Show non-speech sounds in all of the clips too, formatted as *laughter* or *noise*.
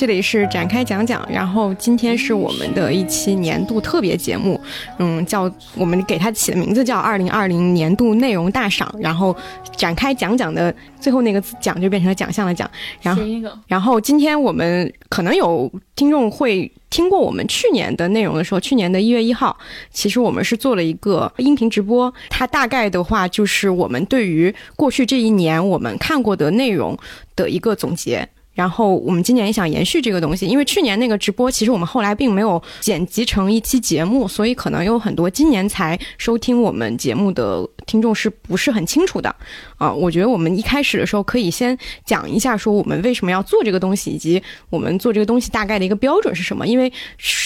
好，这里是展开讲讲，然后今天是我们的一期年度特别节目，嗯，叫我们给它起的名字叫二零二零年度内容大赏，然后展开讲讲的最后那个奖就变成了奖项的奖，然后然后今天我们可能有听众会听过我们去年的内容的时候，去年的一月一号，其实我们是做了一个音频直播，它大概的话就是我们对于过去这一年我们看过的内容的一个总结。然后我们今年也想延续这个东西，因为去年那个直播，其实我们后来并没有剪辑成一期节目，所以可能有很多今年才收听我们节目的听众是不是很清楚的啊？我觉得我们一开始的时候可以先讲一下，说我们为什么要做这个东西，以及我们做这个东西大概的一个标准是什么。因为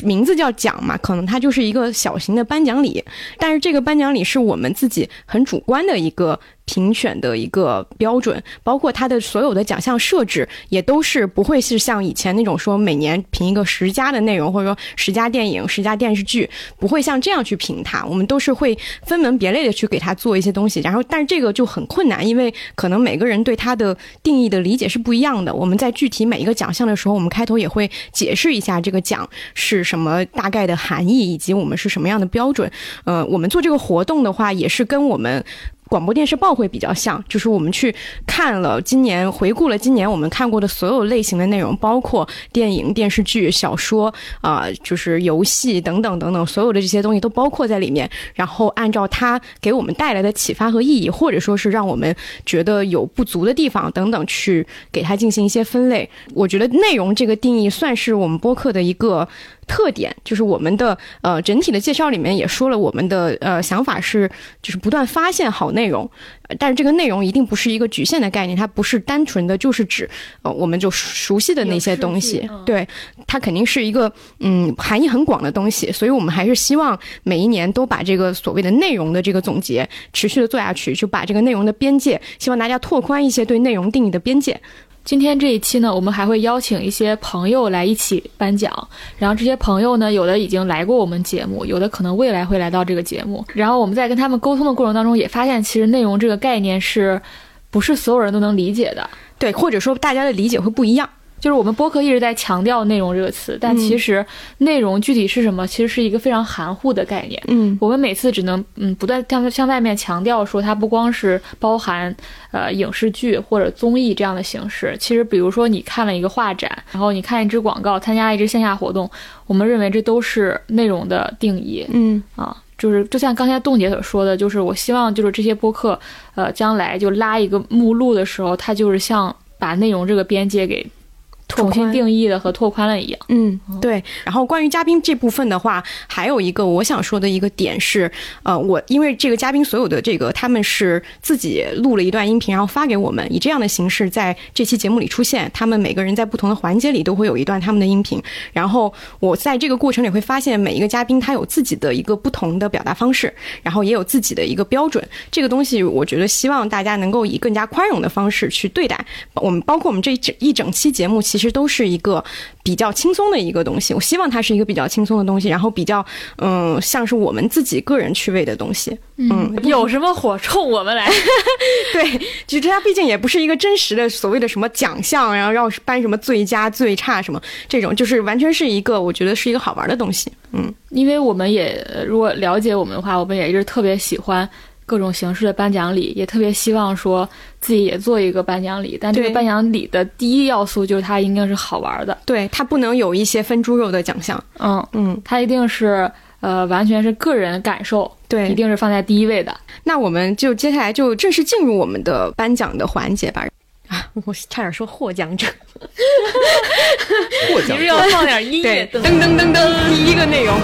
名字叫奖嘛，可能它就是一个小型的颁奖礼，但是这个颁奖礼是我们自己很主观的一个。评选的一个标准，包括它的所有的奖项设置，也都是不会是像以前那种说每年评一个十佳的内容，或者说十佳电影、十佳电视剧，不会像这样去评它。我们都是会分门别类的去给它做一些东西。然后，但是这个就很困难，因为可能每个人对它的定义的理解是不一样的。我们在具体每一个奖项的时候，我们开头也会解释一下这个奖是什么大概的含义，以及我们是什么样的标准。呃，我们做这个活动的话，也是跟我们。广播电视报会比较像，就是我们去看了今年，回顾了今年我们看过的所有类型的内容，包括电影、电视剧、小说啊，就是游戏等等等等，所有的这些东西都包括在里面。然后按照它给我们带来的启发和意义，或者说是让我们觉得有不足的地方等等，去给它进行一些分类。我觉得内容这个定义算是我们播客的一个。特点就是我们的呃整体的介绍里面也说了，我们的呃想法是就是不断发现好内容，但是这个内容一定不是一个局限的概念，它不是单纯的就是指呃我们就熟悉的那些东西，对，它肯定是一个嗯含义很广的东西，所以我们还是希望每一年都把这个所谓的内容的这个总结持续的做下去，就把这个内容的边界，希望大家拓宽一些对内容定义的边界。今天这一期呢，我们还会邀请一些朋友来一起颁奖。然后这些朋友呢，有的已经来过我们节目，有的可能未来会来到这个节目。然后我们在跟他们沟通的过程当中，也发现其实内容这个概念是，不是所有人都能理解的。对，或者说大家的理解会不一样。就是我们播客一直在强调“内容”这个词，但其实内容具体是什么，其实是一个非常含糊的概念。嗯，我们每次只能嗯不断向向外面强调说，它不光是包含呃影视剧或者综艺这样的形式。其实，比如说你看了一个画展，然后你看一支广告，参加一支线下活动，我们认为这都是内容的定义。嗯啊，就是就像刚才冻姐所说的，就是我希望就是这些播客，呃，将来就拉一个目录的时候，它就是像把内容这个边界给。重新定义的和拓宽了一样，嗯，对。然后关于嘉宾这部分的话，还有一个我想说的一个点是，呃，我因为这个嘉宾所有的这个他们是自己录了一段音频，然后发给我们，以这样的形式在这期节目里出现。他们每个人在不同的环节里都会有一段他们的音频。然后我在这个过程里会发现，每一个嘉宾他有自己的一个不同的表达方式，然后也有自己的一个标准。这个东西我觉得希望大家能够以更加宽容的方式去对待我们，包括我们这一整一整期节目。其实都是一个比较轻松的一个东西，我希望它是一个比较轻松的东西，然后比较嗯，像是我们自己个人趣味的东西。嗯，有什么火冲我们来？*laughs* 对，其实它毕竟也不是一个真实的所谓的什么奖项，然后要颁什么最佳、最差什么这种，就是完全是一个我觉得是一个好玩的东西。嗯，因为我们也如果了解我们的话，我们也是特别喜欢。各种形式的颁奖礼，也特别希望说自己也做一个颁奖礼。但这个颁奖礼的第一要素就是它一定是好玩的，对，它不能有一些分猪肉的奖项。嗯嗯，它一定是呃完全是个人感受，对，一定是放在第一位的。那我们就接下来就正式进入我们的颁奖的环节吧。啊，我差点说获奖者，获奖，你是要放点音乐？噔噔噔噔，第一个内容。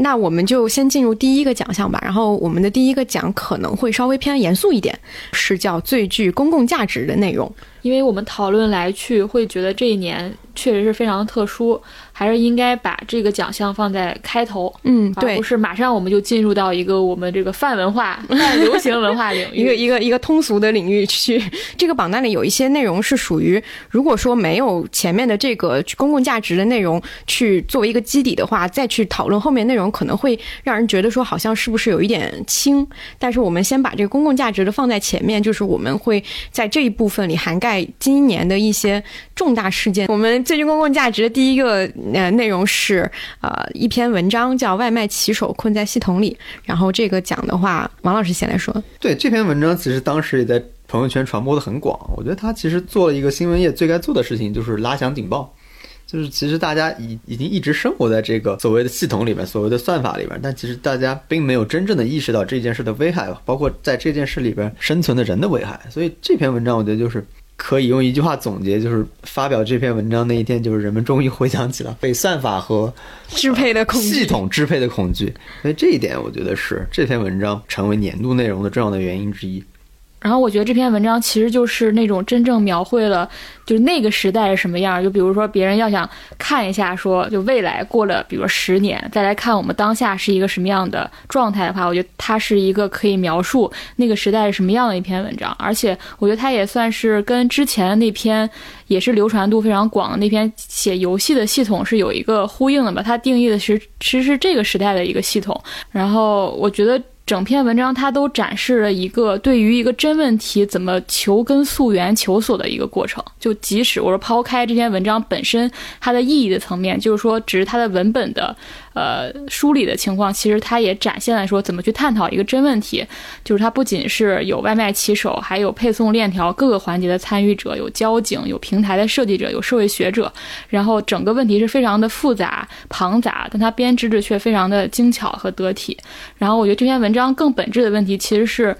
那我们就先进入第一个奖项吧。然后我们的第一个奖可能会稍微偏严肃一点，是叫最具公共价值的内容。因为我们讨论来去会觉得这一年确实是非常特殊。还是应该把这个奖项放在开头，嗯，对而不，是马上我们就进入到一个我们这个泛文化、*laughs* 泛流行文化领域。一个一个一个通俗的领域去。这个榜单里有一些内容是属于，如果说没有前面的这个公共价值的内容去作为一个基底的话，再去讨论后面内容，可能会让人觉得说好像是不是有一点轻。但是我们先把这个公共价值的放在前面，就是我们会在这一部分里涵盖在今年的一些重大事件。我们最具公共价值的第一个呃内容是呃一篇文章叫《外卖骑手困在系统里》，然后这个讲的话，王老师先来说。对这篇文章，其实当时也在朋友圈传播的很广。我觉得他其实做了一个新闻业最该做的事情，就是拉响警报。就是其实大家已已经一直生活在这个所谓的系统里面，所谓的算法里边，但其实大家并没有真正的意识到这件事的危害吧，包括在这件事里边生存的人的危害。所以这篇文章，我觉得就是可以用一句话总结，就是发表这篇文章那一天，就是人们终于回想起了被算法和支配的恐惧系统支配的恐惧。所以这一点，我觉得是这篇文章成为年度内容的重要的原因之一。然后我觉得这篇文章其实就是那种真正描绘了，就是那个时代是什么样。就比如说别人要想看一下说，就未来过了，比如说十年，再来看我们当下是一个什么样的状态的话，我觉得它是一个可以描述那个时代是什么样的一篇文章。而且我觉得它也算是跟之前那篇也是流传度非常广的那篇写游戏的系统是有一个呼应的吧。它定义的是其实是这个时代的一个系统。然后我觉得。整篇文章它都展示了一个对于一个真问题怎么求根溯源、求索的一个过程。就即使我说抛开这篇文章本身它的意义的层面，就是说只是它的文本的呃梳理的情况，其实它也展现了说怎么去探讨一个真问题。就是它不仅是有外卖骑手，还有配送链条各个环节的参与者，有交警，有平台的设计者，有社会学者。然后整个问题是非常的复杂庞杂，但它编织的却非常的精巧和得体。然后我觉得这篇文章更本质的问题其实是，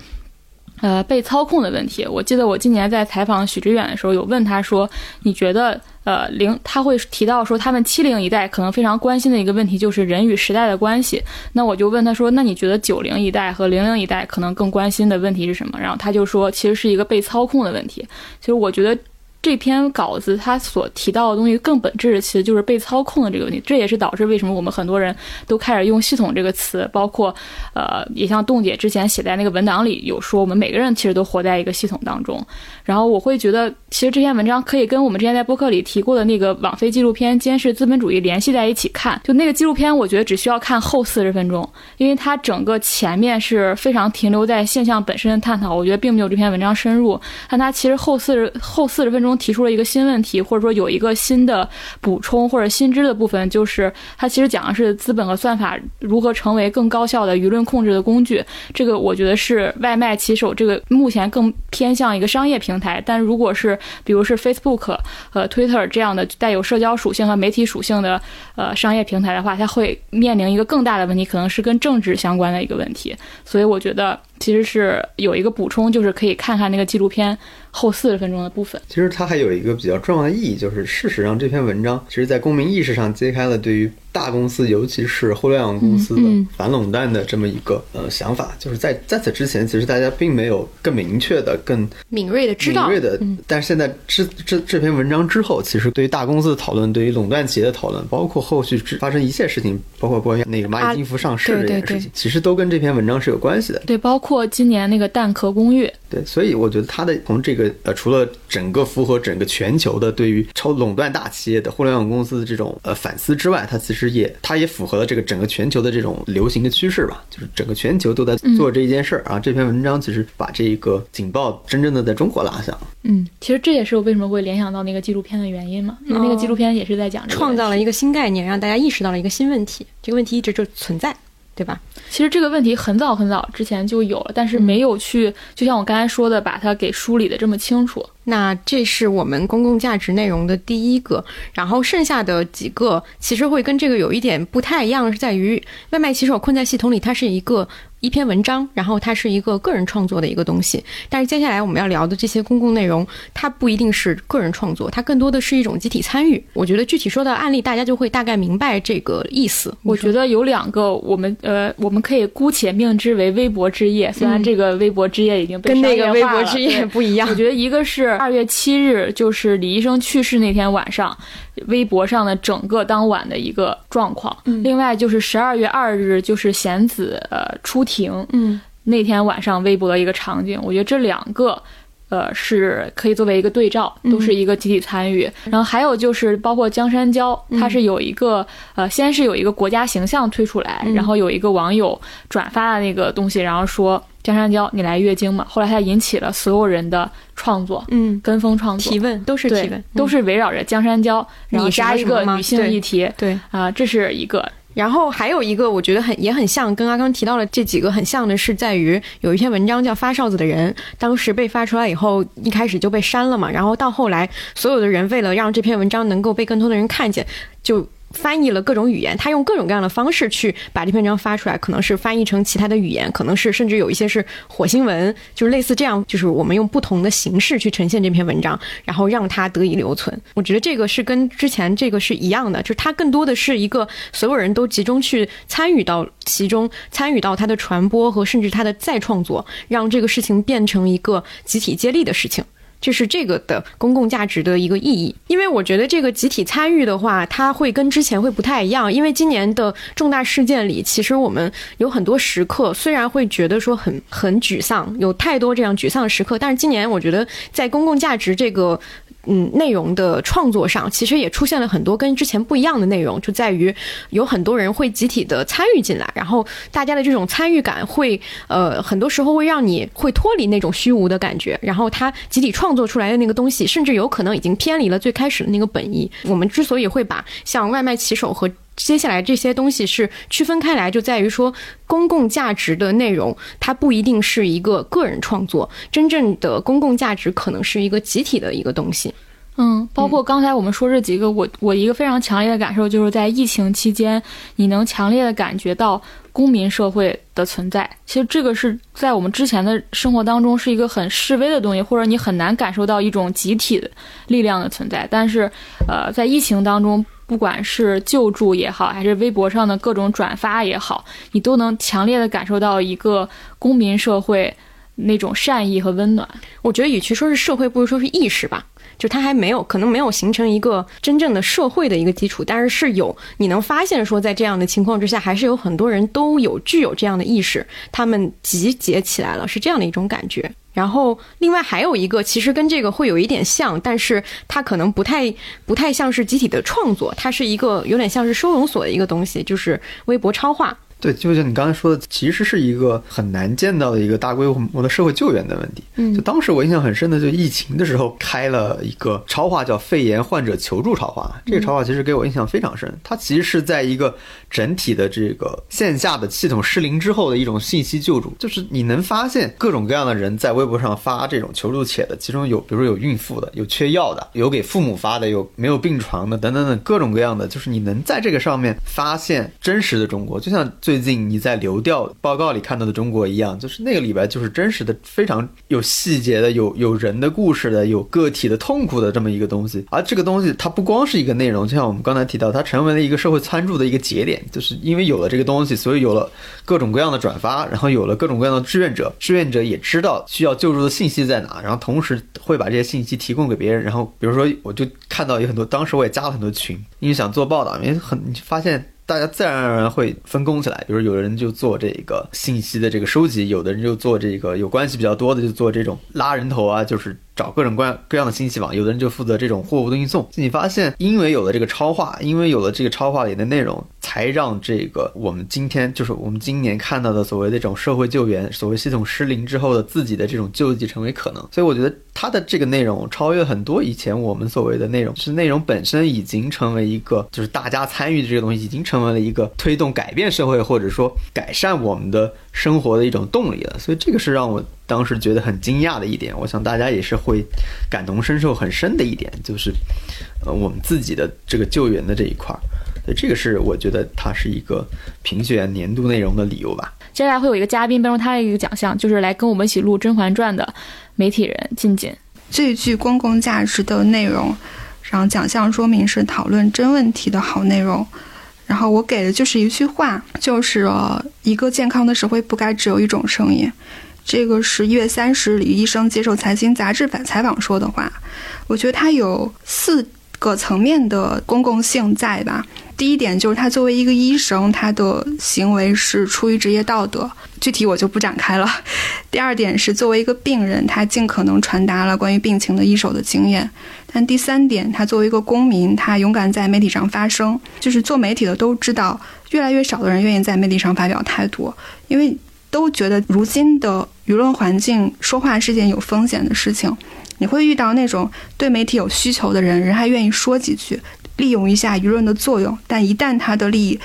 呃，被操控的问题。我记得我今年在采访许知远的时候，有问他说：“你觉得，呃，零他会提到说，他们七零一代可能非常关心的一个问题就是人与时代的关系。那我就问他说：那你觉得九零一代和零零一代可能更关心的问题是什么？然后他就说，其实是一个被操控的问题。其实我觉得。”这篇稿子它所提到的东西更本质的，其实就是被操控的这个问题。这也是导致为什么我们很多人都开始用“系统”这个词，包括，呃，也像洞姐之前写在那个文档里有说，我们每个人其实都活在一个系统当中。然后我会觉得，其实这篇文章可以跟我们之前在播客里提过的那个网飞纪录片《监视资本主义》联系在一起看。就那个纪录片，我觉得只需要看后四十分钟，因为它整个前面是非常停留在现象本身的探讨，我觉得并没有这篇文章深入。但它其实后四十后四十分钟提出了一个新问题，或者说有一个新的补充或者新知的部分，就是它其实讲的是资本和算法如何成为更高效的舆论控制的工具。这个我觉得是外卖骑手这个目前更偏向一个商业平台，但如果是比如是 Facebook 和 Twitter 这样的带有社交属性和媒体属性的呃商业平台的话，它会面临一个更大的问题，可能是跟政治相关的一个问题。所以我觉得其实是有一个补充，就是可以看看那个纪录片后四十分钟的部分。其实它还有一个比较重要的意义，就是事实上这篇文章其实在公民意识上揭开了对于大公司，尤其是互联网公司的反垄断的这么一个呃想法。就是在在此之前，其实大家并没有更明确的、更敏锐的知道，敏锐的，嗯但是现在这这这篇文章之后，其实对于大公司的讨论，对于垄断企业的讨论，包括后续发生一切事情，包括关于那个蚂啊蚁金服上市这件事情，其实都跟这篇文章是有关系的。对，包括今年那个蛋壳公寓，对，所以我觉得它的从这个呃，除了整个符合整个全球的对于超垄断大企业的互联网公司的这种呃反思之外，它其实也它也符合了这个整个全球的这种流行的趋势吧，就是整个全球都在做这一件事儿。然后这篇文章其实把这个警报真正的在中国拉响。嗯，其实这也是我为什么会联想到那个纪录片的原因嘛，因为那个纪录片也是在讲创造了一个新概念，让大家意识到了一个新问题。这个问题一直就存在，对吧？其实这个问题很早很早之前就有了，但是没有去，就像我刚才说的，把它给梳理的这么清楚。那这是我们公共价值内容的第一个，然后剩下的几个其实会跟这个有一点不太一样，是在于外卖骑手困在系统里，它是一个一篇文章，然后它是一个个人创作的一个东西。但是接下来我们要聊的这些公共内容，它不一定是个人创作，它更多的是一种集体参与。我觉得具体说到案例，大家就会大概明白这个意思。我觉得有两个，我们呃，我们可以姑且命之为微博之夜，虽然这个微博之夜已经被跟那个微博博之夜不一样。我觉得一个是二月七日，就是李医生去世那天晚上，微博上的整个当晚的一个状况。另外就是十二月二日，就是贤子呃出庭。嗯。那天晚上微博的一个场景，我觉得这两个，呃，是可以作为一个对照，都是一个集体参与。然后还有就是包括江山娇，它是有一个呃，先是有一个国家形象推出来，然后有一个网友转发的那个东西，然后说江山娇你来月经嘛。后来它引起了所有人的创作，嗯，跟风创作，提问都是提问，都是围绕着江山娇，然后加一个女性议题，对啊，这是一个。然后还有一个，我觉得很也很像，跟阿刚提到的这几个很像的是，在于有一篇文章叫《发哨子的人》，当时被发出来以后，一开始就被删了嘛，然后到后来，所有的人为了让这篇文章能够被更多的人看见，就。翻译了各种语言，他用各种各样的方式去把这篇文章发出来，可能是翻译成其他的语言，可能是甚至有一些是火星文，就是类似这样，就是我们用不同的形式去呈现这篇文章，然后让它得以留存。我觉得这个是跟之前这个是一样的，就是它更多的是一个所有人都集中去参与到其中，参与到它的传播和甚至它的再创作，让这个事情变成一个集体接力的事情。就是这个的公共价值的一个意义，因为我觉得这个集体参与的话，它会跟之前会不太一样。因为今年的重大事件里，其实我们有很多时刻，虽然会觉得说很很沮丧，有太多这样沮丧的时刻，但是今年我觉得在公共价值这个。嗯，内容的创作上其实也出现了很多跟之前不一样的内容，就在于有很多人会集体的参与进来，然后大家的这种参与感会，呃，很多时候会让你会脱离那种虚无的感觉，然后他集体创作出来的那个东西，甚至有可能已经偏离了最开始的那个本意。我们之所以会把像外卖骑手和接下来这些东西是区分开来，就在于说，公共价值的内容它不一定是一个个人创作，真正的公共价值可能是一个集体的一个东西。嗯，包括刚才我们说这几个，我我一个非常强烈的感受就是在疫情期间，你能强烈的感觉到公民社会的存在。其实这个是在我们之前的生活当中是一个很示威的东西，或者你很难感受到一种集体的力量的存在。但是，呃，在疫情当中。不管是救助也好，还是微博上的各种转发也好，你都能强烈的感受到一个公民社会那种善意和温暖。我觉得与其说是社会，不如说是意识吧。就它还没有，可能没有形成一个真正的社会的一个基础，但是是有，你能发现说，在这样的情况之下，还是有很多人都有具有这样的意识，他们集结起来了，是这样的一种感觉。然后，另外还有一个，其实跟这个会有一点像，但是它可能不太不太像是集体的创作，它是一个有点像是收容所的一个东西，就是微博超话。对，就像你刚才说的，其实是一个很难见到的一个大规模的社会救援的问题。嗯，就当时我印象很深的，就疫情的时候开了一个超话，叫“肺炎患者求助超话”。这个超话其实给我印象非常深，它其实是在一个整体的这个线下的系统失灵之后的一种信息救助。就是你能发现各种各样的人在微博上发这种求助帖的，其中有比如说有孕妇的，有缺药的，有给父母发的，有没有病床的，等等等各种各样的。就是你能在这个上面发现真实的中国，就像。最最近你在流调报告里看到的中国一样，就是那个里边就是真实的、非常有细节的、有有人的故事的、有个体的痛苦的这么一个东西。而这个东西它不光是一个内容，就像我们刚才提到，它成为了一个社会参注的一个节点。就是因为有了这个东西，所以有了各种各样的转发，然后有了各种各样的志愿者，志愿者也知道需要救助的信息在哪，然后同时会把这些信息提供给别人。然后比如说，我就看到有很多，当时我也加了很多群，因为想做报道，因为很你发现。大家自然而然会分工起来，比如有人就做这个信息的这个收集，有的人就做这个有关系比较多的就做这种拉人头啊，就是。找各种各样各样的信息网，有的人就负责这种货物的运送。你发现，因为有了这个超话，因为有了这个超话里的内容，才让这个我们今天就是我们今年看到的所谓的这种社会救援，所谓系统失灵之后的自己的这种救济成为可能。所以我觉得它的这个内容超越很多以前我们所谓的内容，是内容本身已经成为一个就是大家参与的这个东西，已经成为了一个推动改变社会或者说改善我们的生活的一种动力了。所以这个是让我。当时觉得很惊讶的一点，我想大家也是会感同身受很深的一点，就是，呃，我们自己的这个救援的这一块儿，所以这个是我觉得它是一个评选年度内容的理由吧。接下来会有一个嘉宾颁出他的一个奖项，就是来跟我们一起录《甄嬛传》的媒体人静静。最具公共价值的内容，然后奖项说明是讨论真问题的好内容。然后我给的就是一句话，就是一个健康的社会不该只有一种声音。这个是一月三十李医生接受财经杂志反采访说的话。我觉得他有四个层面的公共性在吧。第一点就是他作为一个医生，他的行为是出于职业道德，具体我就不展开了。第二点是作为一个病人，他尽可能传达了关于病情的一手的经验。但第三点，他作为一个公民，他勇敢在媒体上发声。就是做媒体的都知道，越来越少的人愿意在媒体上发表态度，因为都觉得如今的舆论环境，说话是件有风险的事情。你会遇到那种对媒体有需求的人，人还愿意说几句。利用一下舆论的作用，但一旦他的利益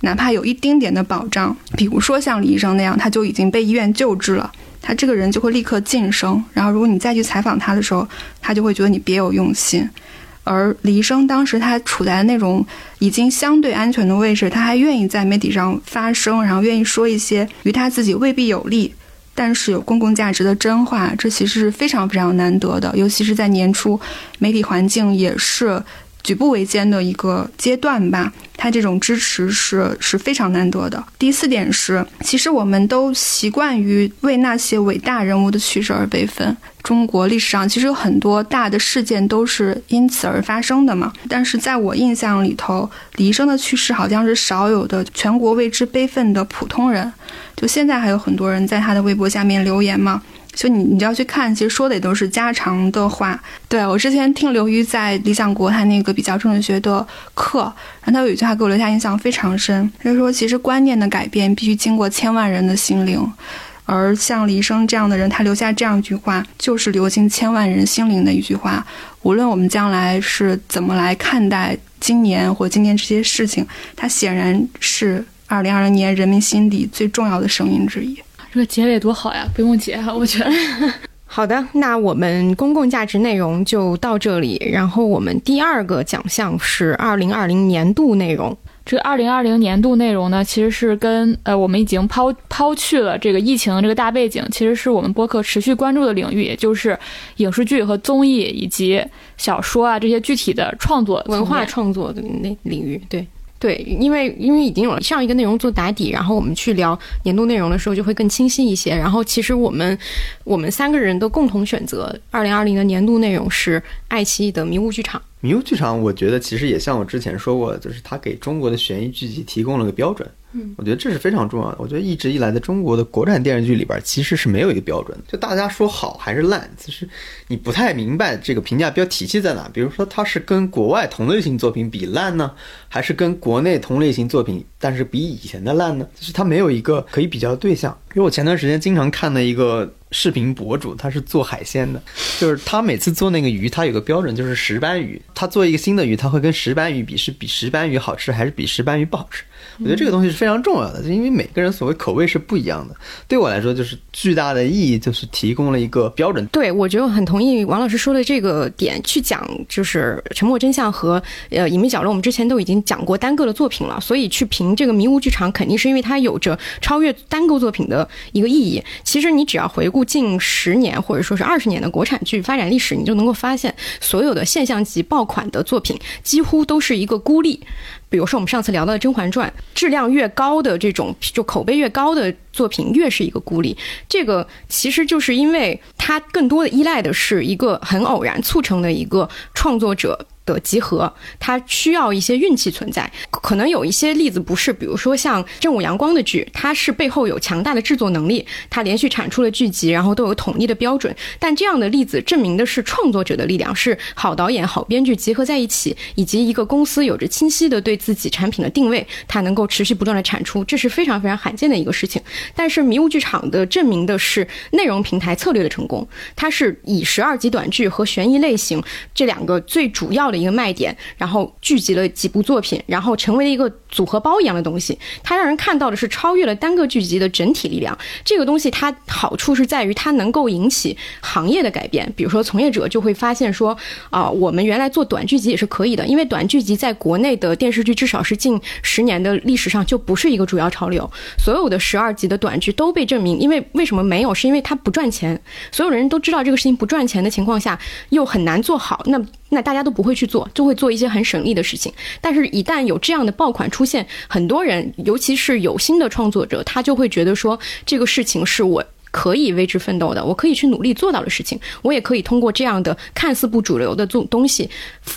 哪怕有一丁点的保障，比如说像李医生那样，他就已经被医院救治了，他这个人就会立刻晋升。然后，如果你再去采访他的时候，他就会觉得你别有用心。而李医生当时他处在那种已经相对安全的位置，他还愿意在媒体上发声，然后愿意说一些与他自己未必有利，但是有公共价值的真话，这其实是非常非常难得的，尤其是在年初，媒体环境也是。举步维艰的一个阶段吧，他这种支持是是非常难得的。第四点是，其实我们都习惯于为那些伟大人物的去世而悲愤。中国历史上其实有很多大的事件都是因此而发生的嘛。但是在我印象里头，李医生的去世好像是少有的全国为之悲愤的普通人。就现在还有很多人在他的微博下面留言嘛。就你，你就要去看，其实说的也都是家常的话。对我之前听刘瑜在理想国他那个比较政治学的课，然后他有一句话给我留下印象非常深，他就说，其实观念的改变必须经过千万人的心灵，而像李医生这样的人，他留下这样一句话，就是流进千万人心灵的一句话。无论我们将来是怎么来看待今年或今年这些事情，它显然是二零二零年人民心底最重要的声音之一。这个结尾多好呀，不用结啊，我觉得。*laughs* 好的，那我们公共价值内容就到这里。然后我们第二个奖项是二零二零年度内容。这个二零二零年度内容呢，其实是跟呃我们已经抛抛去了这个疫情这个大背景，其实是我们播客持续关注的领域，也就是影视剧和综艺以及小说啊这些具体的创作文化创作的那领域，对。对，因为因为已经有了上一个内容做打底，然后我们去聊年度内容的时候就会更清晰一些。然后其实我们我们三个人的共同选择二零二零的年度内容是爱奇艺的《迷雾剧场》。迷雾剧场，我觉得其实也像我之前说过，就是它给中国的悬疑剧集提供了个标准。我觉得这是非常重要的。我觉得一直以来在中国的国产电视剧里边，其实是没有一个标准的，就大家说好还是烂，其实你不太明白这个评价标体系在哪。比如说，它是跟国外同类型作品比烂呢，还是跟国内同类型作品但是比以前的烂呢？就是它没有一个可以比较的对象。因为我前段时间经常看的一个视频博主，他是做海鲜的，就是他每次做那个鱼，他有个标准，就是石斑鱼。他做一个新的鱼，他会跟石斑鱼比，是比石斑鱼好吃还是比石斑鱼不好吃？我觉得这个东西是非常重要的，就因为每个人所谓口味是不一样的。对我来说，就是巨大的意义，就是提供了一个标准。对，我觉得很同意王老师说的这个点，去讲就是《沉默真相》和呃《隐秘角落》，我们之前都已经讲过单个的作品了，所以去评这个迷雾剧场，肯定是因为它有着超越单个作品的一个意义。其实你只要回顾近十年或者说是二十年的国产剧发展历史，你就能够发现，所有的现象级爆款的作品几乎都是一个孤立。比如说我们上次聊到的《甄嬛传》，质量越高的这种就口碑越高的作品，越是一个孤立。这个其实就是因为它更多的依赖的是一个很偶然促成的一个创作者。的集合，它需要一些运气存在。可能有一些例子不是，比如说像正午阳光的剧，它是背后有强大的制作能力，它连续产出了剧集，然后都有统一的标准。但这样的例子证明的是创作者的力量，是好导演、好编剧结合在一起，以及一个公司有着清晰的对自己产品的定位，它能够持续不断的产出，这是非常非常罕见的一个事情。但是迷雾剧场的证明的是内容平台策略的成功，它是以十二集短剧和悬疑类型这两个最主要。的一个卖点，然后聚集了几部作品，然后成为了一个组合包一样的东西。它让人看到的是超越了单个剧集的整体力量。这个东西它好处是在于它能够引起行业的改变，比如说从业者就会发现说啊，我们原来做短剧集也是可以的，因为短剧集在国内的电视剧至少是近十年的历史上就不是一个主要潮流。所有的十二集的短剧都被证明，因为为什么没有？是因为它不赚钱。所有人都知道这个事情不赚钱的情况下，又很难做好，那那大家都不会去做，就会做一些很省力的事情。但是，一旦有这样的爆款出现，很多人，尤其是有心的创作者，他就会觉得说，这个事情是我。可以为之奋斗的，我可以去努力做到的事情，我也可以通过这样的看似不主流的做东西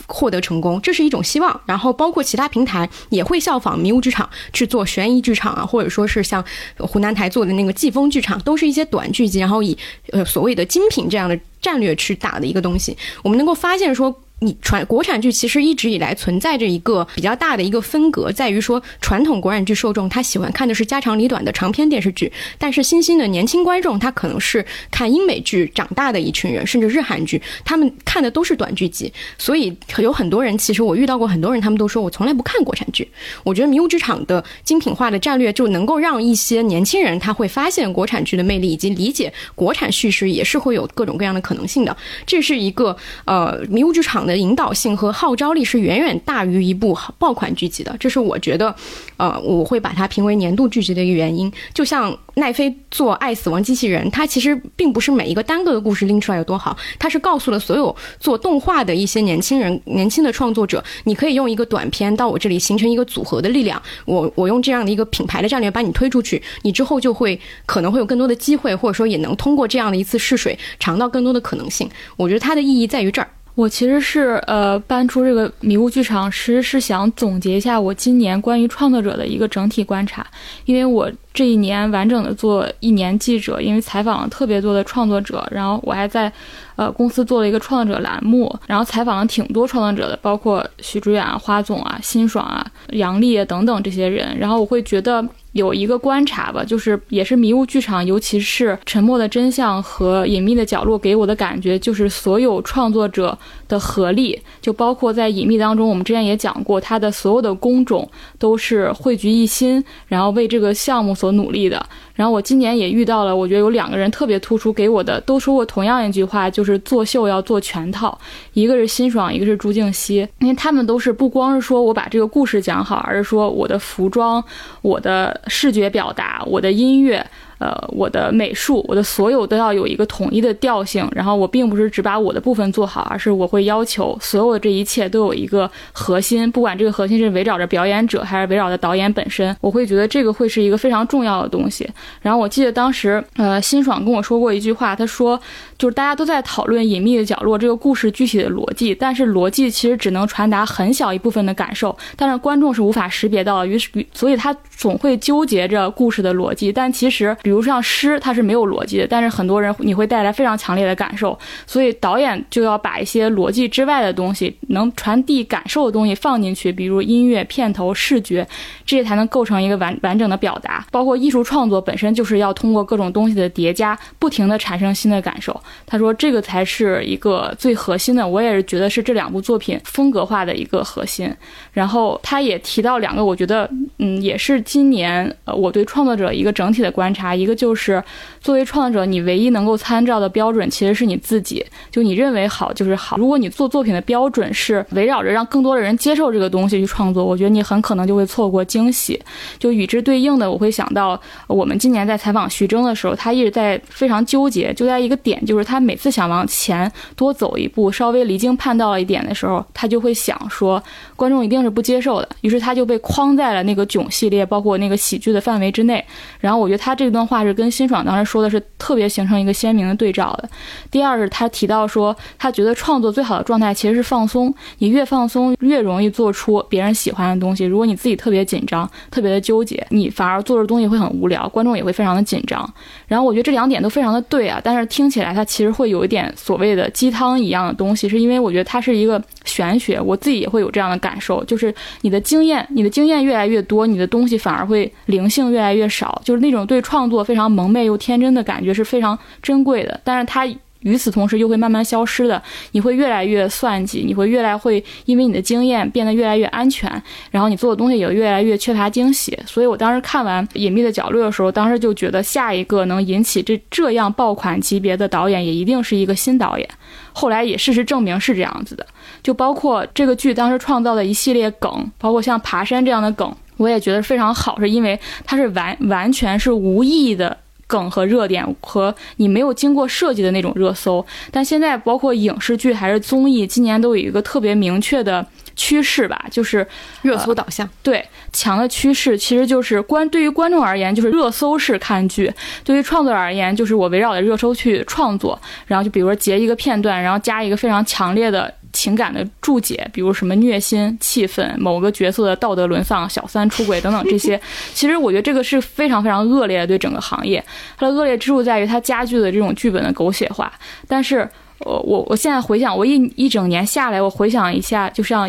获得成功，这是一种希望。然后包括其他平台也会效仿迷雾剧场去做悬疑剧场啊，或者说是像湖南台做的那个季风剧场，都是一些短剧集，然后以呃所谓的精品这样的战略去打的一个东西。我们能够发现说。你传国产剧其实一直以来存在着一个比较大的一个分隔，在于说传统国产剧受众他喜欢看的是家长里短的长篇电视剧，但是新兴的年轻观众他可能是看英美剧长大的一群人，甚至日韩剧，他们看的都是短剧集，所以有很多人其实我遇到过很多人，他们都说我从来不看国产剧。我觉得迷雾剧场的精品化的战略就能够让一些年轻人他会发现国产剧的魅力，以及理解国产叙事也是会有各种各样的可能性的。这是一个呃迷雾剧场。的引导性和号召力是远远大于一部爆款剧集的，这是我觉得，呃，我会把它评为年度剧集的一个原因。就像奈飞做《爱死亡机器人》，它其实并不是每一个单个的故事拎出来有多好，它是告诉了所有做动画的一些年轻人、年轻的创作者，你可以用一个短片到我这里形成一个组合的力量，我我用这样的一个品牌的战略把你推出去，你之后就会可能会有更多的机会，或者说也能通过这样的一次试水尝到更多的可能性。我觉得它的意义在于这儿。我其实是呃搬出这个迷雾剧场，其实是想总结一下我今年关于创作者的一个整体观察，因为我这一年完整的做一年记者，因为采访了特别多的创作者，然后我还在呃公司做了一个创作者栏目，然后采访了挺多创作者的，包括许知远啊、花总啊、辛爽啊、杨丽等等这些人，然后我会觉得。有一个观察吧，就是也是迷雾剧场，尤其是《沉默的真相》和《隐秘的角落》给我的感觉，就是所有创作者的合力，就包括在《隐秘》当中，我们之前也讲过，他的所有的工种都是汇聚一心，然后为这个项目所努力的。然后我今年也遇到了，我觉得有两个人特别突出，给我的都说过同样一句话，就是做秀要做全套。一个是辛爽，一个是朱静熙，因为他们都是不光是说我把这个故事讲好，而是说我的服装、我的视觉表达、我的音乐。呃，我的美术，我的所有都要有一个统一的调性。然后我并不是只把我的部分做好，而是我会要求所有的这一切都有一个核心，不管这个核心是围绕着表演者，还是围绕着导演本身，我会觉得这个会是一个非常重要的东西。然后我记得当时，呃，辛爽跟我说过一句话，他说，就是大家都在讨论《隐秘的角落》这个故事具体的逻辑，但是逻辑其实只能传达很小一部分的感受，但是观众是无法识别到，于是，所以他总会纠结着故事的逻辑，但其实。比如像诗，它是没有逻辑的，但是很多人你会带来非常强烈的感受，所以导演就要把一些逻辑之外的东西，能传递感受的东西放进去，比如音乐、片头、视觉，这些才能构成一个完完整的表达。包括艺术创作本身就是要通过各种东西的叠加，不停的产生新的感受。他说这个才是一个最核心的，我也是觉得是这两部作品风格化的一个核心。然后他也提到两个，我觉得嗯，也是今年呃我对创作者一个整体的观察。一个就是，作为创作者，你唯一能够参照的标准其实是你自己。就你认为好就是好。如果你做作品的标准是围绕着让更多的人接受这个东西去创作，我觉得你很可能就会错过惊喜。就与之对应的，我会想到我们今年在采访徐峥的时候，他一直在非常纠结，就在一个点，就是他每次想往前多走一步，稍微离经叛道了一点的时候，他就会想说，观众一定是不接受的。于是他就被框在了那个囧系列，包括那个喜剧的范围之内。然后我觉得他这段。话是跟辛爽当时说的是特别形成一个鲜明的对照的。第二是他提到说，他觉得创作最好的状态其实是放松，你越放松越容易做出别人喜欢的东西。如果你自己特别紧张、特别的纠结，你反而做的东西会很无聊，观众也会非常的紧张。然后我觉得这两点都非常的对啊，但是听起来它其实会有一点所谓的鸡汤一样的东西，是因为我觉得它是一个玄学，我自己也会有这样的感受，就是你的经验，你的经验越来越多，你的东西反而会灵性越来越少，就是那种对创作。非常萌媚又天真的感觉是非常珍贵的，但是它与此同时又会慢慢消失的。你会越来越算计，你会越来会因为你的经验变得越来越安全，然后你做的东西也越来越缺乏惊喜。所以我当时看完《隐秘的角落》的时候，当时就觉得下一个能引起这这样爆款级别的导演也一定是一个新导演。后来也事实证明是这样子的，就包括这个剧当时创造的一系列梗，包括像爬山这样的梗，我也觉得非常好，是因为它是完完全是无意义的梗和热点，和你没有经过设计的那种热搜。但现在包括影视剧还是综艺，今年都有一个特别明确的趋势吧，就是热搜导向。对强的趋势，其实就是观对于观众而言，就是热搜式看剧；对于创作者而言，就是我围绕着热搜去创作。然后就比如说截一个片段，然后加一个非常强烈的情感的注解，比如什么虐心、气愤、某个角色的道德沦丧、小三出轨等等这些。*laughs* 其实我觉得这个是非常非常恶劣的，对整个行业。它的恶劣之处在于它加剧了这种剧本的狗血化。但是，呃，我我现在回想，我一一整年下来，我回想一下，就像。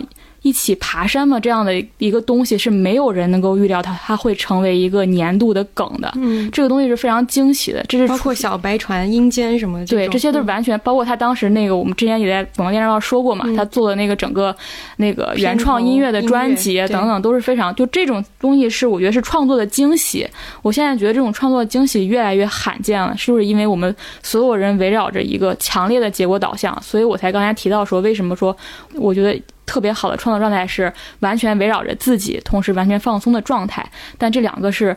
一起爬山嘛，这样的一个东西是没有人能够预料它，它会成为一个年度的梗的。嗯，这个东西是非常惊喜的，这是包括小白船、阴间什么的。对，这些都是完全包括他当时那个，我们之前也在广播电视上说过嘛，他做的那个整个那个原创音乐的专辑等等都是非常，就这种东西是我觉得是创作的惊喜。我现在觉得这种创作的惊喜越来越罕见了，是不是因为我们所有人围绕着一个强烈的结果导向，所以我才刚才提到说为什么说我觉得。特别好的创作状态是完全围绕着自己，同时完全放松的状态。但这两个是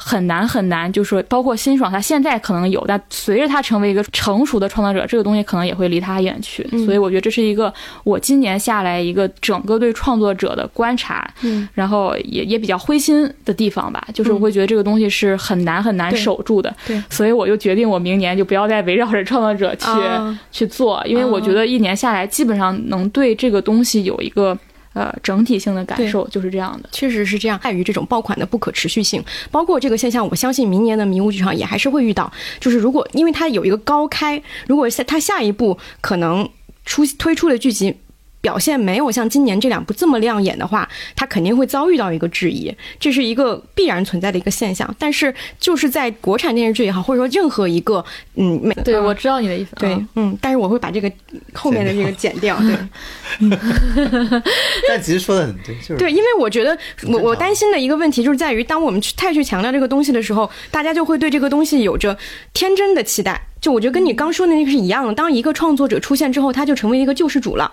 很难很难，就是包括辛爽，他现在可能有，但随着他成为一个成熟的创作者，这个东西可能也会离他远去。所以我觉得这是一个我今年下来一个整个对创作者的观察，嗯，然后也也比较灰心的地方吧，就是我会觉得这个东西是很难很难守住的。对，所以我就决定我明年就不要再围绕着创作者去、去做，因为我觉得一年下来基本上能对这个东西有一个。呃，整体性的感受就是这样的，确实是这样。碍于这种爆款的不可持续性，包括这个现象，我相信明年的迷雾剧场也还是会遇到。就是如果因为它有一个高开，如果下它下一步可能出推出的剧集表现没有像今年这两部这么亮眼的话，它肯定会遭遇到一个质疑，这是一个必然存在的一个现象。但是就是在国产电视剧也好，或者说任何一个嗯，美对我知道你的意思，对，嗯，但是我会把这个后面的这个剪掉，对。*laughs* 但其实说的很对，就是对，因为我觉得我我担心的一个问题就是在于，当我们去太去强调这个东西的时候，大家就会对这个东西有着天真的期待。就我觉得跟你刚说的那个是一样的。当一个创作者出现之后，他就成为一个救世主了，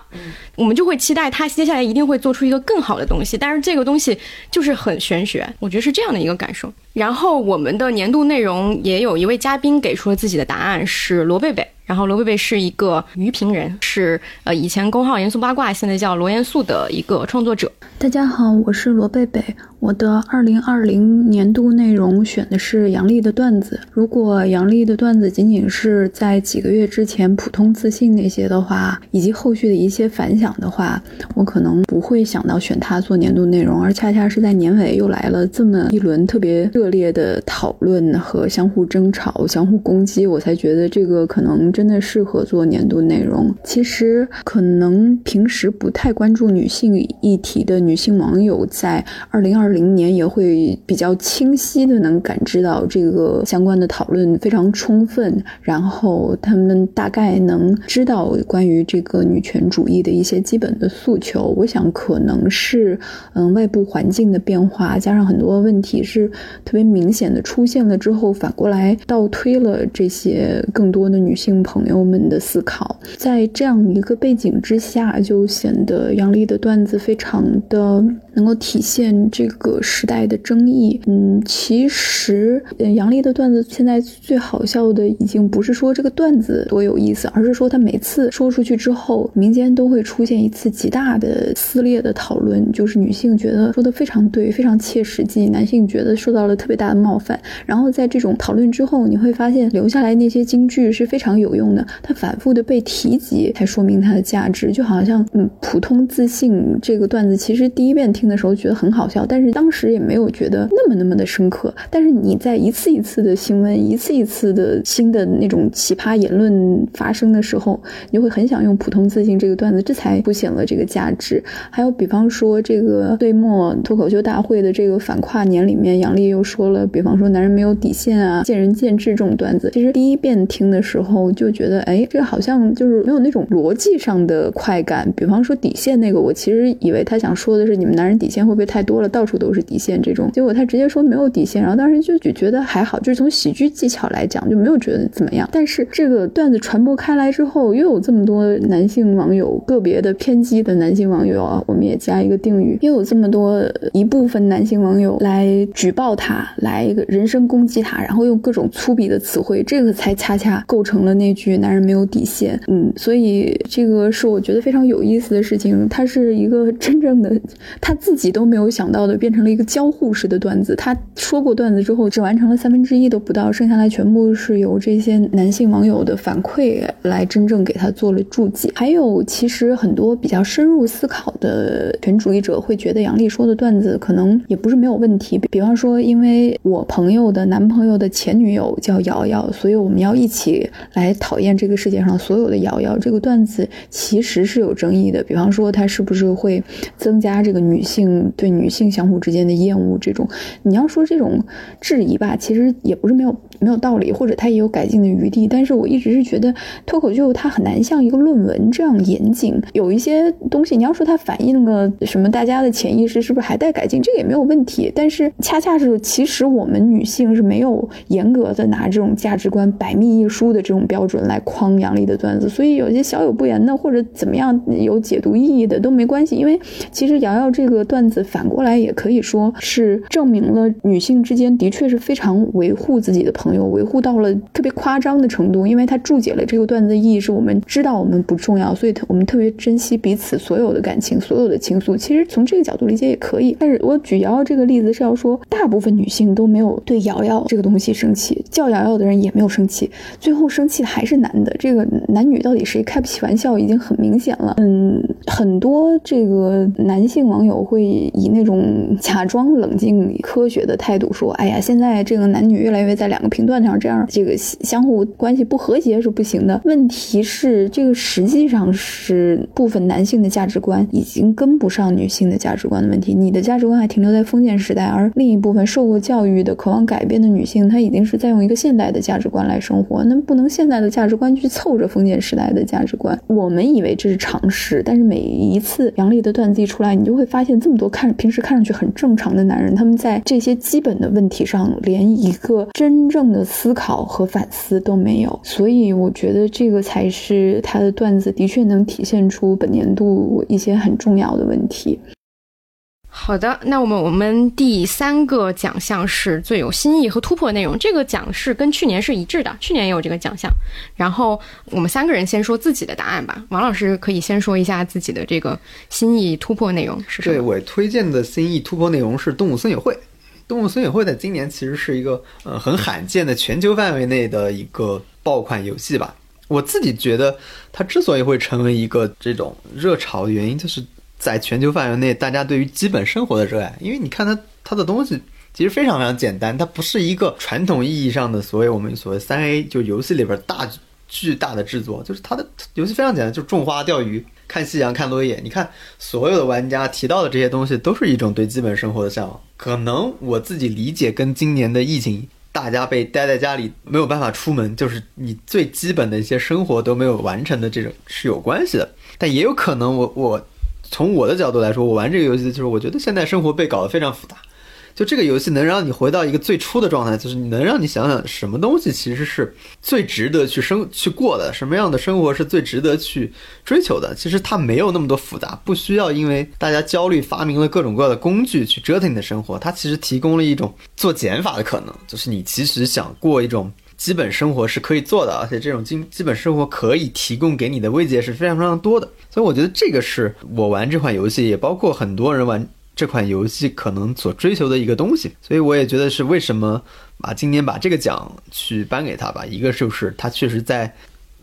我们就会期待他接下来一定会做出一个更好的东西。但是这个东西就是很玄学，我觉得是这样的一个感受。然后我们的年度内容也有一位嘉宾给出了自己的答案，是罗贝贝。然后罗贝贝是一个娱评人，是呃以前公号严肃八卦，现在叫罗严肃的一个创作者。大家好，我是罗贝贝。我的二零二零年度内容选的是杨笠的段子。如果杨笠的段子仅仅是在几个月之前普通自信那些的话，以及后续的一些反响的话，我可能不会想到选他做年度内容。而恰恰是在年尾又来了这么一轮特别热烈的讨论和相互争吵、相互攻击，我才觉得这个可能真的适合做年度内容。其实可能平时不太关注女性议题的女性网友，在二零二零年也会比较清晰的能感知到这个相关的讨论非常充分，然后他们大概能知道关于这个女权主义的一些基本的诉求。我想可能是嗯外部环境的变化，加上很多问题是特别明显的出现了之后，反过来倒推了这些更多的女性朋友们的思考。在这样一个背景之下，就显得杨笠的段子非常的能够体现这个个时代的争议。嗯，其实，嗯，杨笠的段子现在最好笑的已经不是说这个段子多有意思，而是说他每次说出去之后，民间都会出现一次极大的撕裂的讨论，就是女性觉得说的非常对，非常切实际，男性觉得受到了特别大的冒犯。然后在这种讨论之后，你会发现留下来那些金句是非常有用的，它反复的被提及，才说明它的价值。就好像，嗯，普通自信这个段子，其实第一遍。听的时候觉得很好笑，但是当时也没有觉得那么那么的深刻。但是你在一次一次的新闻、一次一次的新的那种奇葩言论发生的时候，你会很想用普通自信这个段子，这才凸显了这个价值。还有比方说这个岁末脱口秀大会的这个反跨年里面，杨笠又说了，比方说男人没有底线啊，见仁见智这种段子。其实第一遍听的时候就觉得，哎，这个好像就是没有那种逻辑上的快感。比方说底线那个，我其实以为他想说的是你们男人底线会不会太多了，到处都是底线这种。结果他直接说没有底线，然后当时就就觉得还好，就是从喜剧技巧来讲就没有觉得怎么样。但是这个段子传播开来之后，又有这么多男性网友，个别的偏激的男性网友啊，我们也加一个定语，又有这么多一部分男性网友来举报他，来一个人身攻击他，然后用各种粗鄙的词汇，这个才恰恰构成了那句“男人没有底线”。嗯，所以这个是我觉得非常有意思的事情。他是一个真正的他自己都没有想到的，变成了一个交互式的段子。他说过段子之后，只完成了三分之一都不到，剩下来全部是由这些男性网友的反馈来真正给他做了注解。还有，其实很多比较深入思考的权主义者会觉得杨笠说的段子可能也不是没有问题。比方说，因为我朋友的男朋友的前女友叫瑶瑶，所以我们要一起来讨厌这个世界上所有的瑶瑶。这个段子其实是有争议的。比方说，他是不是会增加这个女性对女性相互之间的厌恶？这种你要说这种质疑吧，其实也不是没有没有道理，或者他也有改进的余地。但是我一直是觉得脱口秀它很难像一个论文这样严谨，有一些东西你要说它反映了什么，大家的潜意识是不是还在改进？这个也没有问题。但是恰恰是，其实我们女性是没有严格的拿这种价值观百密一疏的这种标准来框杨笠的段子，所以有些小有不言的或者怎么样有解读意义的都没关系。因为其实瑶瑶这个段子反过来也可以说是证明了女性之间的确是非常维护自己的朋朋友，维护到了特别夸张的程度。因为他注解了这个段子的意义，是我们知道我们不重要，所以我们特别珍惜彼此所有的感情、所有的情愫。其实从这个角度理解也可以。但是我举瑶瑶这个例子是要说，大部分女性都没有对瑶瑶这个东西生气，叫瑶瑶的人也没有生气，最后生气的还是男的。这个男女到底谁开不起玩笑，已经很明显了。嗯，很多这个男性网友会以那种假装冷静、科学的态度说：“哎呀，现在这个男女越来越在两个频段上，这样这个相互关系不和谐是不行的。”问题是，这个实际上是部分男性的价值观已经跟不上女性的价值观的问题。你的价值观还停留在封建时代，而另一部分受过教育的、渴望改变的女性，她已经是在用一个现代的价值观来生活。那不能现代的价值观去凑着封建时代的价值观。我们以为这是常识，但是每一次杨笠的段子一出来，你就会发现这么多看平时看上去很正常的男人，他们在这些基本的问题上连一个真正的思考和反思都没有。所以我觉得这个才是他的段子的确能体现出本年度一些很重要的问题。好的，那我们我们第三个奖项是最有新意和突破内容，这个奖是跟去年是一致的，去年也有这个奖项。然后我们三个人先说自己的答案吧。王老师可以先说一下自己的这个新意突破内容是什么？对我推荐的新意突破内容是《动物森友会》。《动物森友会》在今年其实是一个呃很罕见的全球范围内的一个爆款游戏吧。我自己觉得它之所以会成为一个这种热潮的原因，就是在全球范围内大家对于基本生活的热爱。因为你看它它的东西其实非常非常简单，它不是一个传统意义上的所谓我们所谓三 A 就游戏里边大巨大的制作，就是它的游戏非常简单，就是种花、钓鱼、看夕阳、看落叶。你看所有的玩家提到的这些东西，都是一种对基本生活的向往。可能我自己理解跟今年的疫情。大家被待在家里没有办法出门，就是你最基本的一些生活都没有完成的这种是有关系的。但也有可能，我我从我的角度来说，我玩这个游戏就是我觉得现在生活被搞得非常复杂。就这个游戏能让你回到一个最初的状态，就是你能让你想想什么东西其实是最值得去生去过的，什么样的生活是最值得去追求的。其实它没有那么多复杂，不需要因为大家焦虑发明了各种各样的工具去折腾你的生活。它其实提供了一种做减法的可能，就是你其实想过一种基本生活是可以做的，而且这种基基本生活可以提供给你的慰藉是非常非常多的。所以我觉得这个是我玩这款游戏，也包括很多人玩。这款游戏可能所追求的一个东西，所以我也觉得是为什么把今年把这个奖去颁给他吧。一个就是他确实在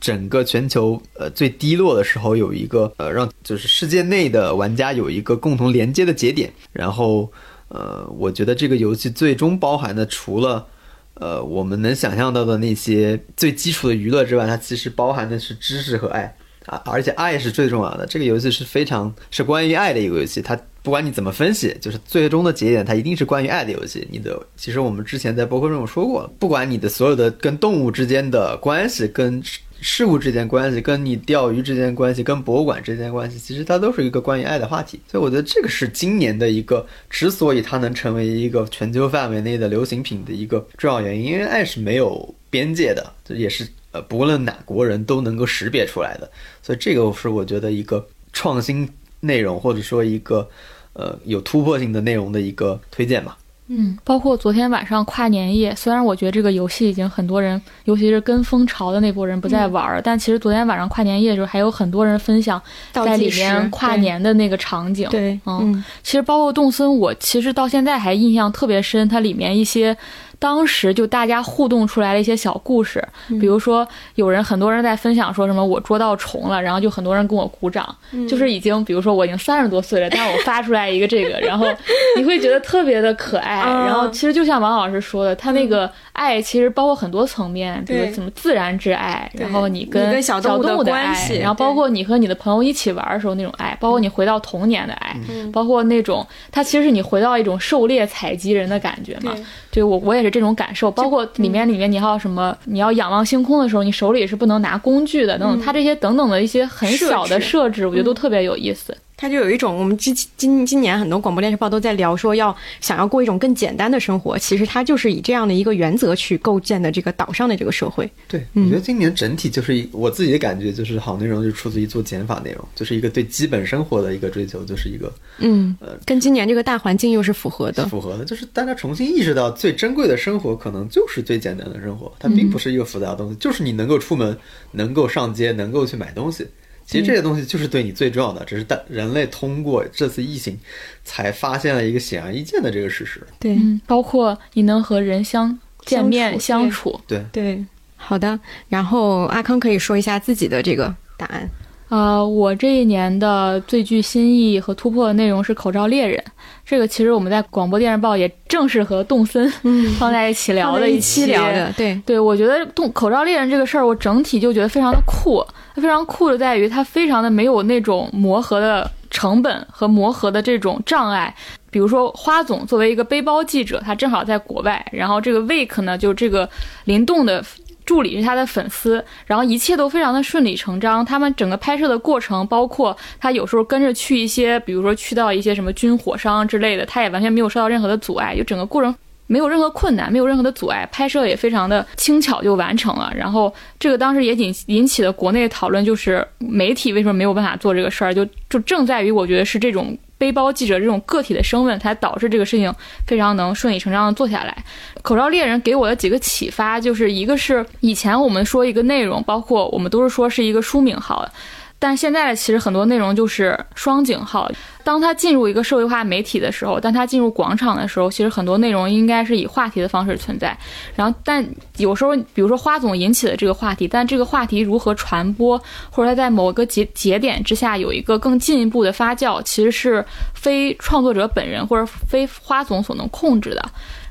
整个全球呃最低落的时候有一个呃让就是世界内的玩家有一个共同连接的节点，然后呃我觉得这个游戏最终包含的除了呃我们能想象到的那些最基础的娱乐之外，它其实包含的是知识和爱啊，而且爱是最重要的。这个游戏是非常是关于爱的一个游戏，它不管你怎么分析，就是最终的节点它一定是关于爱的游戏。你的其实我们之前在博客中有说过，不管你的所有的跟动物之间的关系，跟事物之间关系，跟你钓鱼之间关系，跟博物馆之间关系，其实它都是一个关于爱的话题。所以我觉得这个是今年的一个之所以它能成为一个全球范围内的流行品的一个重要原因，因为爱是没有边界的，这也是呃不论哪国人都能够识别出来的。所以这个是我觉得一个创新内容，或者说一个呃有突破性的内容的一个推荐吧。嗯，包括昨天晚上跨年夜，虽然我觉得这个游戏已经很多人，尤其是跟风潮的那波人不再玩儿，但其实昨天晚上跨年夜的时候，还有很多人分享在里面跨年的那个场景。对，嗯，其实包括动森，我其实到现在还印象特别深，它里面一些。当时就大家互动出来了一些小故事，比如说有人很多人在分享说什么我捉到虫了，然后就很多人跟我鼓掌，就是已经比如说我已经三十多岁了，但是我发出来一个这个，*laughs* 然后你会觉得特别的可爱。然后其实就像王老师说的，他那个爱其实包括很多层面，比如什么自然之爱，然后你跟小动物的关系，然后包括你和你的朋友一起玩的时候那种爱，包括你回到童年的爱，包括那种它其实是你回到一种狩猎采集人的感觉嘛。对我我也是这种感受，包括里面里面你还有什么，你要仰望星空的时候，你手里是不能拿工具的等等，它这些等等的一些很小的设置，我觉得都特别有意思。它就有一种，我们之今今年很多广播电视报都在聊，说要想要过一种更简单的生活。其实它就是以这样的一个原则去构建的这个岛上的这个社会。对，我觉得今年整体就是一我自己的感觉，就是好内容就出自于做减法内容，就是一个对基本生活的一个追求，就是一个嗯呃，跟今年这个大环境又是符合的，符合的，就是大家重新意识到最珍贵的生活可能就是最简单的生活，它并不是一个复杂的东西，就是你能够出门，能够上街，能够去买东西。其实这些东西就是对你最重要的，只是但人类通过这次疫情，才发现了一个显而易见的这个事实。对，包括你能和人相见面相处。对对，好的。然后阿康可以说一下自己的这个答案。呃，我这一年的最具新意和突破的内容是《口罩猎人》。这个其实我们在广播电视报也正式和动森放在一起聊的一期聊的。对对，我觉得动口罩猎人这个事儿，我整体就觉得非常的酷。它非常酷的在于，它非常的没有那种磨合的成本和磨合的这种障碍。比如说，花总作为一个背包记者，他正好在国外，然后这个 Wake 呢，就这个灵动的。助理是他的粉丝，然后一切都非常的顺理成章。他们整个拍摄的过程，包括他有时候跟着去一些，比如说去到一些什么军火商之类的，他也完全没有受到任何的阻碍，就整个过程没有任何困难，没有任何的阻碍，拍摄也非常的轻巧就完成了。然后这个当时也引引起了国内讨论，就是媒体为什么没有办法做这个事儿，就就正在于我觉得是这种。背包记者这种个体的身份，才导致这个事情非常能顺理成章的做下来。口罩猎人给我的几个启发，就是一个是以前我们说一个内容，包括我们都是说是一个书名号。但现在其实很多内容就是双井号。当他进入一个社会化媒体的时候，当他进入广场的时候，其实很多内容应该是以话题的方式存在。然后，但有时候，比如说花总引起的这个话题，但这个话题如何传播，或者他在某个节节点之下有一个更进一步的发酵，其实是非创作者本人或者非花总所能控制的。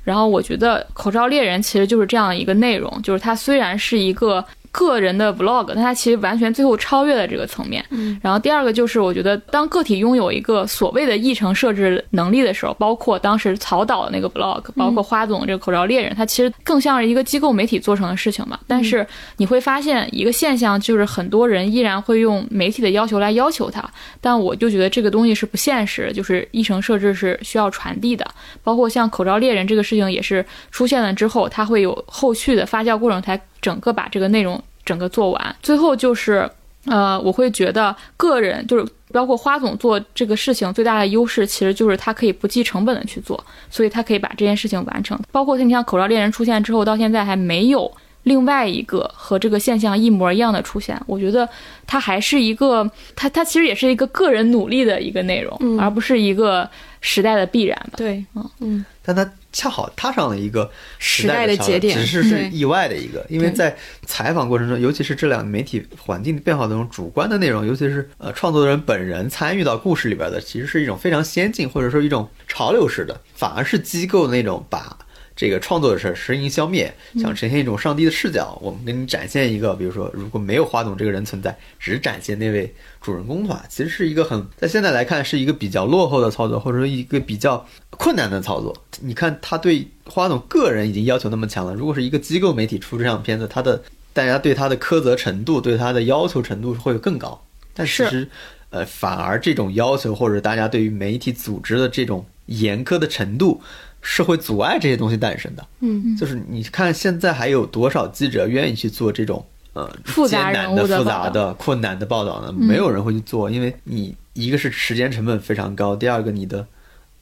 然后，我觉得口罩猎人其实就是这样一个内容，就是它虽然是一个。个人的 vlog，但它其实完全最后超越了这个层面。嗯，然后第二个就是，我觉得当个体拥有一个所谓的议程设置能力的时候，包括当时曹导的那个 vlog，包括花总这个口罩猎人，它其实更像是一个机构媒体做成的事情嘛。但是你会发现一个现象，就是很多人依然会用媒体的要求来要求它。但我就觉得这个东西是不现实，就是议程设置是需要传递的。包括像口罩猎人这个事情也是出现了之后，它会有后续的发酵过程才。整个把这个内容整个做完，最后就是，呃，我会觉得个人就是包括花总做这个事情最大的优势，其实就是他可以不计成本的去做，所以他可以把这件事情完成。包括你像口罩猎人出现之后，到现在还没有另外一个和这个现象一模一样的出现。我觉得它还是一个，它它其实也是一个个人努力的一个内容，而不是一个时代的必然吧。对，嗯嗯，但它。恰好踏上了一个时代的节点，只是是意外的一个，因为在采访过程中，尤其是这两个媒体环境变化当中，主观的内容，尤其是呃创作人本人参与到故事里边的，其实是一种非常先进或者说一种潮流式的，反而是机构那种把。这个创作的事实行消灭，想呈现一种上帝的视角。我们给你展现一个，比如说，如果没有花总这个人存在，只展现那位主人公的话，其实是一个很在现在来看是一个比较落后的操作，或者说一个比较困难的操作。你看他对花总个人已经要求那么强了，如果是一个机构媒体出这样的片子，他的大家对他的苛责程度、对他的要求程度会更高。但其实，呃，反而这种要求或者大家对于媒体组织的这种严苛的程度。是会阻碍这些东西诞生的，嗯，就是你看现在还有多少记者愿意去做这种呃复杂艰难的、人物的复杂的、困难的报道呢？没有人会去做，因为你一个是时间成本非常高，第二个你的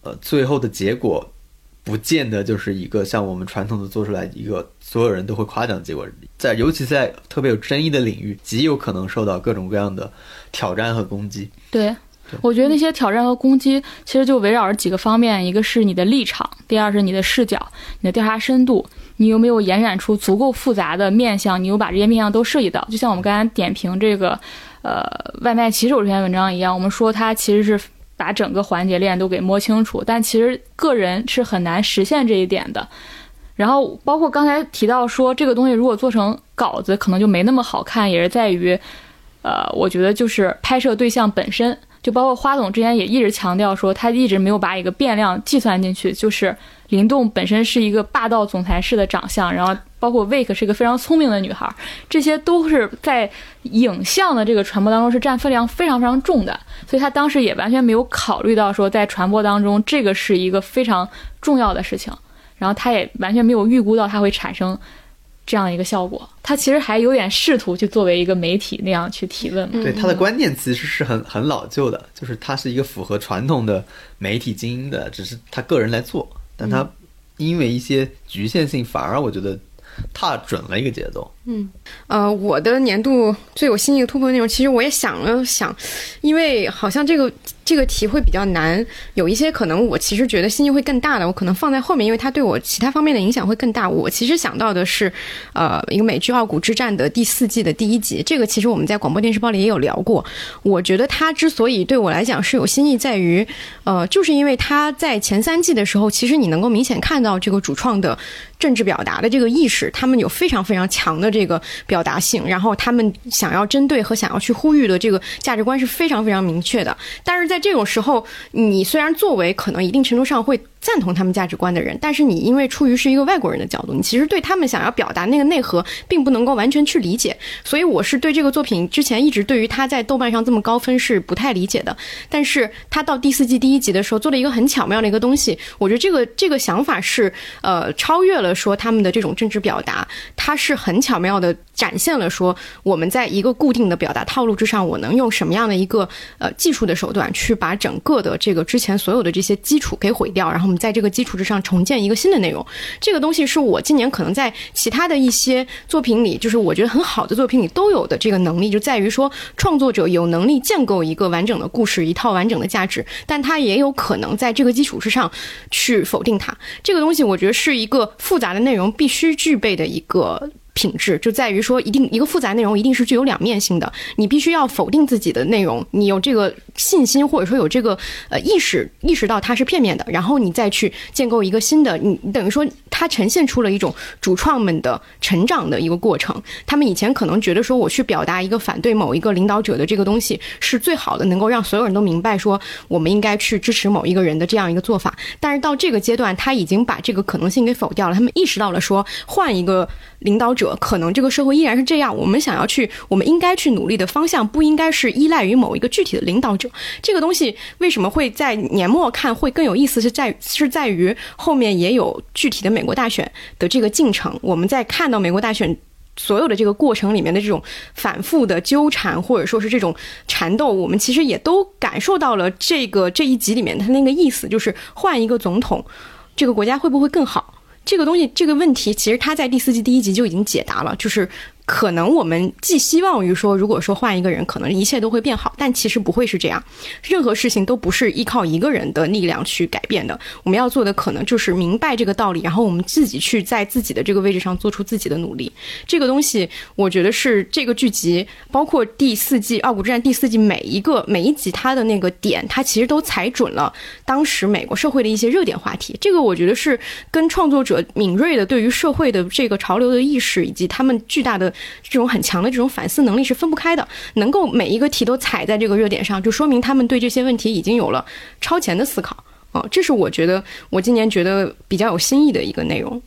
呃最后的结果不见得就是一个像我们传统的做出来一个所有人都会夸奖的结果，在尤其在特别有争议的领域，极有可能受到各种各样的挑战和攻击。对，我觉得那些挑战和攻击其实就围绕着几个方面，一个是你的立场，第二是你的视角、你的调查深度，你有没有延展出足够复杂的面向，你有把这些面向都涉及到。就像我们刚才点评这个，呃，外卖骑手这篇文章一样，我们说它其实是把整个环节链都给摸清楚，但其实个人是很难实现这一点的。然后包括刚才提到说，这个东西如果做成稿子，可能就没那么好看，也是在于，呃，我觉得就是拍摄对象本身，就包括花总之前也一直强调说，他一直没有把一个变量计算进去，就是林动本身是一个霸道总裁式的长相，然后包括 Wake 是一个非常聪明的女孩，这些都是在影像的这个传播当中是占分量非常非常重的，所以他当时也完全没有考虑到说在传播当中这个是一个非常重要的事情。然后他也完全没有预估到它会产生这样一个效果，他其实还有点试图去作为一个媒体那样去提问嘛。对他的观念其实是很很老旧的，就是他是一个符合传统的媒体精英的，只是他个人来做，但他因为一些局限性，反而我觉得踏准了一个节奏。嗯呃，我的年度最有新意的突破内容，其实我也想了想，因为好像这个这个题会比较难，有一些可能我其实觉得新意会更大的，我可能放在后面，因为它对我其他方面的影响会更大。我其实想到的是，呃，一个美剧《傲骨之战》的第四季的第一集，这个其实我们在广播电视报里也有聊过。我觉得它之所以对我来讲是有新意，在于，呃，就是因为它在前三季的时候，其实你能够明显看到这个主创的政治表达的这个意识，他们有非常非常强的这这个表达性，然后他们想要针对和想要去呼吁的这个价值观是非常非常明确的。但是在这种时候，你虽然作为可能一定程度上会赞同他们价值观的人，但是你因为出于是一个外国人的角度，你其实对他们想要表达那个内核，并不能够完全去理解。所以我是对这个作品之前一直对于他在豆瓣上这么高分是不太理解的。但是他到第四季第一集的时候做了一个很巧妙的一个东西，我觉得这个这个想法是呃超越了说他们的这种政治表达，它是很巧妙的展现了说我们在一个固定的表达套路之上，我能用什么样的一个呃技术的手段去把整个的这个之前所有的这些基础给毁掉，然后我们在这个基础之上重建一个新的内容。这个东西是我今年可能在其他的一些作品里，就是我觉得很好的作品里都有的这个能力，就在于说创作者有能力建构一个完整的故事，一套完整的价值，但他也有可能在这个基础之上去否定它。这个东西我觉得是一个复杂的内容必须具备的一个。品质就在于说，一定一个复杂内容一定是具有两面性的。你必须要否定自己的内容，你有这个信心或者说有这个呃意识，意识到它是片面的，然后你再去建构一个新的。你等于说，它呈现出了一种主创们的成长的一个过程。他们以前可能觉得说，我去表达一个反对某一个领导者的这个东西是最好的，能够让所有人都明白说我们应该去支持某一个人的这样一个做法。但是到这个阶段，他已经把这个可能性给否掉了。他们意识到了说，换一个领导者。可能这个社会依然是这样，我们想要去，我们应该去努力的方向不应该是依赖于某一个具体的领导者。这个东西为什么会在年末看会更有意思？是在是在于后面也有具体的美国大选的这个进程。我们在看到美国大选所有的这个过程里面的这种反复的纠缠，或者说是这种缠斗，我们其实也都感受到了这个这一集里面它那个意思，就是换一个总统，这个国家会不会更好？这个东西，这个问题，其实他在第四季第一集就已经解答了，就是可能我们寄希望于说，如果说换一个人，可能一切都会变好，但其实不会是这样。任何事情都不是依靠一个人的力量去改变的。我们要做的可能就是明白这个道理，然后我们自己去在自己的这个位置上做出自己的努力。这个东西，我觉得是这个剧集，包括第四季《傲骨之战》第四季每一个每一集它的那个点，它其实都踩准了当时美国社会的一些热点话题。这个我觉得是跟创作者敏锐的对于社会的这个潮流的意识，以及他们巨大的这种很强的这种反思能力是分不开的。能够每一个题都踩在这个热点上，就说明他们对这些问题已经有了超前的思考。哦，这是我觉得我今年觉得比较有新意的一个内容。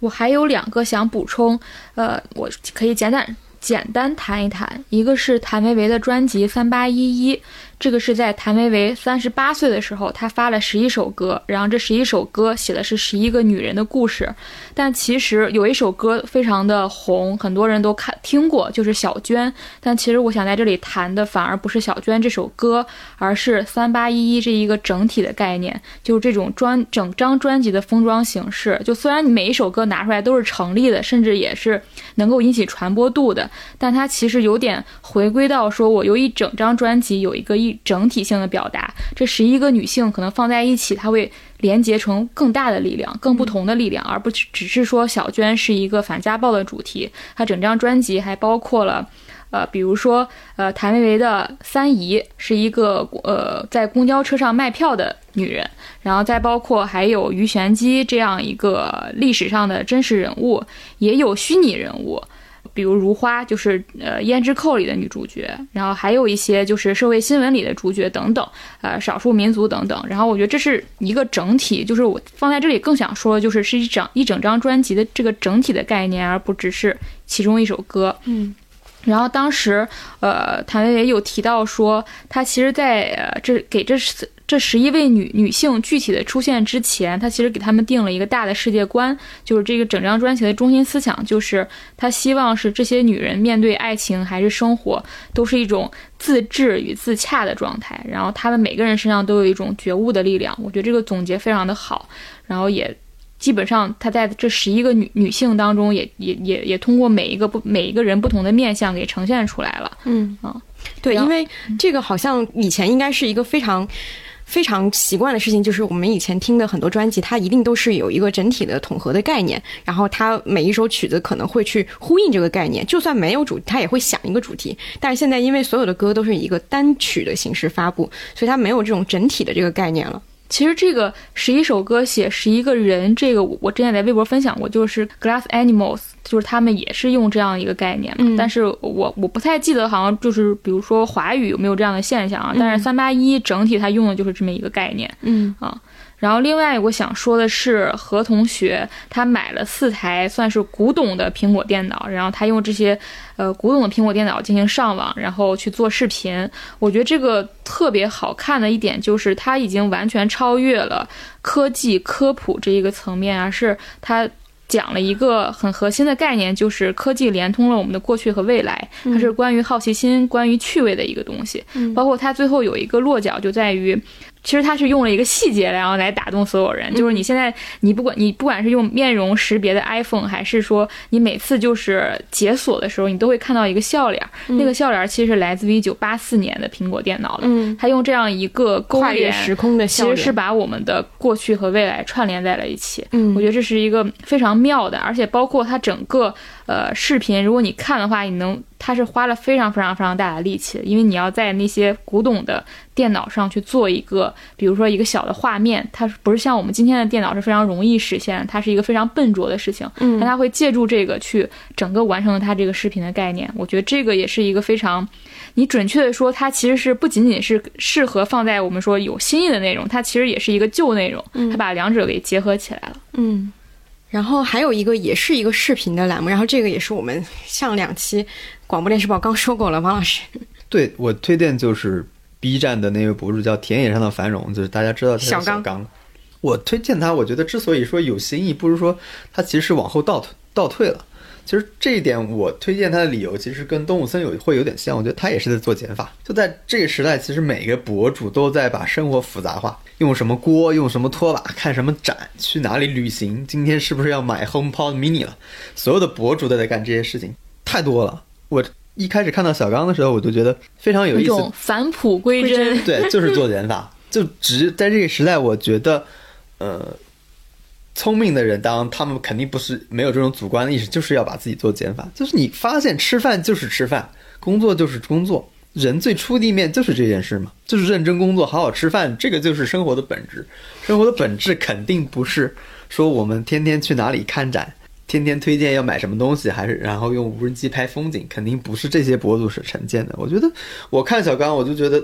我还有两个想补充，呃，我可以简单简单谈一谈，一个是谭维维的专辑《三八一一》。这个是在谭维维三十八岁的时候，他发了十一首歌，然后这十一首歌写的是十一个女人的故事。但其实有一首歌非常的红，很多人都看听过，就是小娟。但其实我想在这里谈的反而不是小娟这首歌，而是三八一一这一个整体的概念，就是这种专整张专辑的封装形式。就虽然每一首歌拿出来都是成立的，甚至也是能够引起传播度的，但它其实有点回归到说我有一整张专辑有一个一。整体性的表达，这十一个女性可能放在一起，它会连接成更大的力量、更不同的力量，而不只是说小娟是一个反家暴的主题。它整张专辑还包括了，呃，比如说，呃，谭维维的三姨是一个呃在公交车上卖票的女人，然后再包括还有于玄机这样一个历史上的真实人物，也有虚拟人物。比如如花，就是呃《胭脂扣》里的女主角，然后还有一些就是社会新闻里的主角等等，呃少数民族等等。然后我觉得这是一个整体，就是我放在这里更想说的就是是一整一整张专辑的这个整体的概念，而不只是其中一首歌。嗯。然后当时，呃，谭维维有提到说，他其实在呃这给这这十一位女女性具体的出现之前，他其实给他们定了一个大的世界观，就是这个整张专辑的中心思想，就是他希望是这些女人面对爱情还是生活，都是一种自治与自洽的状态。然后他们每个人身上都有一种觉悟的力量。我觉得这个总结非常的好，然后也。基本上，她在这十一个女女性当中，也也也也通过每一个不每一个人不同的面相给呈现出来了。嗯啊，对，因为这个好像以前应该是一个非常非常习惯的事情，就是我们以前听的很多专辑，它一定都是有一个整体的统合的概念，然后它每一首曲子可能会去呼应这个概念，就算没有主，它也会想一个主题。但是现在，因为所有的歌都是以一个单曲的形式发布，所以它没有这种整体的这个概念了。其实这个十一首歌写十一个人，这个我之前在微博分享过，就是 Glass Animals，就是他们也是用这样一个概念嘛。但是我我不太记得，好像就是比如说华语有没有这样的现象啊？但是三八一整体它用的就是这么一个概念。嗯啊。然后，另外我想说的是，何同学他买了四台算是古董的苹果电脑，然后他用这些呃古董的苹果电脑进行上网，然后去做视频。我觉得这个特别好看的一点就是，他已经完全超越了科技科普这一个层面，而是他讲了一个很核心的概念，就是科技连通了我们的过去和未来。它是关于好奇心、关于趣味的一个东西。包括他最后有一个落脚，就在于。其实他是用了一个细节，然后来打动所有人。就是你现在，你不管你不管是用面容识别的 iPhone，还是说你每次就是解锁的时候，你都会看到一个笑脸。那个笑脸其实是来自于一九八四年的苹果电脑的。嗯，他用这样一个跨越时空的，其实是把我们的过去和未来串联在了一起。嗯，我觉得这是一个非常妙的，而且包括它整个呃视频，如果你看的话，你能。他是花了非常非常非常大的力气，因为你要在那些古董的电脑上去做一个，比如说一个小的画面，它不是像我们今天的电脑是非常容易实现，它是一个非常笨拙的事情。嗯，但他会借助这个去整个完成了它这个视频的概念。我觉得这个也是一个非常，你准确的说，它其实是不仅仅是适合放在我们说有新意的内容，它其实也是一个旧内容，它把两者给结合起来了。嗯。然后还有一个也是一个视频的栏目，然后这个也是我们上两期广播电视报刚说过了，王老师。对我推荐就是 B 站的那位博主叫田野上的繁荣，就是大家知道他是小刚。我推荐他，我觉得之所以说有新意，不是说他其实是往后倒退倒退了。其实这一点我推荐他的理由，其实跟动物森有会有点像。我觉得他也是在做减法。就在这个时代，其实每个博主都在把生活复杂化。用什么锅，用什么拖把，看什么展，去哪里旅行，今天是不是要买 HomePod Mini 了？所有的博主都在干这些事情。太多了。我一开始看到小刚的时候，我就觉得非常有意思一种，返璞归真。对，就是做减法。就只在这个时代，我觉得，呃，聪明的人，当他们肯定不是没有这种主观的意识，就是要把自己做减法。就是你发现吃饭就是吃饭，工作就是工作，人最初地面就是这件事嘛，*laughs* 就是认真工作，好好吃饭，这个就是生活的本质。生活的本质肯定不是说我们天天去哪里看展，天天推荐要买什么东西，还是然后用无人机拍风景，肯定不是这些博主所呈现的。我觉得我看小刚，我就觉得。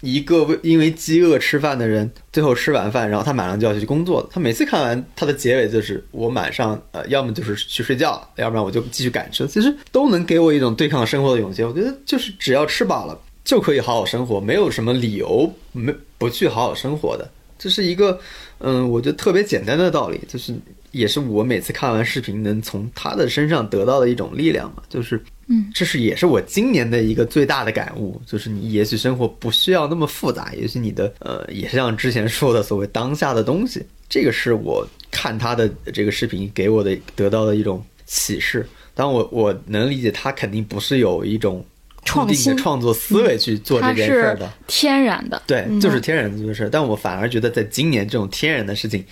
一个为因为饥饿吃饭的人，最后吃完饭，然后他马上就要去工作了。他每次看完他的结尾就是我马上呃，要么就是去睡觉，要不然我就继续赶车。其实都能给我一种对抗生活的勇气。我觉得就是只要吃饱了就可以好好生活，没有什么理由没不去好好生活的。这是一个嗯，我觉得特别简单的道理，就是也是我每次看完视频能从他的身上得到的一种力量嘛，就是。嗯，这是也是我今年的一个最大的感悟，就是你也许生活不需要那么复杂，也许你的呃也是像之前说的所谓当下的东西，这个是我看他的这个视频给我的得到的一种启示。但我我能理解他肯定不是有一种固定的创作思维去做这件事的，天然的，对，就是天然的这件事。但我反而觉得在今年这种天然的事情，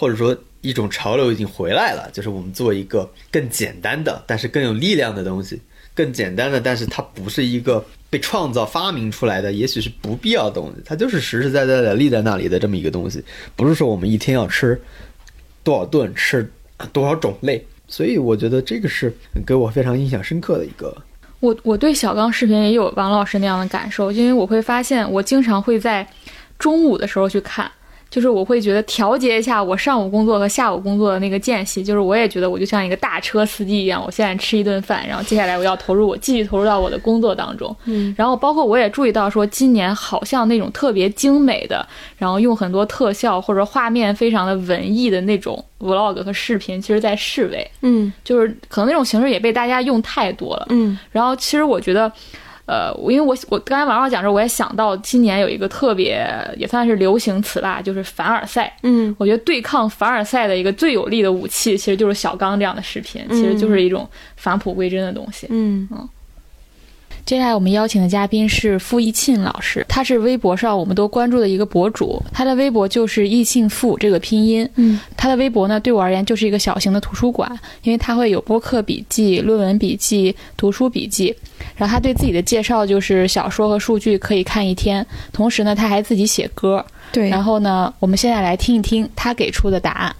或者说一种潮流已经回来了，就是我们做一个更简单的，但是更有力量的东西。更简单的，但是它不是一个被创造发明出来的，也许是不必要的东西，它就是实实在在的立在那里的这么一个东西，不是说我们一天要吃多少顿，吃多少种类，所以我觉得这个是给我非常印象深刻的一个。我我对小刚视频也有王老师那样的感受，因为我会发现我经常会在中午的时候去看。就是我会觉得调节一下我上午工作和下午工作的那个间隙，就是我也觉得我就像一个大车司机一样，我现在吃一顿饭，然后接下来我要投入我继续投入到我的工作当中。嗯，然后包括我也注意到说，今年好像那种特别精美的，然后用很多特效或者画面非常的文艺的那种 vlog 和视频，其实在示威。嗯，就是可能那种形式也被大家用太多了。嗯，然后其实我觉得。呃，我因为我我刚才网上讲时候，我也想到今年有一个特别也算是流行词吧，就是凡尔赛。嗯，我觉得对抗凡尔赛的一个最有力的武器，其实就是小刚这样的视频，其实就是一种返璞归真的东西。嗯嗯。接下来我们邀请的嘉宾是傅义庆老师，他是微博上我们都关注的一个博主，他的微博就是义庆傅这个拼音。嗯，他的微博呢，对我而言就是一个小型的图书馆，因为他会有播客笔记、论文笔记、读书笔记。然后他对自己的介绍就是小说和数据可以看一天，同时呢，他还自己写歌。对，然后呢，我们现在来听一听他给出的答案。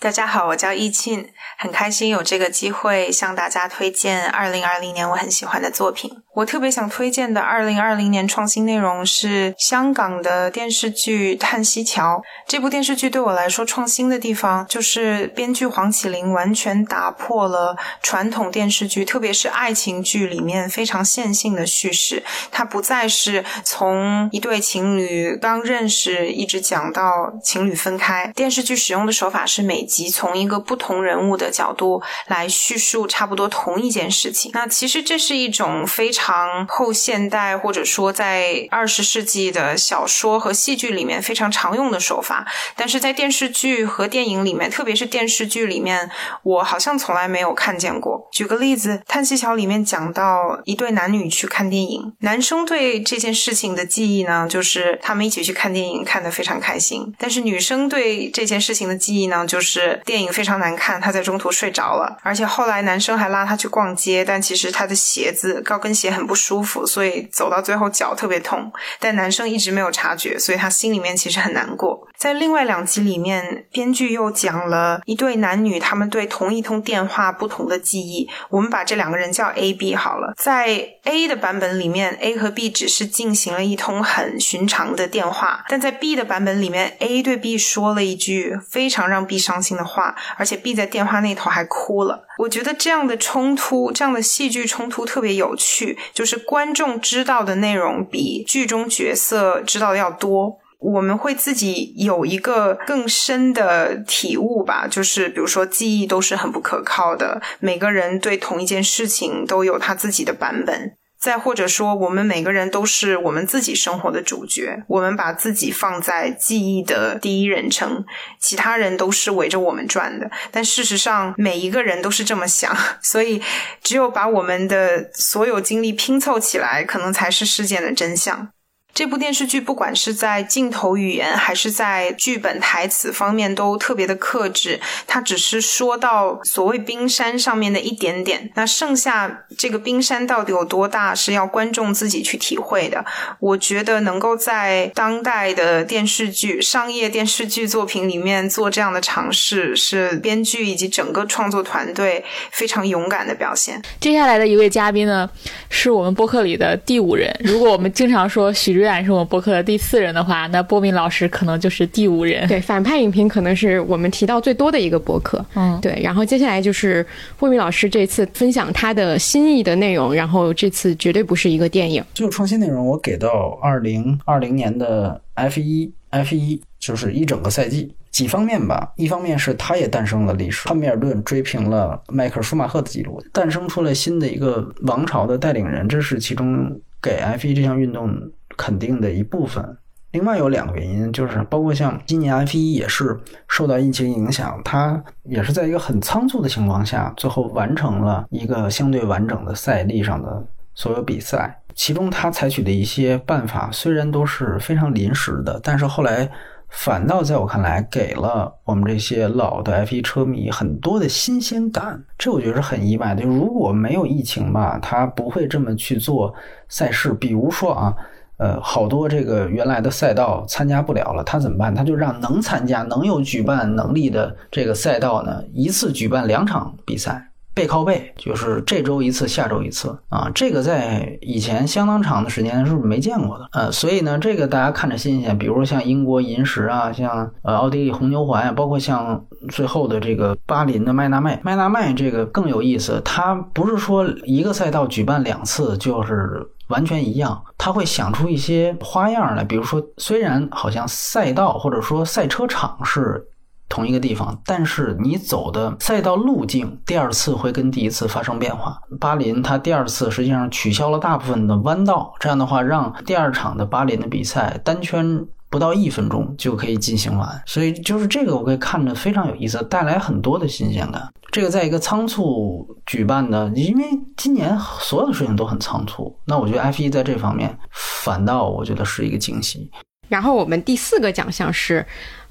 大家好，我叫易庆，很开心有这个机会向大家推荐二零二零年我很喜欢的作品。我特别想推荐的二零二零年创新内容是香港的电视剧《叹息桥》。这部电视剧对我来说创新的地方，就是编剧黄启林完全打破了传统电视剧，特别是爱情剧里面非常线性的叙事。它不再是从一对情侣刚认识一直讲到情侣分开。电视剧使用的手法是每集从一个不同人物的角度来叙述差不多同一件事情。那其实这是一种非常。常后现代或者说在二十世纪的小说和戏剧里面非常常用的手法，但是在电视剧和电影里面，特别是电视剧里面，我好像从来没有看见过。举个例子，《叹息桥》里面讲到一对男女去看电影，男生对这件事情的记忆呢，就是他们一起去看电影，看得非常开心；但是女生对这件事情的记忆呢，就是电影非常难看，她在中途睡着了，而且后来男生还拉她去逛街，但其实她的鞋子高跟鞋。很不舒服，所以走到最后脚特别痛，但男生一直没有察觉，所以他心里面其实很难过。在另外两集里面，编剧又讲了一对男女他们对同一通电话不同的记忆。我们把这两个人叫 A、B 好了。在 A 的版本里面，A 和 B 只是进行了一通很寻常的电话，但在 B 的版本里面，A 对 B 说了一句非常让 B 伤心的话，而且 B 在电话那头还哭了。我觉得这样的冲突，这样的戏剧冲突特别有趣。就是观众知道的内容比剧中角色知道的要多，我们会自己有一个更深的体悟吧。就是比如说，记忆都是很不可靠的，每个人对同一件事情都有他自己的版本。再或者说，我们每个人都是我们自己生活的主角，我们把自己放在记忆的第一人称，其他人都是围着我们转的。但事实上，每一个人都是这么想，*laughs* 所以只有把我们的所有经历拼凑起来，可能才是事件的真相。这部电视剧不管是在镜头语言还是在剧本台词方面都特别的克制，它只是说到所谓冰山上面的一点点，那剩下这个冰山到底有多大是要观众自己去体会的。我觉得能够在当代的电视剧、商业电视剧作品里面做这样的尝试，是编剧以及整个创作团队非常勇敢的表现。接下来的一位嘉宾呢，是我们播客里的第五人。如果我们经常说许知。虽然是我们博客的第四人的话，那波明老师可能就是第五人。对，反派影评可能是我们提到最多的一个博客。嗯，对。然后接下来就是波明老师这次分享他的新意的内容，然后这次绝对不是一个电影。就创新内容，我给到二零二零年的 F 一 F 一，就是一整个赛季，几方面吧。一方面是他也诞生了历史，汉密尔顿追平了迈克尔舒马赫的记录，诞生出了新的一个王朝的带领人，这是其中给 F 一这项运动。肯定的一部分，另外有两个原因，就是包括像今年 F 一也是受到疫情影响，它也是在一个很仓促的情况下，最后完成了一个相对完整的赛历上的所有比赛。其中它采取的一些办法虽然都是非常临时的，但是后来反倒在我看来给了我们这些老的 F 一车迷很多的新鲜感，这我觉得是很意外的。就如果没有疫情吧，他不会这么去做赛事，比如说啊。呃，好多这个原来的赛道参加不了了，他怎么办？他就让能参加、能有举办能力的这个赛道呢，一次举办两场比赛，背靠背，就是这周一次，下周一次啊。*laughs* 这个在以前相当长的时间是没见过的，呃，所以呢，这个大家看着新鲜。比如像英国银石啊，像呃奥地利红牛环，包括像最后的这个巴林的麦纳麦，麦纳麦这个更有意思，它不是说一个赛道举办两次就是。完全一样，他会想出一些花样来。比如说，虽然好像赛道或者说赛车场是同一个地方，但是你走的赛道路径第二次会跟第一次发生变化。巴林他第二次实际上取消了大部分的弯道，这样的话让第二场的巴林的比赛单圈。不到一分钟就可以进行完，所以就是这个，我可以看着非常有意思，带来很多的新鲜感。这个在一个仓促举办的，因为今年所有的事情都很仓促，那我觉得 F 一在这方面反倒我觉得是一个惊喜。然后我们第四个奖项是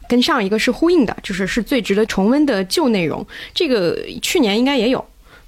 跟上一个是呼应的，就是是最值得重温的旧内容，这个去年应该也有。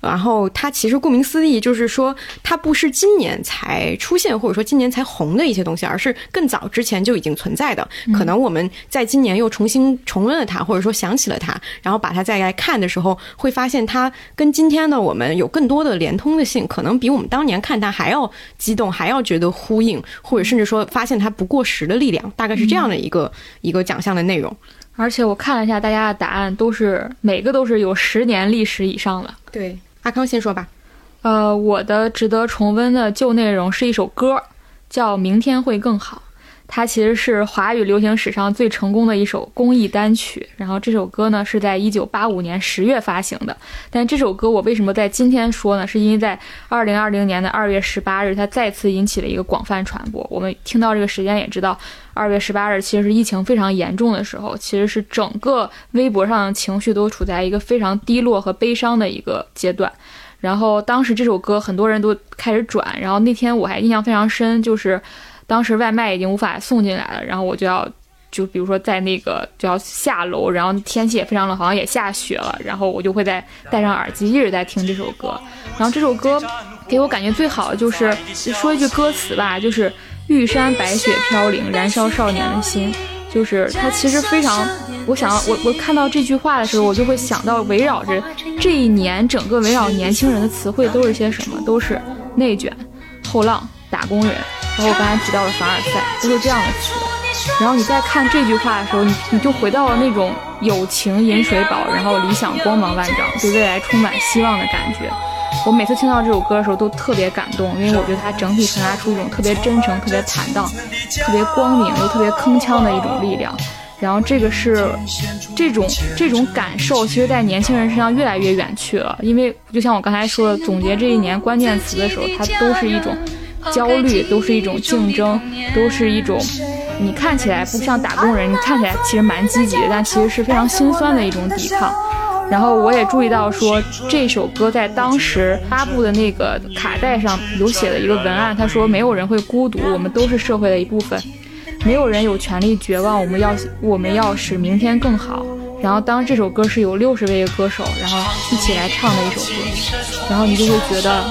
然后它其实顾名思义，就是说它不是今年才出现，或者说今年才红的一些东西，而是更早之前就已经存在的。可能我们在今年又重新重温了它，或者说想起了它，然后把它再来看的时候，会发现它跟今天的我们有更多的连通的性，可能比我们当年看它还要激动，还要觉得呼应，或者甚至说发现它不过时的力量，大概是这样的一个一个奖项的内容。而且我看了一下大家的答案，都是每个都是有十年历史以上的。对。阿康先说吧，呃，我的值得重温的旧内容是一首歌，叫《明天会更好》，它其实是华语流行史上最成功的一首公益单曲。然后这首歌呢是在一九八五年十月发行的，但这首歌我为什么在今天说呢？是因为在二零二零年的二月十八日，它再次引起了一个广泛传播。我们听到这个时间也知道，二月十八日其实是疫情非常严重的时候，其实是整个微博上情绪都处在一个非常低落和悲伤的一个阶段。然后当时这首歌很多人都开始转，然后那天我还印象非常深，就是当时外卖已经无法送进来了，然后我就要就比如说在那个就要下楼，然后天气也非常冷，好像也下雪了，然后我就会在戴上耳机一直在听这首歌。然后这首歌给我感觉最好的就是说一句歌词吧，就是玉山白雪飘零，燃烧少年的心，就是它其实非常。我想，我我看到这句话的时候，我就会想到围绕着这一年，整个围绕年轻人的词汇都是些什么？都是内卷、后浪、打工人，然后我刚才提到的凡尔赛，都是这样的词。然后你再看这句话的时候，你你就回到了那种友情饮水饱，然后理想光芒万丈，对未来充满希望的感觉。我每次听到这首歌的时候都特别感动，因为我觉得它整体传达出一种特别真诚、特别坦荡、特别光明又特别铿锵的一种力量。然后这个是这种这种感受，其实，在年轻人身上越来越远去了。因为就像我刚才说的，总结这一年关键词的时候，它都是一种焦虑，都是一种竞争，都是一种你看起来不像打工人，你看起来其实蛮积极的，但其实是非常心酸的一种抵抗。然后我也注意到说，这首歌在当时发布的那个卡带上有写的一个文案，他说没有人会孤独，我们都是社会的一部分，没有人有权利绝望，我们要我们要使明天更好。然后当这首歌是有六十位歌手，然后一起来唱的一首歌，然后你就会觉得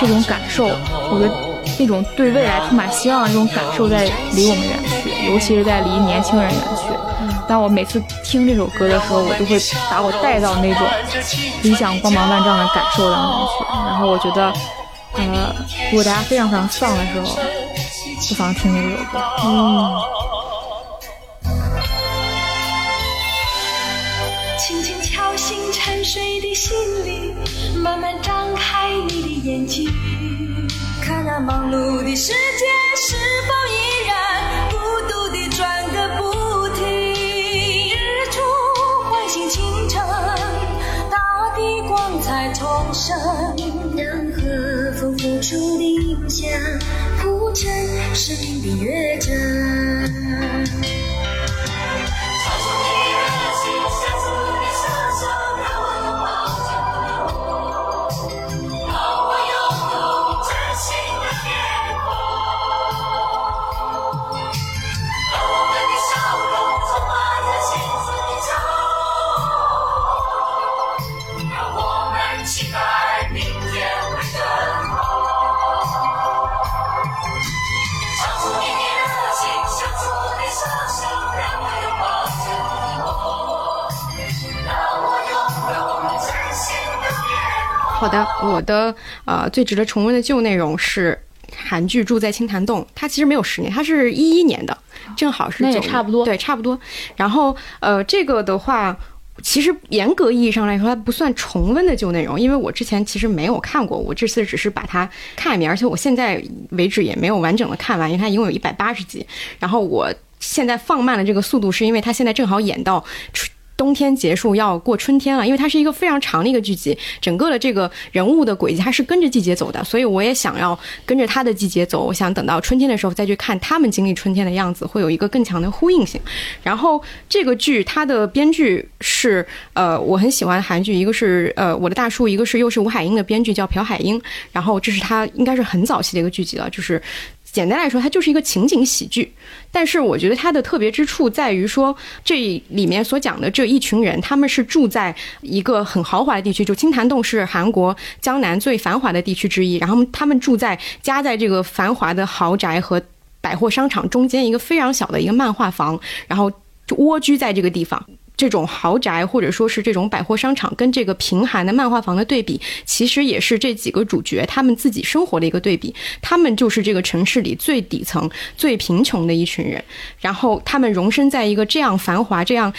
这种感受，我觉得那种对未来充满希望的这种感受在离我们远去，尤其是在离年轻人远去。当我每次听这首歌的时候，我都会把我带到那种理想光芒万丈的感受当中去。然后我觉得，呃，如果大家非常非常丧的时候，不妨听听这首歌。嗯。轻轻敲醒沉睡的心灵，慢慢张开你的眼睛，看那忙碌的世界是否依然孤独地转个不停。日出唤醒清晨，大地光彩重生，让和风拂出的影响铺成生命的乐章。好的，我的呃最值得重温的旧内容是韩剧《住在青潭洞》，它其实没有十年，它是一一年的，正好是那也差不多，对，差不多。然后呃，这个的话，其实严格意义上来说，它不算重温的旧内容，因为我之前其实没有看过，我这次只是把它看一遍，而且我现在为止也没有完整的看完，因为它一共有一百八十集。然后我现在放慢了这个速度，是因为它现在正好演到。冬天结束要过春天了，因为它是一个非常长的一个剧集，整个的这个人物的轨迹它是跟着季节走的，所以我也想要跟着它的季节走。我想等到春天的时候再去看他们经历春天的样子，会有一个更强的呼应性。然后这个剧它的编剧是呃我很喜欢韩剧，一个是呃我的大叔，一个是又是吴海英的编剧叫朴海英。然后这是他应该是很早期的一个剧集了，就是。简单来说，它就是一个情景喜剧，但是我觉得它的特别之处在于说，这里面所讲的这一群人，他们是住在一个很豪华的地区，就青潭洞是韩国江南最繁华的地区之一，然后他们住在夹在这个繁华的豪宅和百货商场中间一个非常小的一个漫画房，然后就蜗居在这个地方。这种豪宅或者说是这种百货商场跟这个贫寒的漫画房的对比，其实也是这几个主角他们自己生活的一个对比。他们就是这个城市里最底层、最贫穷的一群人，然后他们容身在一个这样繁华、这样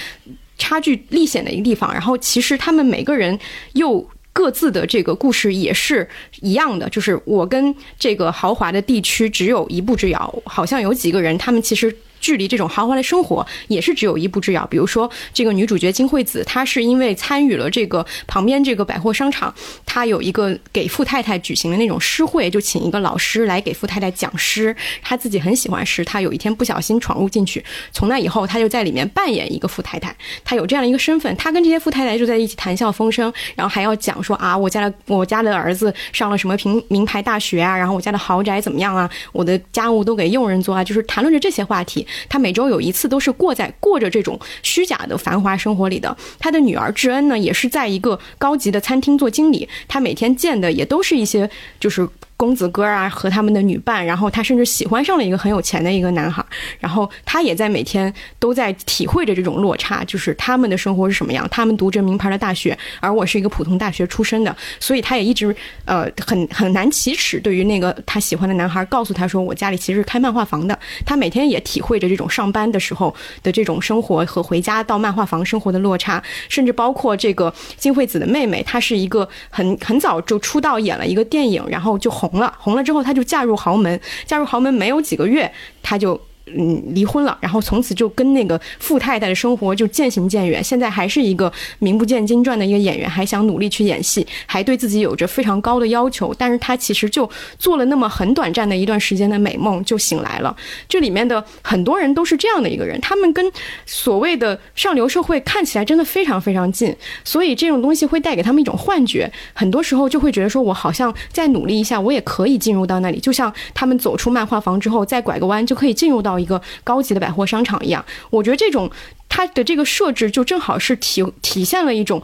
差距历险的一个地方。然后其实他们每个人又各自的这个故事也是一样的，就是我跟这个豪华的地区只有一步之遥。好像有几个人，他们其实。距离这种豪华的生活也是只有一步之遥。比如说，这个女主角金惠子，她是因为参与了这个旁边这个百货商场，她有一个给富太太举行的那种诗会，就请一个老师来给富太太讲诗。她自己很喜欢诗，她有一天不小心闯入进去，从那以后，她就在里面扮演一个富太太。她有这样一个身份，她跟这些富太太就在一起谈笑风生，然后还要讲说啊，我家的我家的儿子上了什么名名牌大学啊，然后我家的豪宅怎么样啊，我的家务都给佣人做啊，就是谈论着这些话题。他每周有一次都是过在过着这种虚假的繁华生活里的。他的女儿智恩呢，也是在一个高级的餐厅做经理。他每天见的也都是一些就是。公子哥啊，和他们的女伴，然后他甚至喜欢上了一个很有钱的一个男孩，然后他也在每天都在体会着这种落差，就是他们的生活是什么样，他们读着名牌的大学，而我是一个普通大学出身的，所以他也一直呃很很难启齿。对于那个他喜欢的男孩，告诉他说我家里其实是开漫画房的，他每天也体会着这种上班的时候的这种生活和回家到漫画房生活的落差，甚至包括这个金惠子的妹妹，她是一个很很早就出道演了一个电影，然后就红。红了，红了之后，她就嫁入豪门。嫁入豪门没有几个月，她就嗯离婚了，然后从此就跟那个富太太的生活就渐行渐远。现在还是一个名不见经传的一个演员，还想努力去演戏，还对自己有着非常高的要求。但是他其实就做了那么很短暂的一段时间的美梦，就醒来了。这里面的很多人都是这样的一个人，他们跟所谓的上流社会看起来真的非常非常近，所以这种东西会带给他们一种幻觉。很多时候就会觉得说，我好像再努力一下，我也可以进入到那里，就像他们走出漫画房之后，再拐个弯就可以进入到到一个高级的百货商场一样。我觉得这种它的这个设置就正好是体体现了一种。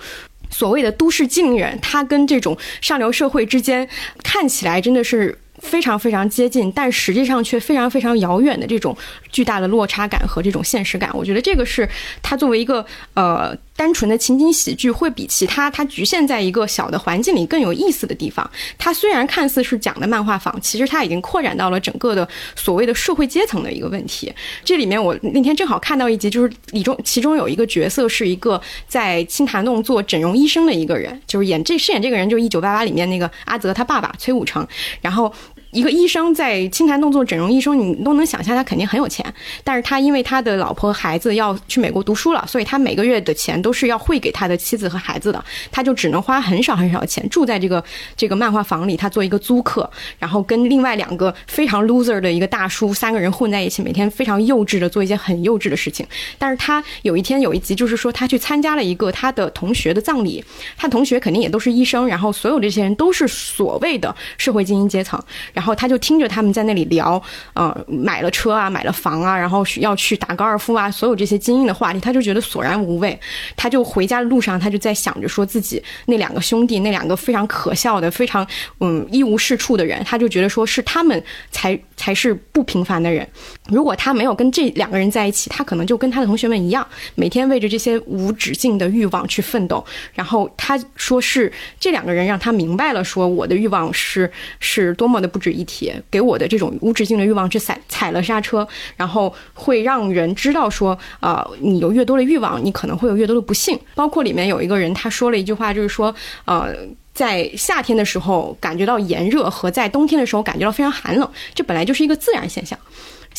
所谓的都市静人，他跟这种上流社会之间看起来真的是非常非常接近，但实际上却非常非常遥远的这种巨大的落差感和这种现实感。我觉得这个是它作为一个呃单纯的情景喜剧，会比其他它局限在一个小的环境里更有意思的地方。它虽然看似是讲的漫画坊，其实它已经扩展到了整个的所谓的社会阶层的一个问题。这里面我那天正好看到一集，就是里中其中有一个角色是一个在青潭弄做整容医生的一个人，就是演这饰演这个人就是一九八八里面那个阿泽他爸爸崔武成，然后。一个医生在青潭洞做整容医生，你都能想象他肯定很有钱。但是他因为他的老婆孩子要去美国读书了，所以他每个月的钱都是要汇给他的妻子和孩子的，他就只能花很少很少的钱住在这个这个漫画房里，他做一个租客，然后跟另外两个非常 loser 的一个大叔三个人混在一起，每天非常幼稚的做一些很幼稚的事情。但是他有一天有一集就是说他去参加了一个他的同学的葬礼，他同学肯定也都是医生，然后所有这些人都是所谓的社会精英阶层。然后他就听着他们在那里聊，呃，买了车啊，买了房啊，然后要去打高尔夫啊，所有这些精英的话题，他就觉得索然无味。他就回家的路上，他就在想着说自己那两个兄弟，那两个非常可笑的、非常嗯一无是处的人，他就觉得说是他们才才是不平凡的人。如果他没有跟这两个人在一起，他可能就跟他的同学们一样，每天为着这些无止境的欲望去奋斗。然后他说是这两个人让他明白了，说我的欲望是是多么的不值一提，给我的这种无止境的欲望去踩踩了刹车，然后会让人知道说，呃，你有越多的欲望，你可能会有越多的不幸。包括里面有一个人，他说了一句话，就是说，呃。在夏天的时候感觉到炎热，和在冬天的时候感觉到非常寒冷，这本来就是一个自然现象。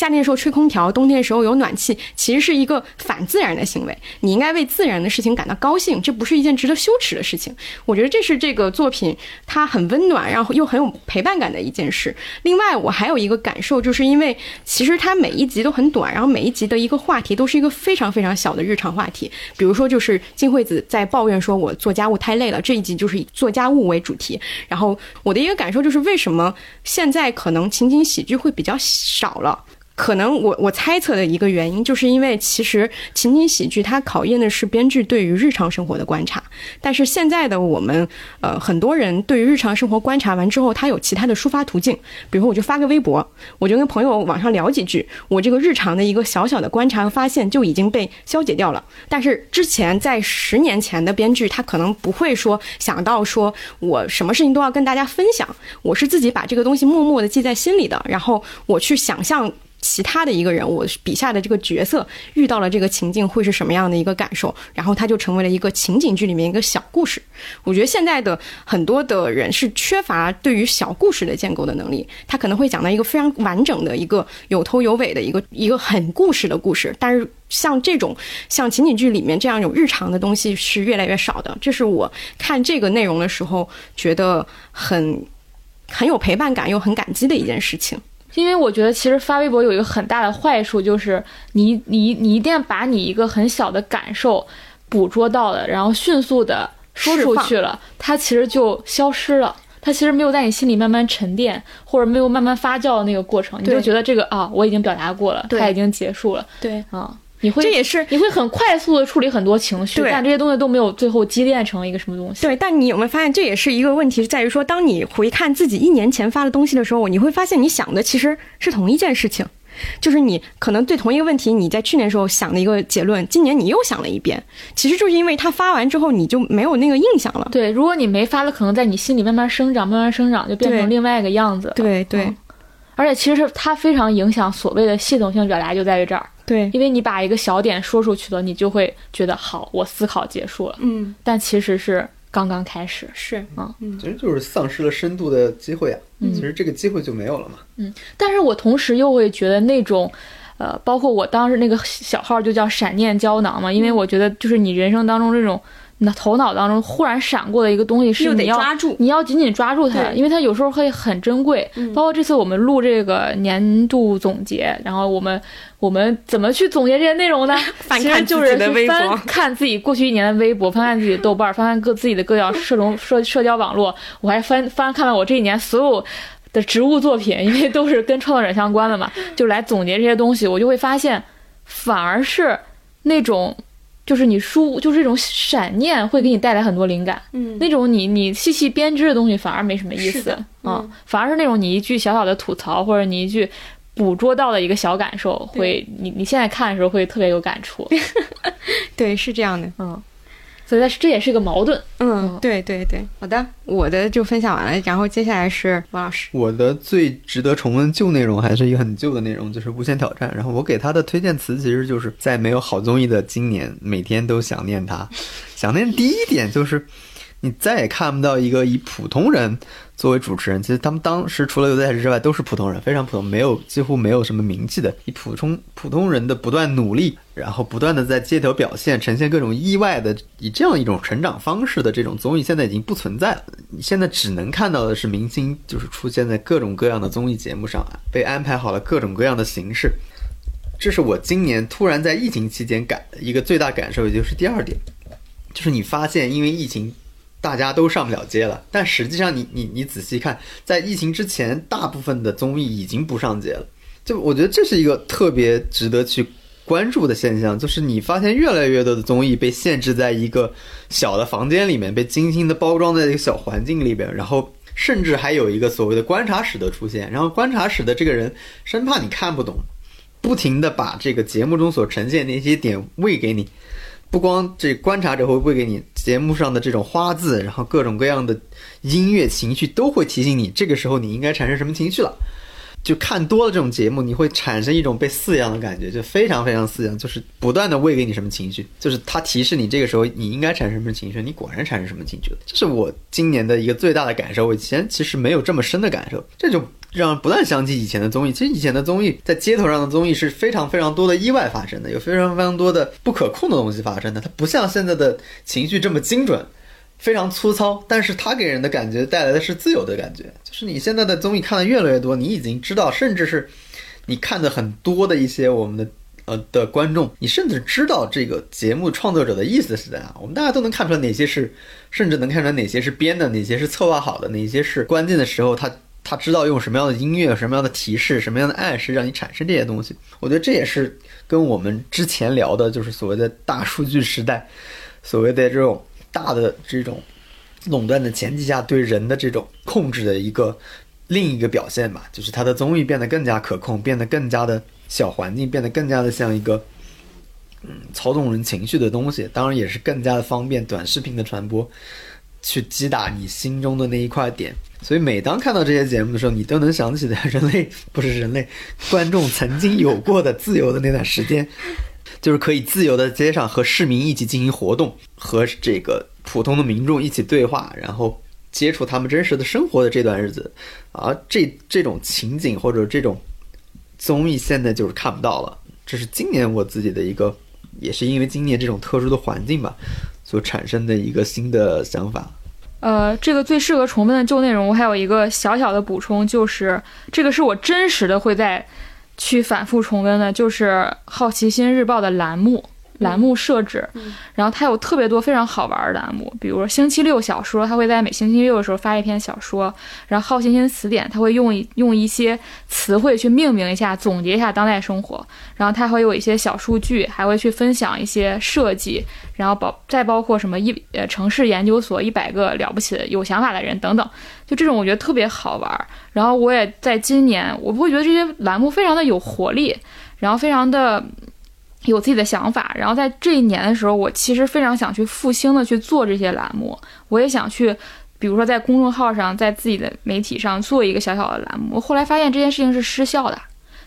夏天的时候吹空调，冬天的时候有暖气，其实是一个反自然的行为。你应该为自然的事情感到高兴，这不是一件值得羞耻的事情。我觉得这是这个作品它很温暖，然后又很有陪伴感的一件事。另外，我还有一个感受，就是因为其实它每一集都很短，然后每一集的一个话题都是一个非常非常小的日常话题。比如说，就是金惠子在抱怨说我做家务太累了，这一集就是以做家务为主题。然后我的一个感受就是，为什么现在可能情景喜剧会比较少了？可能我我猜测的一个原因，就是因为其实情景喜剧它考验的是编剧对于日常生活的观察，但是现在的我们，呃，很多人对于日常生活观察完之后，他有其他的抒发途径，比如说我就发个微博，我就跟朋友网上聊几句，我这个日常的一个小小的观察和发现就已经被消解掉了。但是之前在十年前的编剧，他可能不会说想到说我什么事情都要跟大家分享，我是自己把这个东西默默的记在心里的，然后我去想象。其他的一个人，我笔下的这个角色遇到了这个情境会是什么样的一个感受？然后他就成为了一个情景剧里面一个小故事。我觉得现在的很多的人是缺乏对于小故事的建构的能力，他可能会讲到一个非常完整的一个有头有尾的一个一个很故事的故事。但是像这种像情景剧里面这样有日常的东西是越来越少的。这是我看这个内容的时候觉得很很有陪伴感又很感激的一件事情。因为我觉得，其实发微博有一个很大的坏处，就是你你你一定要把你一个很小的感受捕捉到了，然后迅速的说出去了，它其实就消失了。它其实没有在你心里慢慢沉淀，或者没有慢慢发酵的那个过程，你就觉得这个啊，我已经表达过了，它已经结束了。对啊。你会，这也是你会很快速的处理很多情绪，对，但这些东西都没有最后积淀成一个什么东西。对，但你有没有发现，这也是一个问题，在于说，当你回看自己一年前发的东西的时候，你会发现你想的其实是同一件事情，就是你可能对同一个问题，你在去年时候想的一个结论，今年你又想了一遍，其实就是因为它发完之后你就没有那个印象了。对，如果你没发了，可能在你心里慢慢生长，慢慢生长，就变成另外一个样子。对对，而且其实是它非常影响所谓的系统性表达，就在于这儿。对，因为你把一个小点说出去了，你就会觉得好，我思考结束了。嗯，但其实是刚刚开始。是啊，嗯，其实就是丧失了深度的机会啊。嗯，其实这个机会就没有了嘛。嗯，但是我同时又会觉得那种，呃，包括我当时那个小号就叫闪念胶囊嘛，因为我觉得就是你人生当中这种。那头脑当中忽然闪过的一个东西是你要抓住你要紧紧抓住它，因为它有时候会很珍贵。嗯包括这次我们录这个年度总结，然后我们我们怎么去总结这些内容呢？*laughs* 翻其实就是去翻 *laughs* 看自己过去一年的微博，翻看自己的豆瓣，翻看各自己的各条社融社社交网络，我还翻翻看了我这一年所有。的植物作品，因为都是跟创作者相关的嘛，就来总结这些东西，我就会发现，反而是那种，就是你书，就是这种闪念会给你带来很多灵感。嗯那种你你细细编织的东西反而没什么意思嗯反而是那种你一句小小的吐槽或者你一句捕捉到的一个小感受，会你你现在看的时候会特别有感触，*laughs* 对，是这样的。嗯，所以它是这也是个矛盾。嗯，对对对，好的，我的就分享完了，然后接下来是王老师。我的最值得重温旧内容还是一个很旧的内容，就是《无限挑战》。然后我给他的推荐词其实就是在没有好综艺的今年，每天都想念他。想念第一点就是，你再也看不到一个以普通人作为主持人。其实他们当时除了刘在石之外，都是普通人，非常普通，没有几乎没有什么名气的。以普通普通人的不断努力，然后不断的在街头表现，呈现各种意外的，以这样一种成长方式的这种综艺，现在已经不存在了。你现在只能看到的是明星就是出现在各种各样的综艺节目上，被安排好了各种各样的形式。这是我今年突然在疫情期间感一个最大感受，也就是第二点，就是你发现因为疫情，大家都上不了街了，但实际上你你你仔细看，在疫情之前，大部分的综艺已经不上街了。就我觉得这是一个特别值得去关注的现象，就是你发现越来越多的综艺被限制在一个小的房间里面，被精心的包装在一个小环境里边，然后甚至还有一个所谓的观察室的出现，然后观察室的这个人生怕你看不懂，不停的把这个节目中所呈现的那些点喂给你。不光这观察者会喂给你节目上的这种花字，然后各种各样的音乐情绪都会提醒你，这个时候你应该产生什么情绪了。就看多了这种节目，你会产生一种被饲养的感觉，就非常非常饲养，就是不断的喂给你什么情绪，就是它提示你这个时候你应该产生什么情绪，你果然产生什么情绪了。这是我今年的一个最大的感受，我以前其实没有这么深的感受，这就让不断想起以前的综艺。其实以前的综艺在街头上的综艺是非常非常多的意外发生的，有非常非常多的不可控的东西发生的，它不像现在的情绪这么精准。非常粗糙，但是它给人的感觉带来的是自由的感觉。就是你现在的综艺看的越来越多，你已经知道，甚至是你看的很多的一些我们的呃的观众，你甚至知道这个节目创作者的意思是怎样。我们大家都能看出来哪些是，甚至能看出来哪些是编的，哪些是策划好的，哪些是关键的时候他他知道用什么样的音乐、什么样的提示、什么样的暗示让你产生这些东西。我觉得这也是跟我们之前聊的，就是所谓的大数据时代，所谓的这种。大的这种垄断的前提下对人的这种控制的一个另一个表现吧，就是它的综艺变得更加可控，变得更加的小环境，变得更加的像一个嗯操纵人情绪的东西，当然也是更加的方便短视频的传播，去击打你心中的那一块点。所以每当看到这些节目的时候，你都能想起来人类不是人类观众曾经有过的自由的那段时间。就是可以自由的街上和市民一起进行活动，和这个普通的民众一起对话，然后接触他们真实的生活的这段日子，而这这种情景或者这种综艺现在就是看不到了。这是今年我自己的一个，也是因为今年这种特殊的环境吧，所产生的一个新的想法。呃，这个最适合重温的旧内容，我还有一个小小的补充，就是这个是我真实的会在。去反复重温的，就是《好奇心日报》的栏目栏目设置，嗯、然后它有特别多非常好玩的栏目，比如说星期六小说，它会在每星期六的时候发一篇小说，然后《好奇心词典》它会用一用一些词汇去命名一下，总结一下当代生活，然后它会有一些小数据，还会去分享一些设计，然后包再包括什么一呃城市研究所一百个了不起的有想法的人等等，就这种我觉得特别好玩。然后我也在今年，我不会觉得这些栏目非常的有活力，然后非常的有自己的想法。然后在这一年的时候，我其实非常想去复兴的去做这些栏目，我也想去，比如说在公众号上，在自己的媒体上做一个小小的栏目。我后来发现这件事情是失效的，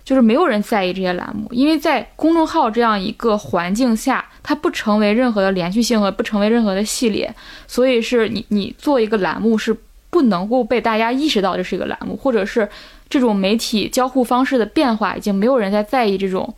就是没有人在意这些栏目，因为在公众号这样一个环境下，它不成为任何的连续性和不成为任何的系列，所以是你你做一个栏目是。不能够被大家意识到这是一个栏目，或者是这种媒体交互方式的变化，已经没有人在在意这种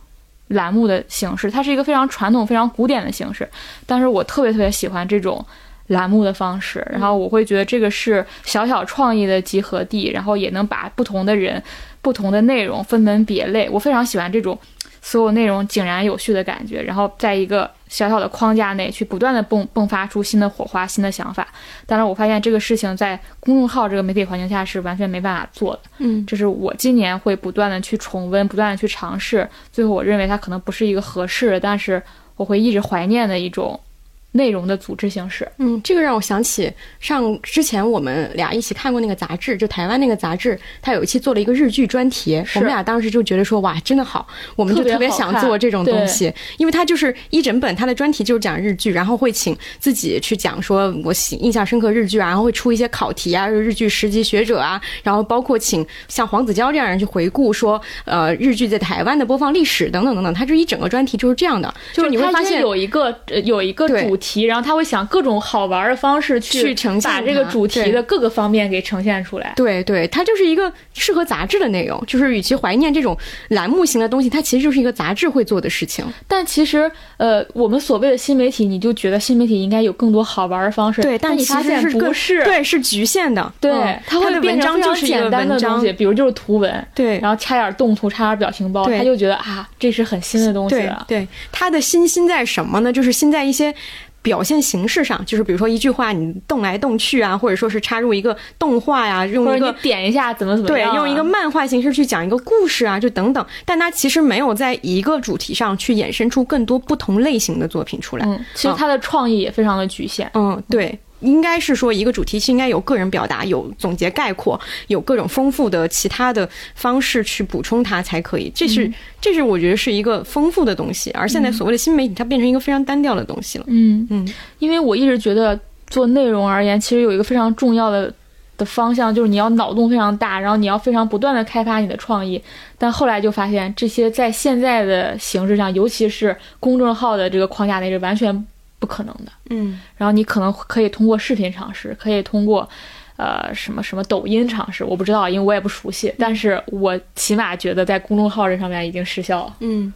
栏目的形式，它是一个非常传统、非常古典的形式，但是我特别特别喜欢这种栏目的方式，然后我会觉得这个是小小创意的集合地，然后也能把不同的人、不同的内容分门别类，我非常喜欢这种所有内容井然有序的感觉，然后在一个小小的框架内去不断的迸迸发出新的火花、新的想法。当然，我发现这个事情在公众号这个媒体环境下是完全没办法做的。嗯，这是我今年会不断的去重温、不断的去尝试，最后我认为它可能不是一个合适，但是我会一直怀念的一种内容的组织形式。嗯，这个让我想起上之前我们俩一起看过那个杂志，就台湾那个杂志，它有一期做了一个日剧专题，我们俩当时就觉得说哇，真的好，我们就特别想做这种东西，因为它就是一整本，它的专题就是讲日剧，然后会请自己去讲说我喜印象深刻日剧啊，然后会出一些考题啊，日剧十级学者啊，然后包括请像黄子佼这样人去回顾说呃日剧在台湾的播放历史等等等等，它这一整个专题就是这样的，就是你会发现有一个呃有一个主题，然后他会想各种好玩的方式去呈现把这个主题的各个方面给呈现出来。对对，它就是一个适合杂志的内容，就是与其怀念这种栏目型的东西，它其实就是一个杂志会做的事情。但其实呃，我们所谓的新媒体，你就觉得新媒体应该有更多好玩的方式，对，但你发现不是，对，是局限的，对，它会变成就是简单的东西，比如就是图文，对，然后插点动图，插点表情包，他就觉得啊，这是很新的东西了。对，它的新新在什么呢？就是新在一些。表现形式上，就是比如说一句话你动来动去啊，或者说是插入一个动画呀，用一个点一下怎么怎么对，用一个漫画形式去讲一个故事啊，就等等。但它其实没有在一个主题上去衍生出更多不同类型的作品出来。嗯，其实它的创意也非常的局限。嗯，对。应该是说，一个主题是应该有个人表达，有总结概括，有各种丰富的其他的方式去补充它才可以。这是，这是我觉得是一个丰富的东西。而现在所谓的新媒体，它变成一个非常单调的东西了。嗯嗯，因为我一直觉得做内容而言，其实有一个非常重要的的方向，就是你要脑洞非常大，然后你要非常不断的开发你的创意。但后来就发现，这些在现在的形式上，尤其是公众号的这个框架内，是完全。不可能的，嗯，然后你可能可以通过视频尝试，可以通过，呃，什么什么抖音尝试，我不知道，因为我也不熟悉，但是我起码觉得在公众号这上面已经失效了，嗯，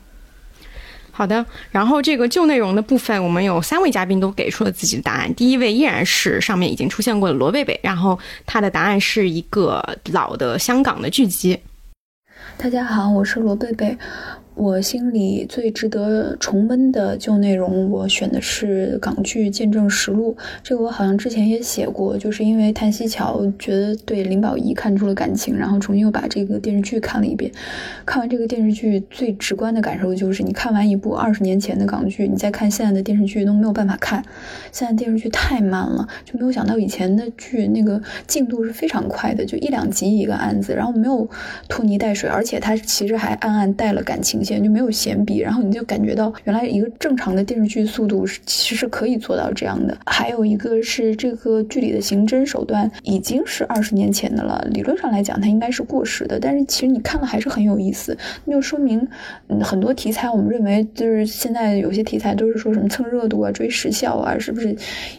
好的，然后这个旧内容的部分，我们有三位嘉宾都给出了自己的答案，第一位依然是上面已经出现过的罗贝贝，然后他的答案是一个老的香港的剧集。大家好，我是罗贝贝。我心里最值得重温的旧内容，我选的是港剧《见证实录》。这个我好像之前也写过，就是因为叹息桥觉得对林保怡看出了感情，然后重新又把这个电视剧看了一遍。看完这个电视剧，最直观的感受就是，你看完一部二十年前的港剧，你再看现在的电视剧都没有办法看。现在电视剧太慢了，就没有想到以前的剧那个进度是非常快的，就一两集一个案子，然后没有拖泥带水，而且它其实还暗暗带了感情。就没有闲笔，然后你就感觉到原来一个正常的电视剧速度是其实是可以做到这样的。还有一个是这个剧里的刑侦手段已经是二十年前的了，理论上来讲它应该是过时的，但是其实你看了还是很有意思。那就说明，很多题材我们认为就是现在有些题材都是说什么蹭热度啊、追时效啊，是不是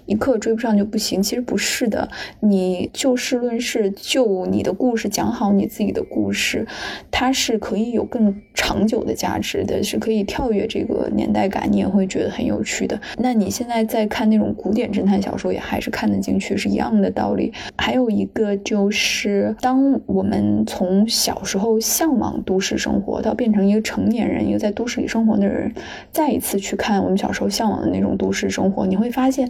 一刻追不上就不行？其实不是的，你就事论事，就你的故事讲好你自己的故事，它是可以有更长久的。价值的是可以跳跃这个年代感，你也会觉得很有趣的。那你现在在看那种古典侦探小说，也还是看得进去，是一样的道理。还有一个就是，当我们从小时候向往都市生活，到变成一个成年人，一个在都市里生活的人，再一次去看我们小时候向往的那种都市生活，你会发现，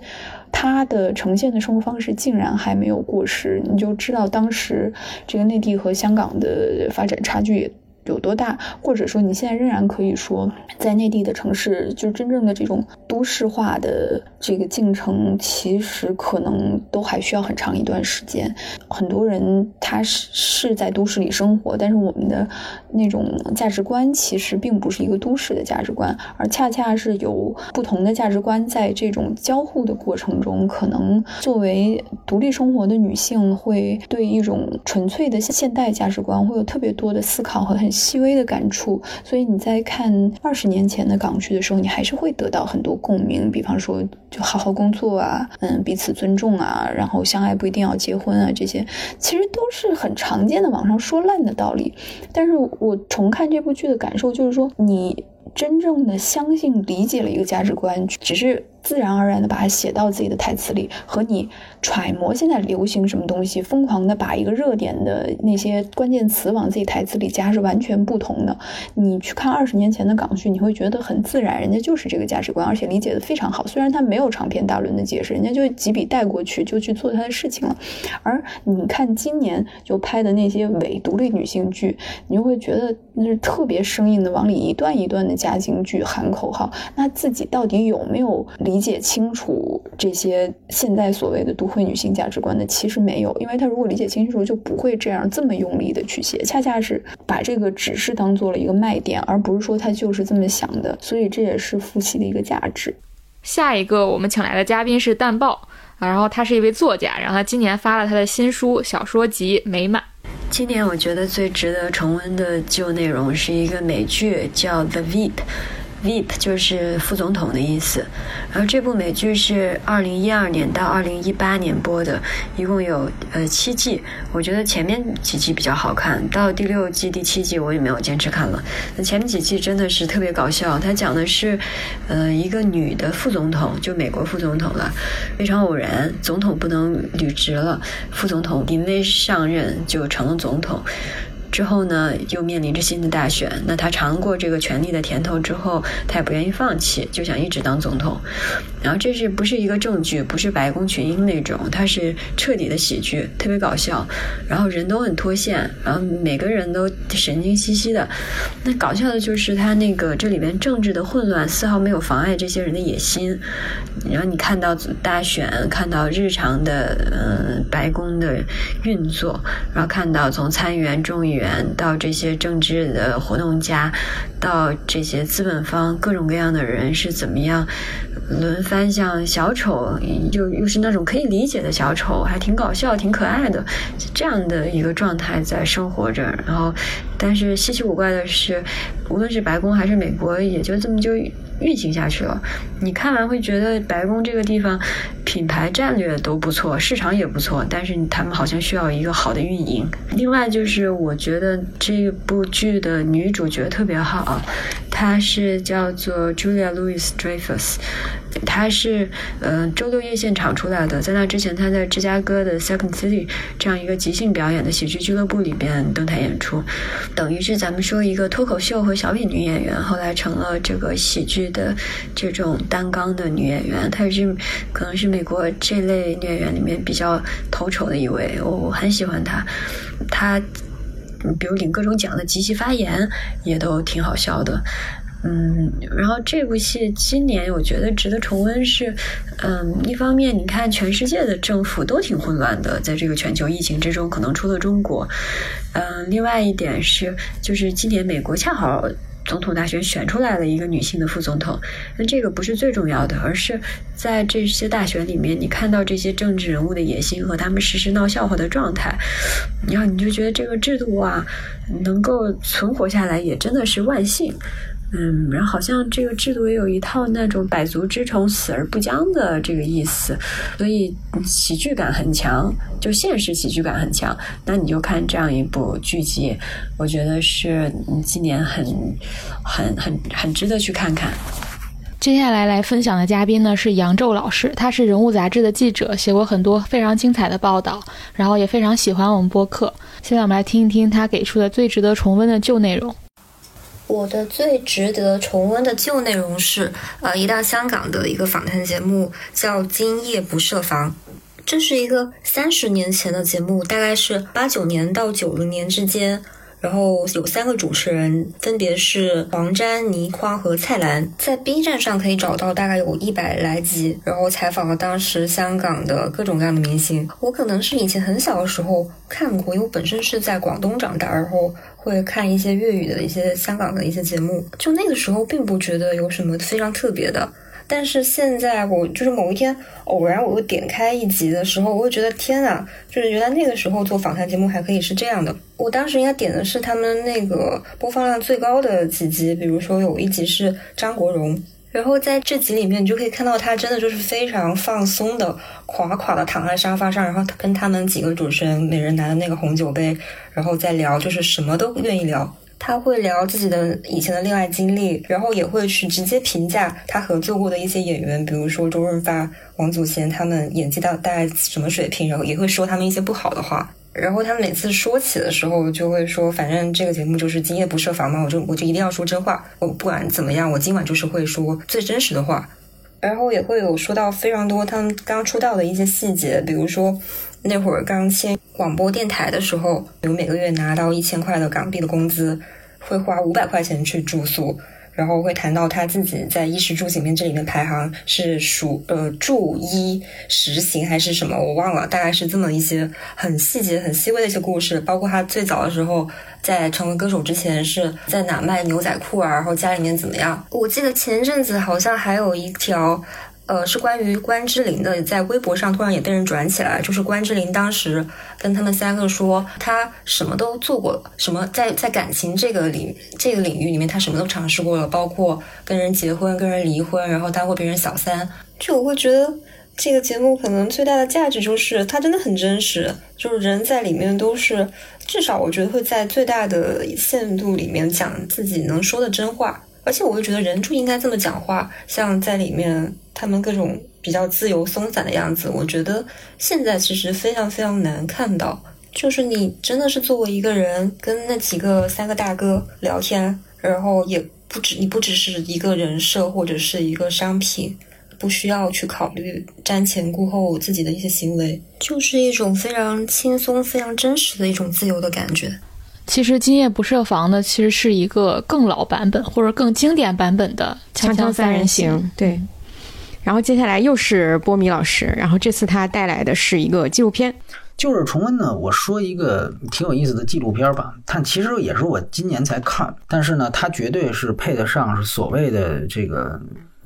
它的呈现的生活方式竟然还没有过时。你就知道当时这个内地和香港的发展差距。有多大，或者说你现在仍然可以说，在内地的城市，就是真正的这种都市化的这个进程，其实可能都还需要很长一段时间。很多人他是是在都市里生活，但是我们的那种价值观其实并不是一个都市的价值观，而恰恰是有不同的价值观在这种交互的过程中，可能作为独立生活的女性，会对一种纯粹的现代价值观会有特别多的思考和很。细微的感触，所以你在看二十年前的港剧的时候，你还是会得到很多共鸣。比方说，就好好工作啊，嗯，彼此尊重啊，然后相爱不一定要结婚啊，这些其实都是很常见的网上说烂的道理。但是我重看这部剧的感受就是说，你真正的相信、理解了一个价值观，只是自然而然的把它写到自己的台词里，和你揣摩现在流行什么东西，疯狂的把一个热点的那些关键词往自己台词里加是完全不同的。你去看二十年前的港剧，你会觉得很自然，人家就是这个价值观，而且理解的非常好。虽然他没有长篇大论的解释，人家就几笔带过去，就去做他的事情了。而你看今年就拍的那些伪独立女性剧，你就会觉得那是特别生硬的，往里一段一段的加京剧、喊口号。那自己到底有没有理解清楚这些现在所谓的都会女性价值观的？其实没有，因为他如果理解清楚，就不会这样这么用力的去写。恰恰是把这个只是当做了一个卖点，而不是说他就是这么想的。所以这也是复习的一个价值。下一个我们请来的嘉宾是淡豹啊，然后他是一位作家，然后他今年发了他的新书小说集《美满》。今年我觉得最值得重温的旧内容是一个美剧，叫《The Veep》。VIP 就是副总统的意思，然后这部美剧是二零一二年到二零一八年播的，一共有呃七季。我觉得前面几季比较好看，到第六季、第七季我也没有坚持看了。那前面几季真的是特别搞笑，它讲的是呃一个女的副总统，就美国副总统了，非常偶然，总统不能履职了，副总统临危上任就成了总统。之后呢，又面临着新的大选。那他尝过这个权力的甜头之后，他也不愿意放弃，就想一直当总统。然后这是不是一个正剧？不是白宫群英那种，它是彻底的喜剧，特别搞笑。然后人都很脱线，然后每个人都神经兮兮的。那搞笑的就是他那个这里边政治的混乱丝毫没有妨碍这些人的野心。然后你看到大选，看到日常的嗯白宫的运作，然后看到从参议员、众议员。到这些政治的活动家，到这些资本方各种各样的人是怎么样轮番像小丑，又又是那种可以理解的小丑，还挺搞笑、挺可爱的这样的一个状态在生活着。然后，但是稀奇古怪的是，无论是白宫还是美国，也就这么就。运行下去了，你看完会觉得白宫这个地方品牌战略都不错，市场也不错，但是他们好像需要一个好的运营。另外就是我觉得这部剧的女主角特别好，她是叫做 Julia Louis Dreyfus。他是呃周六夜现场出来的，在那之前他在芝加哥的 Second City 这样一个即兴表演的喜剧俱乐部里边登台演出，等于是咱们说一个脱口秀和小品女演员，后来成了这个喜剧的这种担纲的女演员。她也是可能是美国这类女演员里面比较头筹的一位，我很喜欢她。她比如领各种奖的即席发言也都挺好笑的。嗯，然后这部戏今年我觉得值得重温是，嗯，一方面你看全世界的政府都挺混乱的，在这个全球疫情之中，可能除了中国，嗯，另外一点是，就是今年美国恰好总统大选选出来了一个女性的副总统，那这个不是最重要的，而是在这些大选里面，你看到这些政治人物的野心和他们时时闹笑话的状态，然后你就觉得这个制度啊，能够存活下来也真的是万幸。嗯，然后好像这个制度也有一套那种百足之虫，死而不僵的这个意思，所以喜剧感很强，就现实喜剧感很强。那你就看这样一部剧集，我觉得是今年很、很、很、很值得去看看。接下来来分享的嘉宾呢是杨宙老师，他是人物杂志的记者，写过很多非常精彩的报道，然后也非常喜欢我们播客。现在我们来听一听他给出的最值得重温的旧内容。我的最值得重温的旧内容是，呃，一档香港的一个访谈节目，叫《今夜不设防》。这是一个三十年前的节目，大概是八九年到九零年之间。然后有三个主持人，分别是黄沾、倪匡和蔡澜。在 B 站上可以找到大概有一百来集，然后采访了当时香港的各种各样的明星。我可能是以前很小的时候看过，因为我本身是在广东长大，然后会看一些粤语的一些香港的一些节目。就那个时候并不觉得有什么非常特别的。但是现在我就是某一天偶然我又点开一集的时候，我会觉得天啊，就是原来那个时候做访谈节目还可以是这样的。我当时应该点的是他们那个播放量最高的几集，比如说有一集是张国荣，然后在这集里面你就可以看到他真的就是非常放松的垮垮的躺在沙发上，然后跟他们几个主持人每人拿的那个红酒杯，然后再聊，就是什么都愿意聊。他会聊自己的以前的恋爱经历，然后也会去直接评价他合作过的一些演员，比如说周润发、王祖贤他们演技到大概什么水平，然后也会说他们一些不好的话。然后他每次说起的时候，就会说，反正这个节目就是今夜不设防嘛，我就我就一定要说真话，我不管怎么样，我今晚就是会说最真实的话。然后也会有说到非常多他们刚出道的一些细节，比如说那会儿刚签广播电台的时候，比如每个月拿到一千块的港币的工资，会花五百块钱去住宿。然后会谈到他自己在衣食住行面这里面排行是属呃住衣食行还是什么我忘了，大概是这么一些很细节很细微的一些故事，包括他最早的时候在成为歌手之前是在哪卖牛仔裤啊，然后家里面怎么样？我记得前阵子好像还有一条。呃，是关于关之琳的，在微博上突然也被人转起来，就是关之琳当时跟他们三个说，他什么都做过，什么在在感情这个领这个领域里面，他什么都尝试过了，包括跟人结婚、跟人离婚，然后当过别人小三。就我会觉得这个节目可能最大的价值就是它真的很真实，就是人在里面都是至少我觉得会在最大的限度里面讲自己能说的真话。而且我又觉得人就应该这么讲话，像在里面他们各种比较自由松散的样子，我觉得现在其实非常非常难看到。就是你真的是作为一个人跟那几个三个大哥聊天，然后也不只你不只是一个人设或者是一个商品，不需要去考虑瞻前顾后自己的一些行为，就是一种非常轻松、非常真实的一种自由的感觉。其实《今夜不设防》呢，其实是一个更老版本或者更经典版本的《锵锵三人行》。对。然后接下来又是波米老师，然后这次他带来的是一个纪录片。旧日重温呢，我说一个挺有意思的纪录片吧，但其实也是我今年才看，但是呢，它绝对是配得上是所谓的这个。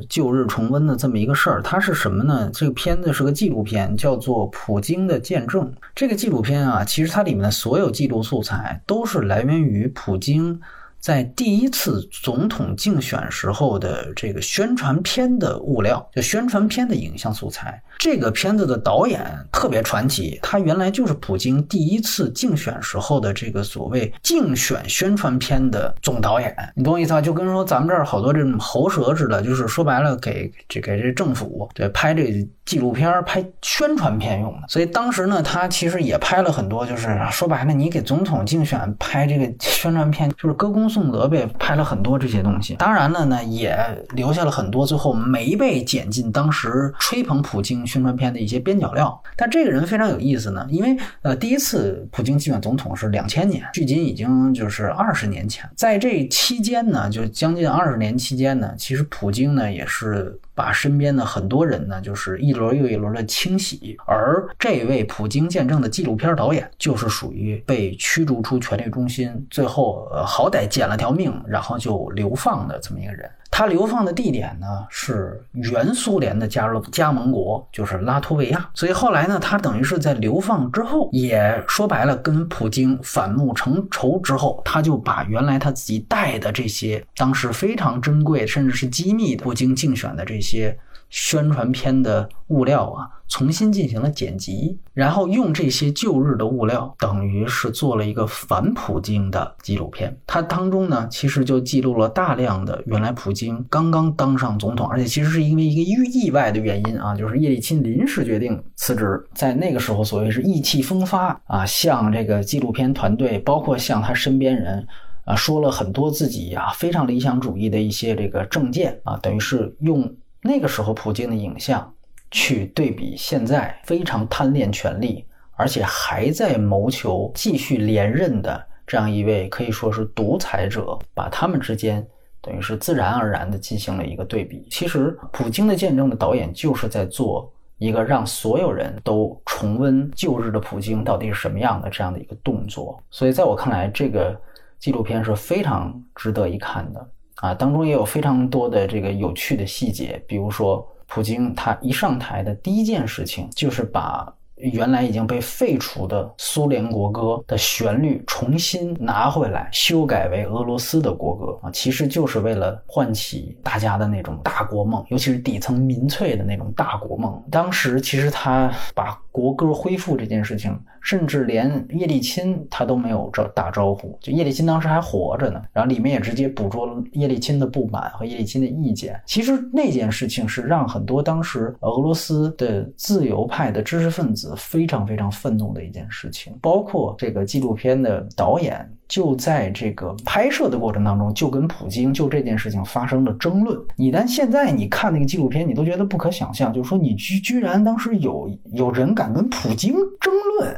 旧日重温的这么一个事儿，它是什么呢？这个片子是个纪录片，叫做《普京的见证》。这个纪录片啊，其实它里面的所有记录素材都是来源于普京。在第一次总统竞选时候的这个宣传片的物料，就宣传片的影像素材。这个片子的导演特别传奇，他原来就是普京第一次竞选时候的这个所谓竞选宣传片的总导演。你懂我意思吧？就跟说咱们这儿好多这种喉舌似的，就是说白了，给这给这政府对拍这。纪录片拍宣传片用的，所以当时呢，他其实也拍了很多，就是说白了，你给总统竞选拍这个宣传片，就是歌功宋德被，拍了很多这些东西。当然了呢，也留下了很多最后没被剪进当时吹捧普京宣传片的一些边角料。但这个人非常有意思呢，因为呃，第一次普京竞选总统是两千年，距今已经就是二十年前，在这期间呢，就将近二十年期间呢，其实普京呢也是。把身边的很多人呢，就是一轮又一轮的清洗，而这位普京见证的纪录片导演，就是属于被驱逐出权力中心，最后呃好歹捡了条命，然后就流放的这么一个人。他流放的地点呢是原苏联的加入加盟国，就是拉脱维亚。所以后来呢，他等于是在流放之后，也说白了跟普京反目成仇之后，他就把原来他自己带的这些当时非常珍贵甚至是机密的普京竞选的这些。宣传片的物料啊，重新进行了剪辑，然后用这些旧日的物料，等于是做了一个反普京的纪录片。它当中呢，其实就记录了大量的原来普京刚刚当上总统，而且其实是因为一个意意外的原因啊，就是叶利钦临时决定辞职，在那个时候所谓是意气风发啊，向这个纪录片团队，包括向他身边人啊，说了很多自己啊非常理想主义的一些这个政见啊，等于是用。那个时候，普京的影像去对比现在非常贪恋权力，而且还在谋求继续连任的这样一位可以说是独裁者，把他们之间等于是自然而然的进行了一个对比。其实，普京的见证的导演就是在做一个让所有人都重温旧日的普京到底是什么样的这样的一个动作。所以，在我看来，这个纪录片是非常值得一看的。啊，当中也有非常多的这个有趣的细节，比如说，普京他一上台的第一件事情就是把原来已经被废除的苏联国歌的旋律重新拿回来，修改为俄罗斯的国歌啊，其实就是为了唤起大家的那种大国梦，尤其是底层民粹的那种大国梦。当时其实他把国歌恢复这件事情，甚至连叶利钦他都没有招打招呼，就叶利钦当时还活着呢，然后里面也直接捕捉了叶利钦的不满和叶利钦的意见。其实那件事情是让很多当时俄罗斯的自由派的知识分子非常非常愤怒的一件事情，包括这个纪录片的导演。就在这个拍摄的过程当中，就跟普京就这件事情发生了争论。你但现在你看那个纪录片，你都觉得不可想象，就是说你居居然当时有有人敢跟普京争论。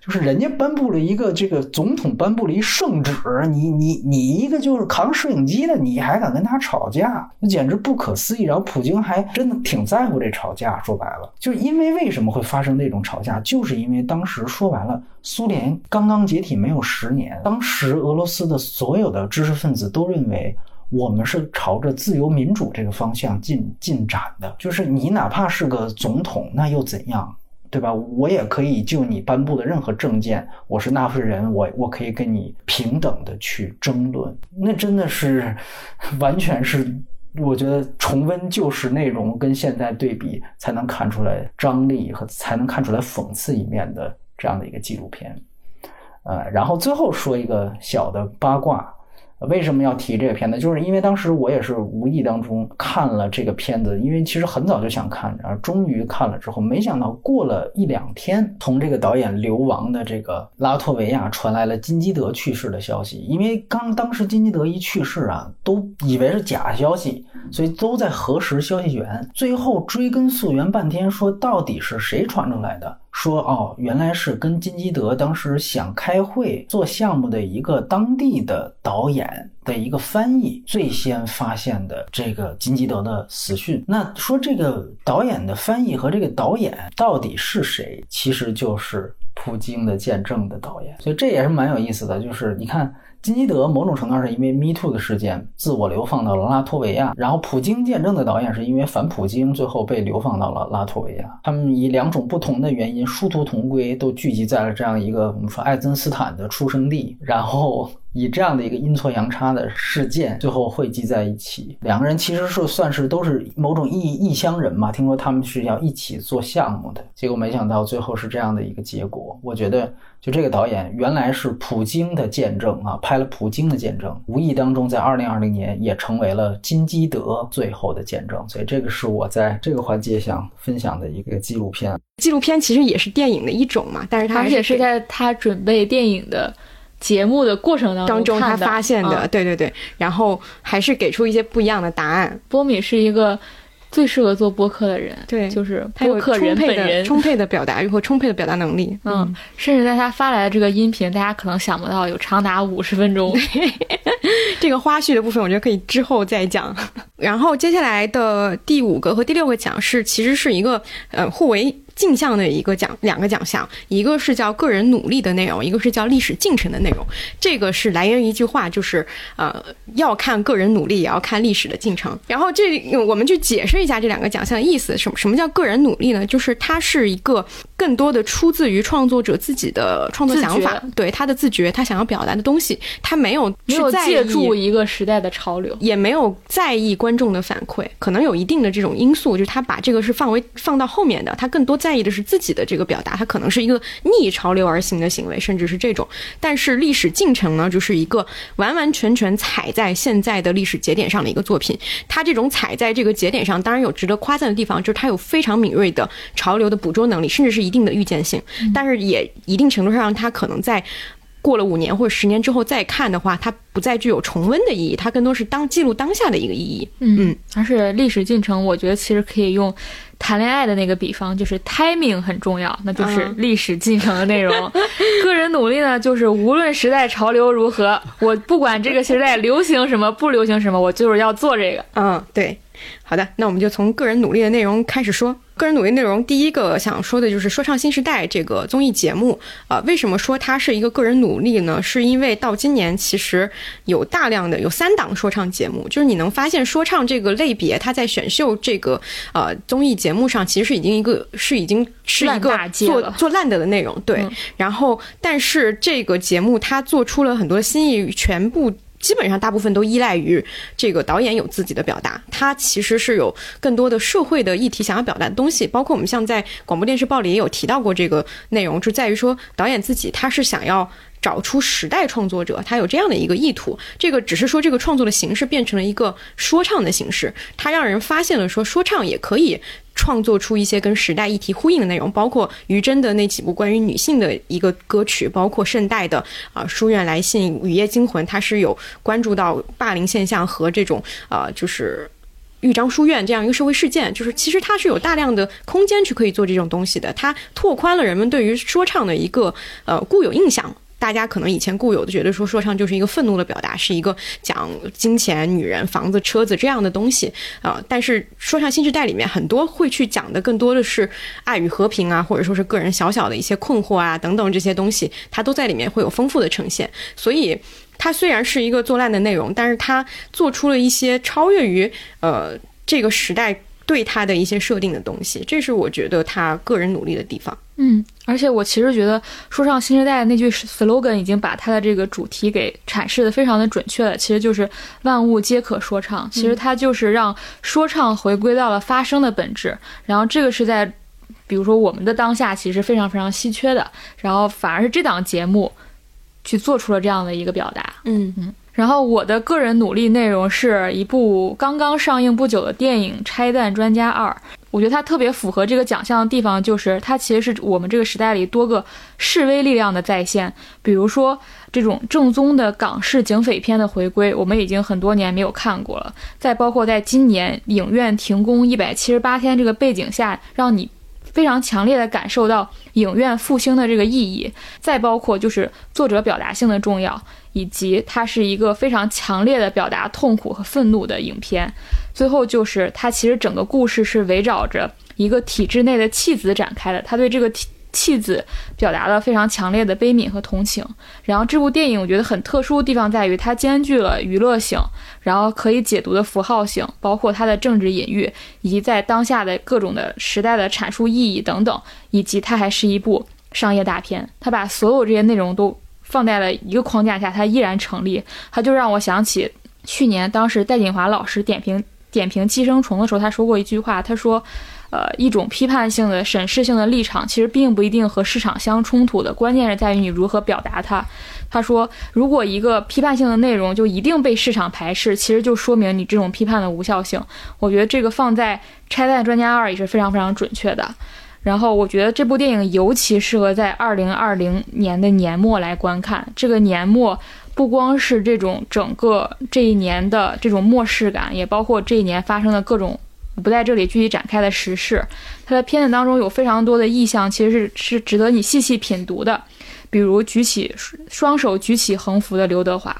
就是人家颁布了一个这个总统颁布了一圣旨，你你你一个就是扛摄影机的，你还敢跟他吵架，那简直不可思议。然后普京还真的挺在乎这吵架，说白了，就因为为什么会发生那种吵架，就是因为当时说白了，苏联刚刚解体没有十年，当时俄罗斯的所有的知识分子都认为我们是朝着自由民主这个方向进进展的，就是你哪怕是个总统，那又怎样？对吧？我也可以就你颁布的任何证件，我是纳税人，我我可以跟你平等的去争论。那真的是，完全是，我觉得重温旧时内容跟现在对比，才能看出来张力和才能看出来讽刺一面的这样的一个纪录片。呃，然后最后说一个小的八卦。为什么要提这个片子？就是因为当时我也是无意当中看了这个片子，因为其实很早就想看，然后终于看了之后，没想到过了一两天，从这个导演流亡的这个拉脱维亚传来了金基德去世的消息。因为刚当时金基德一去世啊，都以为是假消息，所以都在核实消息源，最后追根溯源半天，说到底是谁传出来的？说哦，原来是跟金基德当时想开会做项目的一个当地的导演的一个翻译最先发现的这个金基德的死讯。那说这个导演的翻译和这个导演到底是谁？其实就是普京的见证的导演。所以这也是蛮有意思的，就是你看。金基德某种程度上是因为 Me Too 的事件自我流放到了拉脱维亚，然后普京见证的导演是因为反普京最后被流放到了拉脱维亚。他们以两种不同的原因殊途同归，都聚集在了这样一个我们说爱森斯坦的出生地，然后。以这样的一个阴错阳差的事件，最后汇集在一起，两个人其实是算是都是某种异异乡人嘛。听说他们是要一起做项目的，结果没想到最后是这样的一个结果。我觉得，就这个导演原来是普京的见证啊，拍了普京的见证，无意当中在二零二零年也成为了金基德最后的见证。所以这个是我在这个环节想分享的一个纪录片。纪录片其实也是电影的一种嘛，但是他也是在他准备电影的。节目的过程当中，他发现的，对对对，然后还是给出一些不一样的答案。波米是一个最适合做播客的人，对，就是播客人本人充沛的表达欲和充沛的表达能力，嗯，甚至在他发来的这个音频，大家可能想不到有长达五十分钟。*laughs* 这个花絮的部分，我觉得可以之后再讲。*laughs* 然后接下来的第五个和第六个奖是，其实是一个呃互为。镜像的一个奖，两个奖项，一个是叫个人努力的内容，一个是叫历史进程的内容。这个是来源于一句话，就是呃，要看个人努力，也要看历史的进程。然后这我们去解释一下这两个奖项的意思。什么什么叫个人努力呢？就是它是一个更多的出自于创作者自己的创作想法，对他的自觉，他想要表达的东西，他没有没有借助一个时代的潮流，也没有在意观众的反馈，可能有一定的这种因素，就是他把这个是放为放到后面的，他更多在。意的是自己的这个表达，他可能是一个逆潮流而行的行为，甚至是这种。但是历史进程呢，就是一个完完全全踩在现在的历史节点上的一个作品。他这种踩在这个节点上，当然有值得夸赞的地方，就是他有非常敏锐的潮流的捕捉能力，甚至是一定的预见性。但是也一定程度上，他可能在。过了五年或者十年之后再看的话，它不再具有重温的意义，它更多是当记录当下的一个意义。嗯，而是历史进程，我觉得其实可以用谈恋爱的那个比方，就是 timing 很重要，那就是历史进程的内容。*laughs* 个人努力呢，就是无论时代潮流如何，我不管这个时代流行什么不流行什么，我就是要做这个。嗯，对。好的，那我们就从个人努力的内容开始说。个人努力内容，第一个想说的就是《说唱新时代》这个综艺节目啊、为什么说它是一个个人努力呢？是因为到今年其实有大量的有三档说唱节目，就是你能发现说唱这个类别，它在选秀这个呃综艺节目上其实是已经一个是已经是一个做做烂的的内容，对。嗯然后，但是这个节目它做出了很多新意，全部。基本上大部分都依赖于这个导演有自己的表达，他其实是有更多的社会的议题想要表达的东西，包括我们像在广播电视报里也有提到过这个内容，就在于说导演自己他是想要找出时代创作者，他有这样的一个意图。这个只是说这个创作的形式变成了一个说唱的形式，他让人发现了说说唱也可以创作出一些跟时代议题呼应的内容，包括于真的那几部关于女性的一个歌曲，包括盛代的啊、书院来信》《雨夜惊魂》，它是有关注到霸凌现象和这种啊、就是。豫章书院这样一个社会事件，就是其实它是有大量的空间去可以做这种东西的，它拓宽了人们对于说唱的一个呃固有印象。大家可能以前固有的觉得说说唱就是一个愤怒的表达，是一个讲金钱、女人、房子、车子这样的东西啊、但是说唱新时代里面很多会去讲的更多的是爱与和平啊，或者说是个人小小的一些困惑啊等等这些东西，它都在里面会有丰富的呈现。所以它虽然是一个作烂的内容，但是它做出了一些超越于呃这个时代对它的一些设定的东西，这是我觉得他个人努力的地方。嗯，而且我其实觉得说唱新时代那句 slogan 已经把它的这个主题给阐释的非常的准确了，其实就是万物皆可说唱。其实它就是让说唱回归到了发声的本质，然后这个是在比如说我们的当下其实非常非常稀缺的，然后反而是这档节目去做出了这样的一个表达。嗯嗯。然后我的个人努力内容是一部刚刚上映不久的电影《拆弹专家二》。我觉得它特别符合这个奖项的地方，就是它其实是我们这个时代里多个示威力量的再现。比如说这种正宗的港式警匪片的回归，我们已经很多年没有看过了。再包括在今年影院停工一百七十八天这个背景下，让你非常强烈的感受到影院复兴的这个意义。再包括就是作者表达性的重要，以及它是一个非常强烈的表达痛苦和愤怒的影片。最后就是它其实整个故事是围绕着一个体制内的弃子展开的，他对这个体弃子表达了非常强烈的悲悯和同情。然后这部电影我觉得很特殊的地方在于它兼具了娱乐性，然后可以解读的符号性，包括它的政治隐喻，以及在当下的各种的时代的阐述意义等等，以及它还是一部商业大片，它把所有这些内容都放在了一个框架下，它依然成立。它就让我想起去年当时戴锦华老师点评点评《寄生虫》的时候，他说过一句话，他说。呃，一种批判性的、审视性的立场，其实并不一定和市场相冲突的，关键是在于你如何表达它。他说，如果一个批判性的内容就一定被市场排斥，其实就说明你这种批判的无效性。我觉得这个放在《拆弹专家二》也是非常非常准确的。然后，我觉得这部电影尤其适合在二零二零年的年末来观看。这个年末不光是这种整个这一年的这种末世感，也包括这一年发生的各种。不在这里具体展开的时事，它的片子当中有非常多的意象，其实是是值得你细细品读的。比如举起双手举起横幅的刘德华，“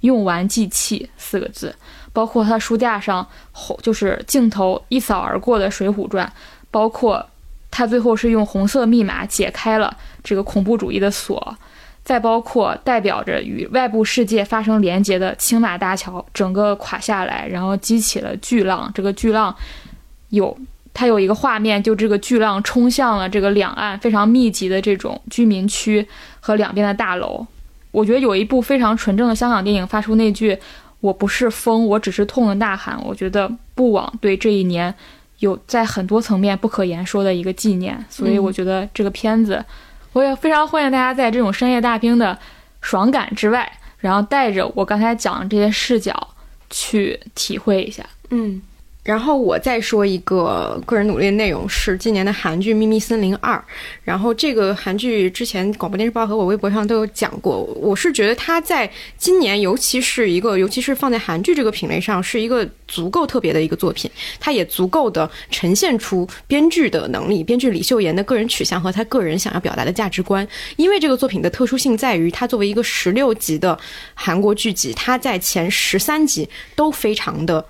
用完即弃”四个字，包括他书架上红就是镜头一扫而过的《水浒传》，包括他最后是用红色密码解开了这个恐怖主义的锁，再包括代表着与外部世界发生连接的青马大桥整个垮下来，然后激起了巨浪，这个巨浪。有，它有一个画面，就这个巨浪冲向了这个两岸非常密集的这种居民区和两边的大楼。我觉得有一部非常纯正的香港电影发出那句“我不是风，我只是痛”的呐喊，我觉得不枉对这一年有在很多层面不可言说的一个纪念。所以我觉得这个片子，我也非常欢迎大家在这种深夜大兵的爽感之外，然后带着我刚才讲的这些视角去体会一下。嗯。然后我再说一个个人努力的内容是今年的韩剧《秘密森林二》，然后这个韩剧之前广播电视报和我微博上都有讲过，我是觉得它在今年，尤其是一个，尤其是放在韩剧这个品类上，是一个足够特别的一个作品，它也足够的呈现出编剧的能力，编剧李秀妍的个人取向和他个人想要表达的价值观。因为这个作品的特殊性在于，它作为一个十六集的韩国剧集，它在前十三集都非常的。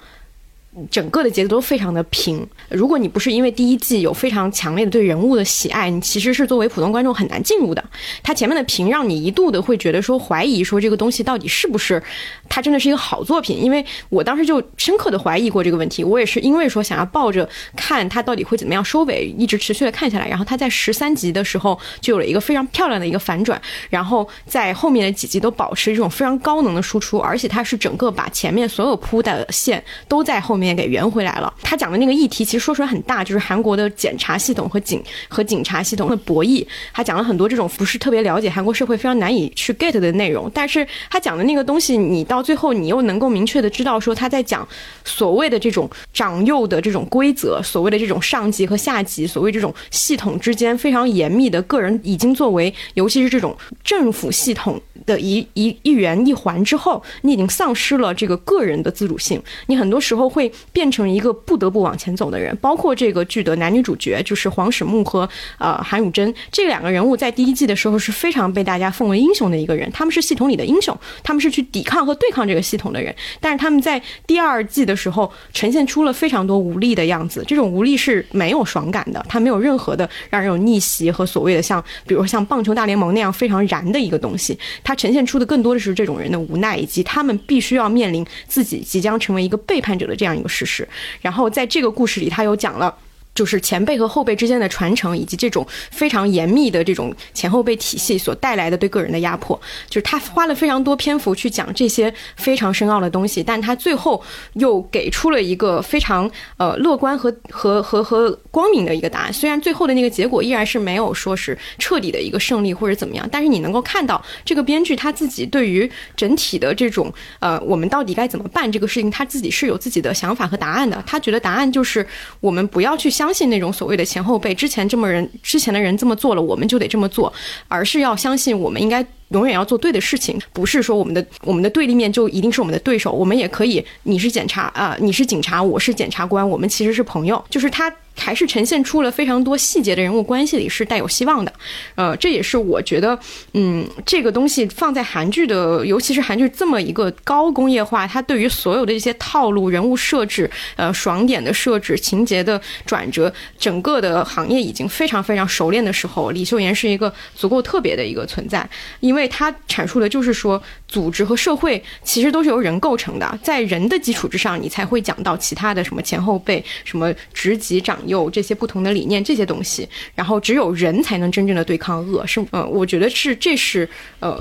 整个的节奏都非常的平。如果你不是因为第一季有非常强烈的对人物的喜爱，你其实是作为普通观众很难进入的。它前面的平让你一度的会觉得说怀疑说这个东西到底是不是它真的是一个好作品？因为我当时就深刻的怀疑过这个问题。我也是因为说想要抱着看它到底会怎么样收尾，一直持续的看下来。然后它在十三集的时候就有了一个非常漂亮的一个反转，然后在后面的几集都保持这种非常高能的输出，而且它是整个把前面所有铺的线都在后面面给圆回来了。他讲的那个议题其实说出来很大，就是韩国的检察系统和警和警察系统的博弈。他讲了很多这种不是特别了解韩国社会非常难以去 get 的内容，但是他讲的那个东西，你到最后你又能够明确的知道说他在讲所谓的这种长幼的这种规则，所谓的这种上级和下级，所谓这种系统之间非常严密的个人已经作为，尤其是这种政府系统的一一一员一环之后，你已经丧失了这个个人的自主性，你很多时候会变成一个不得不往前走的人。包括这个剧的男女主角，就是黄始木和呃韩汝珍这两个人物，在第一季的时候是非常被大家奉为英雄的一个人，他们是系统里的英雄，他们是去抵抗和对抗这个系统的人。但是他们在第二季的时候呈现出了非常多无力的样子，这种无力是没有爽感的，它没有任何的让人有逆袭和所谓的像，比如像棒球大联盟那样非常燃的一个东西。它呈现出的更多的是这种人的无奈，以及他们必须要面临自己即将成为一个背叛者的这样一事实。然后在这个故事里，他又讲了。就是前辈和后辈之间的传承，以及这种非常严密的这种前后辈体系所带来的对个人的压迫，就是他花了非常多篇幅去讲这些非常深奥的东西，但他最后又给出了一个非常呃乐观和和和和光明的一个答案。虽然最后的那个结果依然是没有说是彻底的一个胜利或者怎么样，但是你能够看到这个编剧他自己对于整体的这种呃我们到底该怎么办这个事情，他自己是有自己的想法和答案的。他觉得答案就是我们不要去相。相信那种所谓的前后辈，之前这么人，之前的人这么做了，我们就得这么做，而是要相信我们应该永远要做对的事情，不是说我们的我们的对立面就一定是我们的对手，我们也可以，你是检察啊，你是警察，我是检察官，我们其实是朋友，就是他。还是呈现出了非常多细节的人物关系里是带有希望的，呃，这也是我觉得，嗯，这个东西放在韩剧的，尤其是韩剧这么一个高工业化，它对于所有的一些套路、人物设置、呃，爽点的设置、情节的转折，整个的行业已经非常非常熟练的时候，李秀妍是一个足够特别的一个存在，因为他阐述的就是说，组织和社会其实都是由人构成的，在人的基础之上，你才会讲到其他的什么前后辈、什么职级长。幼这些不同的理念，这些东西，然后只有人才能真正的对抗恶，是呃，我觉得是这是呃，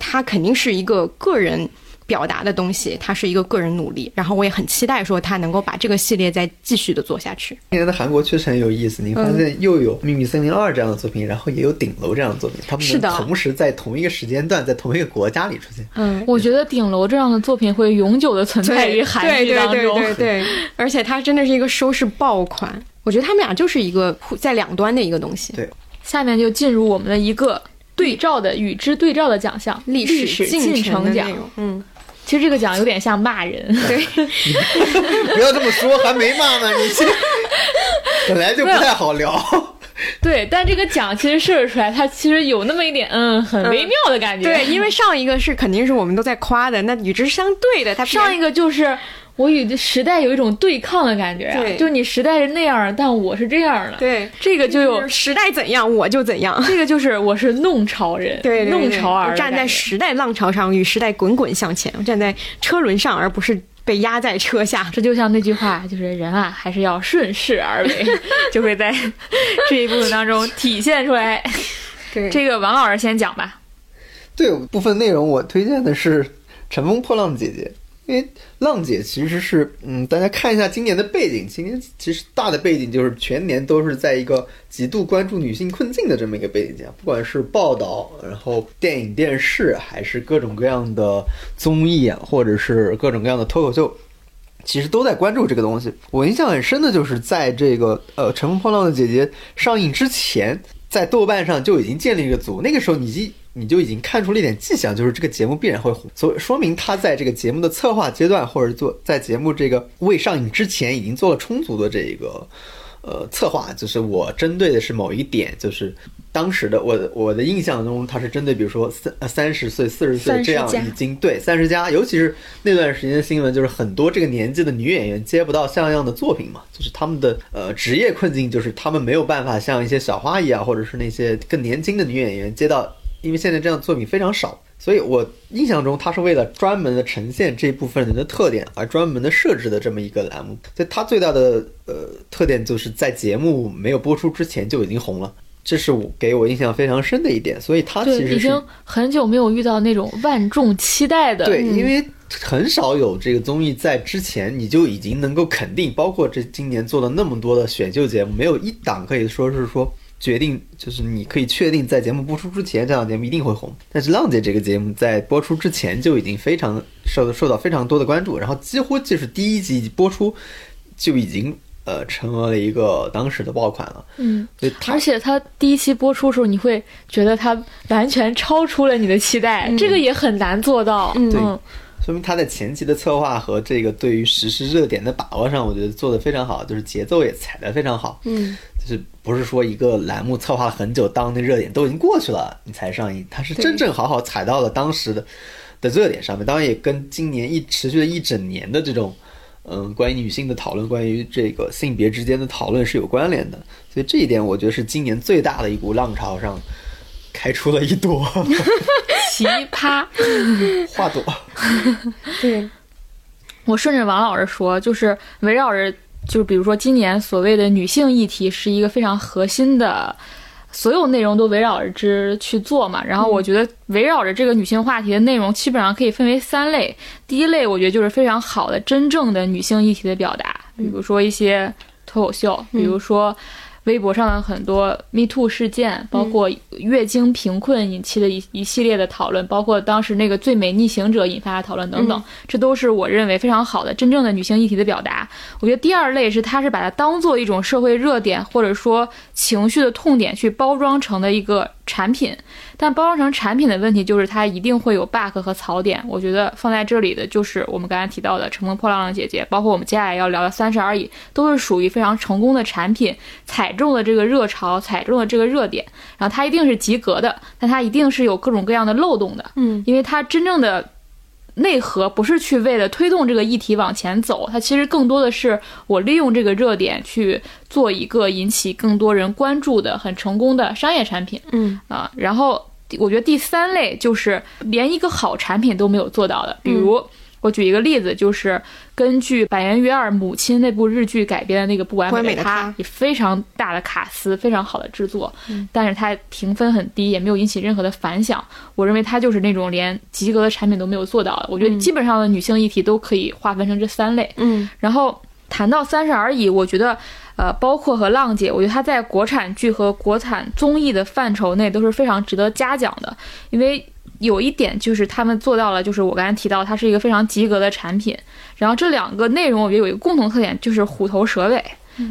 他肯定是一个个人表达的东西，它是一个个人努力，然后我也很期待说他能够把这个系列再继续的做下去。今年的韩国确实很有意思，你发现又有《秘密森林二》这样的作品，然后也有《顶楼》这样的作品，他们能同时在同一个时间段，在同一个国家里出现。嗯，我觉得《顶楼》这样的作品会永久的存在于韩剧当中，对对对对，而且它真的是一个收视爆款。我觉得他们俩就是一个在两端的一个东西。对，下面就进入我们的一个对照的与之对照的奖项——历史进程奖。嗯，其实这个奖有点像骂人。对，*laughs* 不要这么说，还没骂呢。你这本来就不太好聊。*laughs* 对，但这个奖其实设置出来，它其实有那么一点嗯，很微妙的感觉。对，因为上一个是肯定是我们都在夸的，那与之相对的，它上一个就是。我与时代有一种对抗的感觉啊，就你时代是那样，但我是这样的。对，这个就有时代怎样我就怎样。这个就是我是弄潮人，对，弄潮儿，站在时代浪潮上，与时代滚滚向前，站在车轮上，而不是被压在车下。这就像那句话，就是人啊，还是要顺势而为，*laughs* 就会在这一部分当中体现出来。对，这个王老师先讲吧。对，部分内容我推荐的是《乘风破浪的姐姐》。因为浪姐其实是，嗯，大家看一下今年的背景，今年其实大的背景就是全年都是在一个极度关注女性困境的这么一个背景下，不管是报道，然后电影、电视，还是各种各样的综艺啊，或者是各种各样的脱口秀，其实都在关注这个东西。我印象很深的就是在这个呃《乘风破浪的姐姐》上映之前，在豆瓣上就已经建立一个组，那个时候你。你就已经看出了一点迹象，就是这个节目必然会红，所以说明他在这个节目的策划阶段，或者做在节目这个未上映之前，已经做了充足的这个呃策划，就是我针对的是某一点，就是当时的我我的印象中，他是针对比如说三呃三十岁、四十岁这样已经对三十加，尤其是那段时间的新闻，就是很多这个年纪的女演员接不到像样的作品嘛，就是他们的呃职业困境，就是他们没有办法像一些小花一样，或者是那些更年轻的女演员接到，因为现在这样的作品非常少。所以我印象中，它是为了专门的呈现这部分人的特点而专门的设置的这么一个栏目。所以它最大的呃特点就是在节目没有播出之前就已经红了，这是我给我印象非常深的一点。所以他其实已经很久没有遇到那种万众期待的。对，因为很少有这个综艺在之前你就已经能够肯定，包括这今年做了那么多的选秀节目，没有一档可以说是说。决定就是你可以确定在节目播出之前，这档节目一定会红。但是《浪姐》这个节目在播出之前就已经非常受受到非常多的关注，然后几乎就是第一集播出就已经呃成为了一个当时的爆款了。嗯，而且它第一期播出的时候，你会觉得它完全超出了你的期待，这个也很难做到。嗯，说明他在前期的策划和这个对于实时热点的把握上，我觉得做得非常好，就是节奏也踩得非常好。嗯。就是不是说一个栏目策划很久，当那热点都已经过去了，你才上映，它是真正好好踩到了当时的的热点上面。当然也跟今年一持续了一整年的这种，嗯，关于女性的讨论，关于这个性别之间的讨论是有关联的。所以这一点，我觉得是今年最大的一股浪潮上开出了一朵 *laughs* 奇葩花朵。*laughs* *laughs* 对，我顺着王老师说，就是围绕着。就是比如说，今年所谓的女性议题是一个非常核心的，所有内容都围绕着之去做嘛。然后我觉得围绕着这个女性话题的内容，基本上可以分为三类。第一类，我觉得就是非常好的真正的女性议题的表达，比如说一些脱口秀，比如说。微博上的很多 Me Too 事件，包括月经贫困引起的一一系列的讨论，包括当时那个最美逆行者引发的讨论等等，这都是我认为非常好的真正的女性议题的表达。我觉得第二类是它是把它当做一种社会热点或者说情绪的痛点去包装成的一个产品。但包装成产品的问题就是它一定会有 bug 和槽点。我觉得放在这里的就是我们刚才提到的《乘风破浪的姐姐》，包括我们接下来要聊的《三十而已》，都是属于非常成功的产品，踩中了这个热潮，踩中了这个热点，然后它一定是及格的，但它一定是有各种各样的漏洞的。嗯，因为它真正的内核不是去为了推动这个议题往前走，它其实更多的是我利用这个热点去做一个引起更多人关注的很成功的商业产品。嗯啊，然后。我觉得第三类就是连一个好产品都没有做到的，比如我举一个例子，就是根据板垣瑞二母亲那部日剧改编的那个《不完美的她》，也非常大的卡司，非常好的制作，但是它评分很低，也没有引起任何的反响。我认为它就是那种连及格的产品都没有做到的。我觉得基本上的女性议题都可以划分成这三类。嗯，然后谈到《三十而已》，我觉得。呃，包括和浪姐，我觉得她在国产剧和国产综艺的范畴内都是非常值得嘉奖的，因为有一点就是他们做到了，就是我刚才提到，它是一个非常及格的产品。然后这两个内容，我觉得有一个共同特点，就是虎头蛇尾，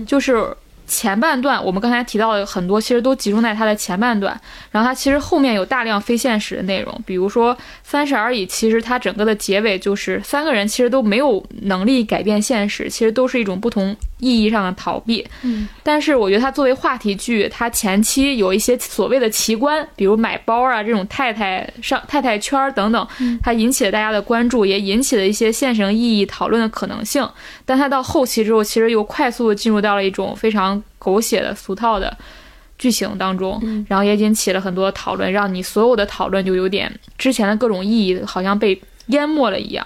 就是。前半段我们刚才提到的很多，其实都集中在它的前半段，然后它其实后面有大量非现实的内容，比如说《三十而已》，其实它整个的结尾就是三个人其实都没有能力改变现实，其实都是一种不同意义上的逃避。嗯，但是我觉得它作为话题剧，它前期有一些所谓的奇观，比如买包啊这种太太上太太圈等等，它引起了大家的关注，也引起了一些现实意义讨论的可能性。但它到后期之后，其实又快速的进入到了一种非常。狗血的俗套的剧情当中，然后也引起了很多讨论，让你所有的讨论就有点之前的各种意义好像被淹没了一样。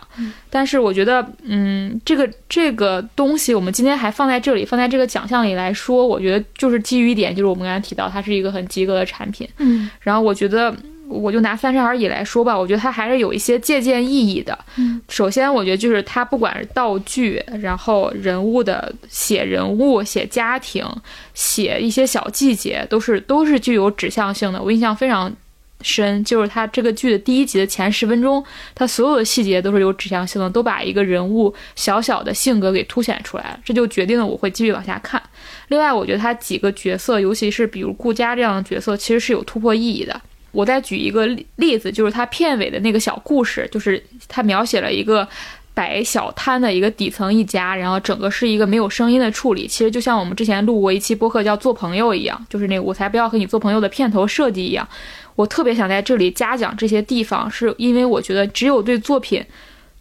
但是我觉得，嗯，这个这个东西我们今天还放在这里，放在这个奖项里来说，我觉得就是基于一点，就是我们刚才提到，它是一个很及格的产品。嗯，然后我觉得。我就拿《三十而已》来说吧，我觉得它还是有一些借鉴意义的。嗯，首先我觉得就是它不管是道具，然后人物的写人物、写家庭、写一些小细节，都是都是具有指向性的。我印象非常深，就是它这个剧的第一集的前十分钟，它所有的细节都是有指向性的，都把一个人物小小的性格给凸显出来了，这就决定了我会继续往下看。另外，我觉得它几个角色，尤其是比如顾佳这样的角色，其实是有突破意义的。我再举一个例子，就是他片尾的那个小故事，就是他描写了一个摆小摊的一个底层一家，然后整个是一个没有声音的处理。其实就像我们之前录过一期播客叫《做朋友》一样，就是那个“我才不要和你做朋友”的片头设计一样。我特别想在这里嘉奖这些地方，是因为我觉得只有对作品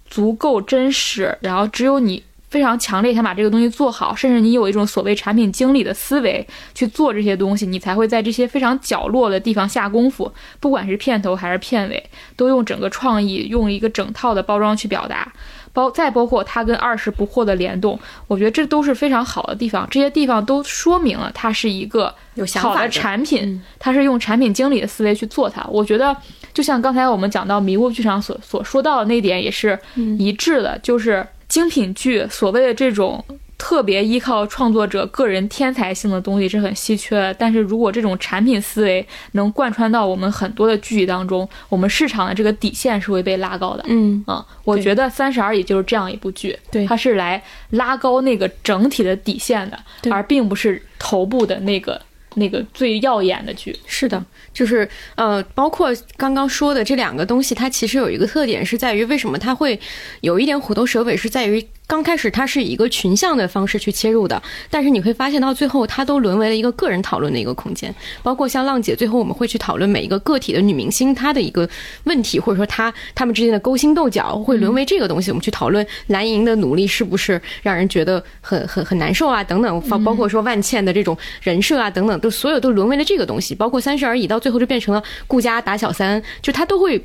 足够真实，然后只有你。非常强烈想把这个东西做好，甚至你有一种所谓产品经理的思维去做这些东西，你才会在这些非常角落的地方下功夫。不管是片头还是片尾，都用整个创意，用一个整套的包装去表达，包再包括它跟二十不惑的联动，我觉得这都是非常好的地方。这些地方都说明了它是一个有好的产品，它是用产品经理的思维去做它。我觉得就像刚才我们讲到迷雾剧场所所说到的那点也是一致的，就是。精品剧所谓的这种特别依靠创作者个人天才性的东西是很稀缺的，但是如果这种产品思维能贯穿到我们很多的剧集当中，我们市场的这个底线是会被拉高的。嗯。啊，我觉得《三十而已》就是这样一部剧，对，它是来拉高那个整体的底线的，而并不是头部的那个那个最耀眼的剧。是的。就是呃，包括刚刚说的这两个东西，它其实有一个特点，是在于为什么它会有一点虎头蛇尾，是在于刚开始它是以一个群像的方式去切入的，但是你会发现到最后，它都沦为了一个个人讨论的一个空间。包括像浪姐，最后我们会去讨论每一个个体的女明星她的一个问题，或者说她她们之间的勾心斗角，会沦为这个东西。我们去讨论蓝莹的努力是不是让人觉得很很很难受啊，等等，包包括说万茜的这种人设啊，等等，都所有都沦为了这个东西。包括三十而已到。最后就变成了顾家打小三，就他都会。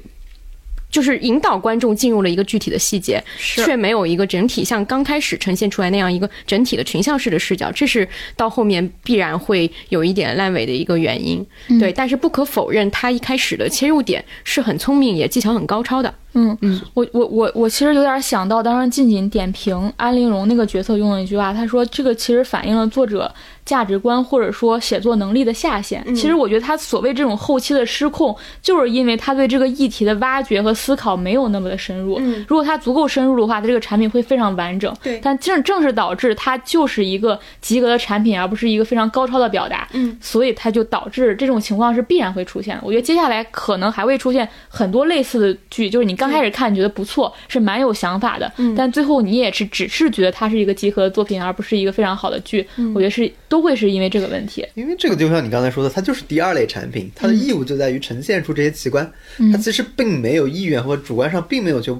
就是引导观众进入了一个具体的细节，却没有一个整体像刚开始呈现出来那样一个整体的群像式的视角，这是到后面必然会有一点烂尾的一个原因。对，但是不可否认，他一开始的切入点是很聪明，也技巧很高超的。嗯嗯，我我我我其实有点想到，当时近景点评安陵容那个角色用了一句话，他说这个其实反映了作者价值观或者说写作能力的下限。其实我觉得他所谓这种后期的失控，就是因为他对这个议题的挖掘和思考没有那么的深入。如果他足够深入的话，他这个产品会非常完整。对，但正正是导致它就是一个及格的产品，而不是一个非常高超的表达。嗯，所以它就导致这种情况是必然会出现的。我觉得接下来可能还会出现很多类似的剧，就是你。刚开始看觉得不错，是蛮有想法的，但最后你也是只是觉得它是一个集合的作品，而不是一个非常好的剧。我觉得是都会是因为这个问题。因为这个就像你刚才说的，它就是第二类产品，它的义务就在于呈现出这些奇观，它其实并没有意愿或主观上并没有就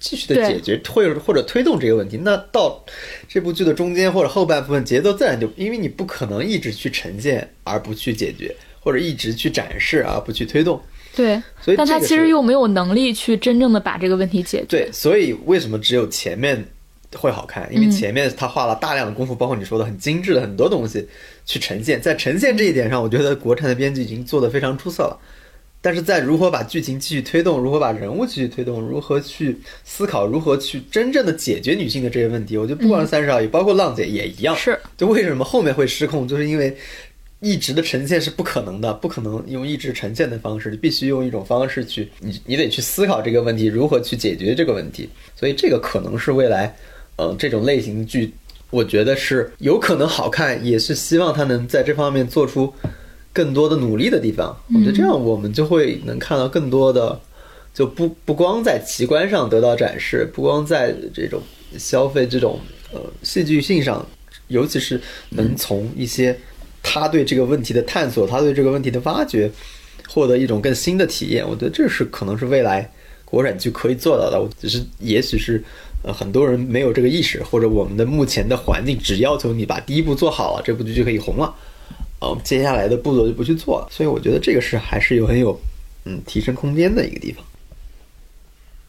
继续的解决或者或者推动这个问题。那到这部剧的中间或者后半部分，节奏自然就因为你不可能一直去呈现而不去解决，或者一直去展示而不去推动。对，所以但他其实又没有能力去真正的把这个问题解决。对，所以为什么只有前面会好看？因为前面他花了大量的功夫，包括你说的很精致的很多东西去呈现，在呈现这一点上，我觉得国产的编剧已经做得非常出色了。但是在如何把剧情继续推动，如何把人物继续推动，如何去思考，如何去真正的解决女性的这些问题，我觉得不光是三十而已，包括浪姐也一样。是，就为什么后面会失控，就是因为。一直的呈现是不可能的，不可能用一直呈现的方式，你必须用一种方式去，你你得去思考这个问题，如何去解决这个问题。所以这个可能是未来，呃，这种类型剧，我觉得是有可能好看，也是希望他能在这方面做出更多的努力的地方。我觉得这样我们就会能看到更多的，就不不光在奇观上得到展示，不光在这种消费这种呃戏剧性上，尤其是能从一些。他对这个问题的探索，他对这个问题的挖掘，获得一种更新的体验，我觉得这是可能是未来国产剧可以做到的。我只是也许是呃很多人没有这个意识，或者我们的目前的环境只要求你把第一步做好了，这部剧就可以红了，呃，接下来的步骤就不去做了。所以我觉得这个是还是有很有嗯提升空间的一个地方。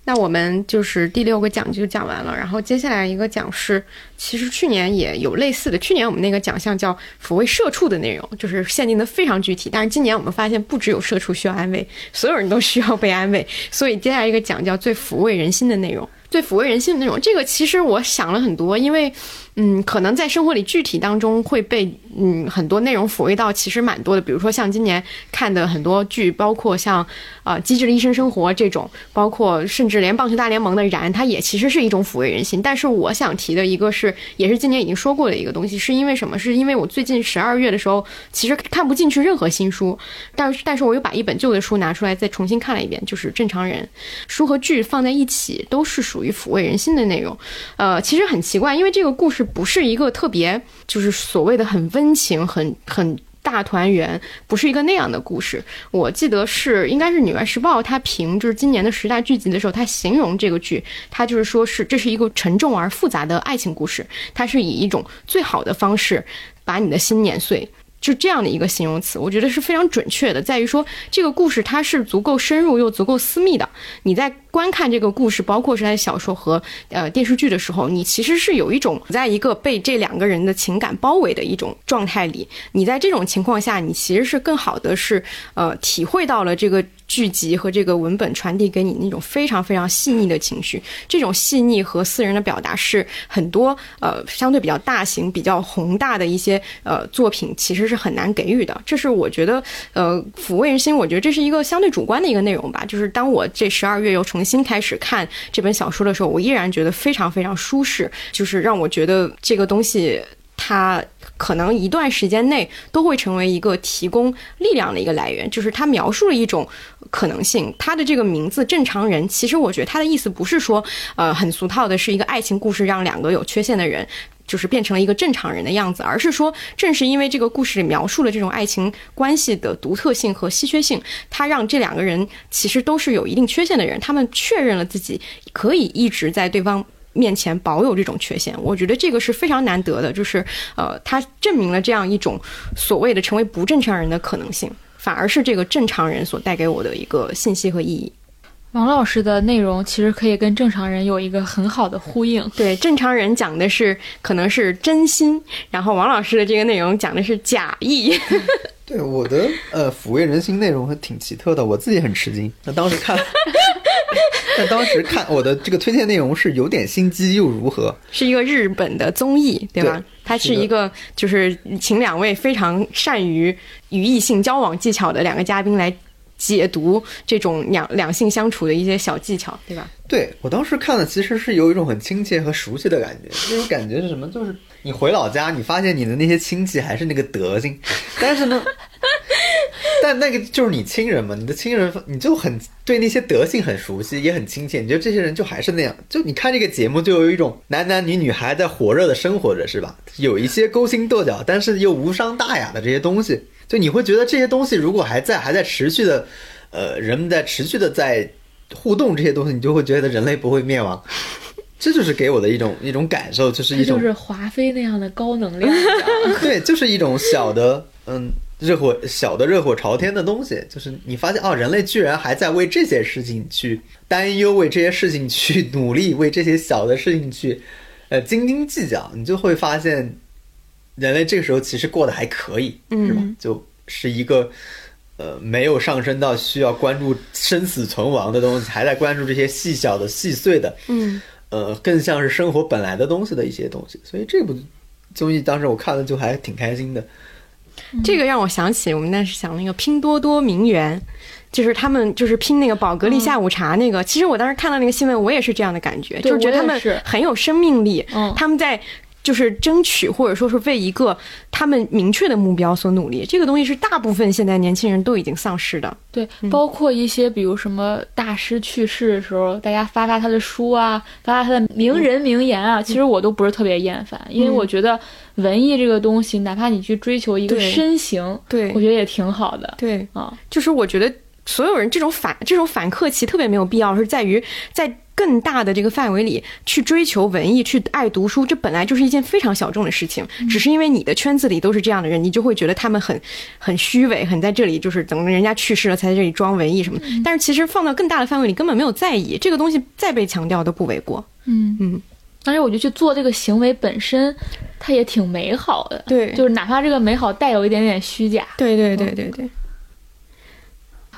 那我们就是第六个奖就讲完了，然后接下来一个奖是，其实去年也有类似的，去年我们那个奖项叫抚慰社畜的内容，就是限定的非常具体。但是今年我们发现，不只有社畜需要安慰，所有人都需要被安慰。所以接下来一个奖叫最抚慰人心的内容，最抚慰人心的内容。这个其实我想了很多，因为。嗯，可能在生活里具体当中会被嗯很多内容抚慰到，其实蛮多的。比如说像今年看的很多剧，包括像啊《机智的医生生活》这种，包括甚至连棒球大联盟的燃，它也其实是一种抚慰人心。但是我想提的一个是，也是今年已经说过的一个东西，是因为什么？是因为我最近十二月的时候，其实看不进去任何新书，但是但是我又把一本旧的书拿出来再重新看了一遍，就是《正常人》。书和剧放在一起都是属于抚慰人心的内容。呃，其实很奇怪，因为这个故事不是一个特别，就是所谓的很温情、很很大团圆，不是一个那样的故事。我记得是应该是《纽约时报》它评就是今年的十大剧集的时候，它形容这个剧，它就是说是这是一个沉重而复杂的爱情故事，它是以一种最好的方式把你的心碾碎。是这样的一个形容词，我觉得是非常准确的，在于说这个故事它是足够深入又足够私密的。你在观看这个故事，包括是在小说和呃电视剧的时候，你其实是有一种在一个被这两个人的情感包围的一种状态里。你在这种情况下，你其实是更好的是呃体会到了这个。剧集和这个文本传递给你那种非常非常细腻的情绪，这种细腻和私人的表达是很多呃相对比较大型、比较宏大的一些呃作品其实是很难给予的。这是我觉得呃抚慰人心，我觉得这是一个相对主观的一个内容吧。就是当我这十二月又重新开始看这本小说的时候，我依然觉得非常非常舒适，就是让我觉得这个东西它。可能一段时间内都会成为一个提供力量的一个来源，就是他描述了一种可能性。他的这个名字“正常人”，其实我觉得他的意思不是说，呃，很俗套的是一个爱情故事，让两个有缺陷的人就是变成了一个正常人的样子，而是说，正是因为这个故事里描述了这种爱情关系的独特性和稀缺性，他让这两个人其实都是有一定缺陷的人，他们确认了自己可以一直在对方。面前保有这种缺陷，我觉得这个是非常难得的，就是呃，他证明了这样一种所谓的成为不正常人的可能性，反而是这个正常人所带给我的一个信息和意义。王老师的内容其实可以跟正常人有一个很好的呼应。对，正常人讲的是可能是真心，然后王老师的这个内容讲的是假意。*laughs* 对，我的呃抚慰人心内容还挺奇特的，我自己很吃惊。那当时看。*laughs* 但当时看我的这个推荐内容是有点心机又如何？是一个日本的综艺，对吧？它是一个就是请两位非常善于与异性交往技巧的两个嘉宾来解读这种两两性相处的一些小技巧，对吧？对我当时看的其实是有一种很亲切和熟悉的感觉，那种感觉是什么？就是你回老家，你发现你的那些亲戚还是那个德行，*laughs* 但是呢。但那个就是你亲人嘛，你的亲人你就很对那些德性很熟悉，也很亲切。你觉得这些人就还是那样？就你看这个节目，就有一种男男女女还在火热的生活着，是吧？有一些勾心斗角，但是又无伤大雅的这些东西，就你会觉得这些东西如果还在，还在持续的，呃，人们在持续的在互动这些东西，你就会觉得人类不会灭亡。*laughs* 这就是给我的一种一种感受，就是一种就是华妃那样的高能量。*laughs* 对，就是一种小的，嗯。热火小的热火朝天的东西，就是你发现哦，人类居然还在为这些事情去担忧，为这些事情去努力，为这些小的事情去呃斤斤计较，你就会发现人类这个时候其实过得还可以，嗯是吧？就是一个呃没有上升到需要关注生死存亡的东西，还在关注这些细小的细碎的，嗯，呃，更像是生活本来的东西的一些东西。所以这部综艺当时我看了就还挺开心的。这个让我想起我们那时想那个拼多多名媛，就是他们就是拼那个宝格丽下午茶那个。其实我当时看到那个新闻，我也是这样的感觉，就是觉得他们很有生命力。嗯，他们在就是争取或者说是为一个他们明确的目标所努力。这个东西是大部分现在年轻人都已经丧失的。对，包括一些比如什么大师去世的时候，大家发发他的书啊，发发他的名人名言啊，其实我都不是特别厌烦，因为我觉得。文艺这个东西，哪怕你去追求一个身形，对我觉得也挺好的。对啊，就是我觉得所有人这种反这种反客气特别没有必要，是在于在更大的这个范围里去追求文艺，去爱读书，这本来就是一件非常小众的事情。只是因为你的圈子里都是这样的人，你就会觉得他们很很虚伪，很在这里就是等人家去世了才在这里装文艺什么。但是其实放到更大的范围里，根本没有在意这个东西，再被强调都不为过。嗯嗯。而且我就去做这个行为本身，它也挺美好的。对，就是哪怕这个美好带有一点点虚假。对对对对对。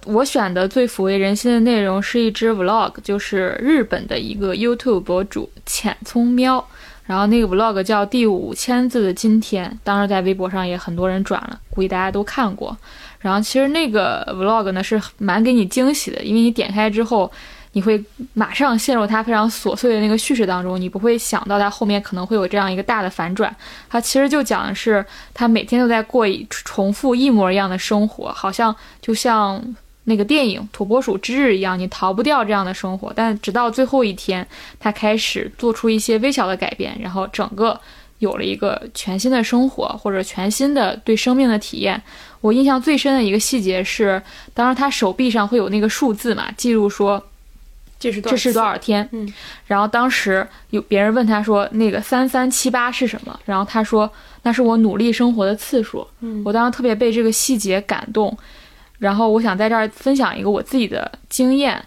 我选的最抚慰人心的内容是一支 vlog，就是日本的一个 YouTube 博主浅葱喵。然后那个 vlog 叫第五千字的今天，当时在微博上也很多人转了，估计大家都看过。然后其实那个 vlog 呢是蛮给你惊喜的，因为你点开之后，你会马上陷入它非常琐碎的那个叙事当中，你不会想到它后面可能会有这样一个大的反转。它其实就讲的是他每天都在过重复一模一样的生活，好像就像那个电影《土拨鼠之日》一样，你逃不掉这样的生活。但直到最后一天，他开始做出一些微小的改变，然后整个有了一个全新的生活，或者全新的对生命的体验。我印象最深的一个细节是，当时他手臂上会有那个数字嘛，记录说这是多这是多少天。嗯，然后当时有别人问他说那个三三七八是什么，然后他说那是我努力生活的次数。嗯我当时特别被这个细节感动，然后我想在这儿分享一个我自己的经验。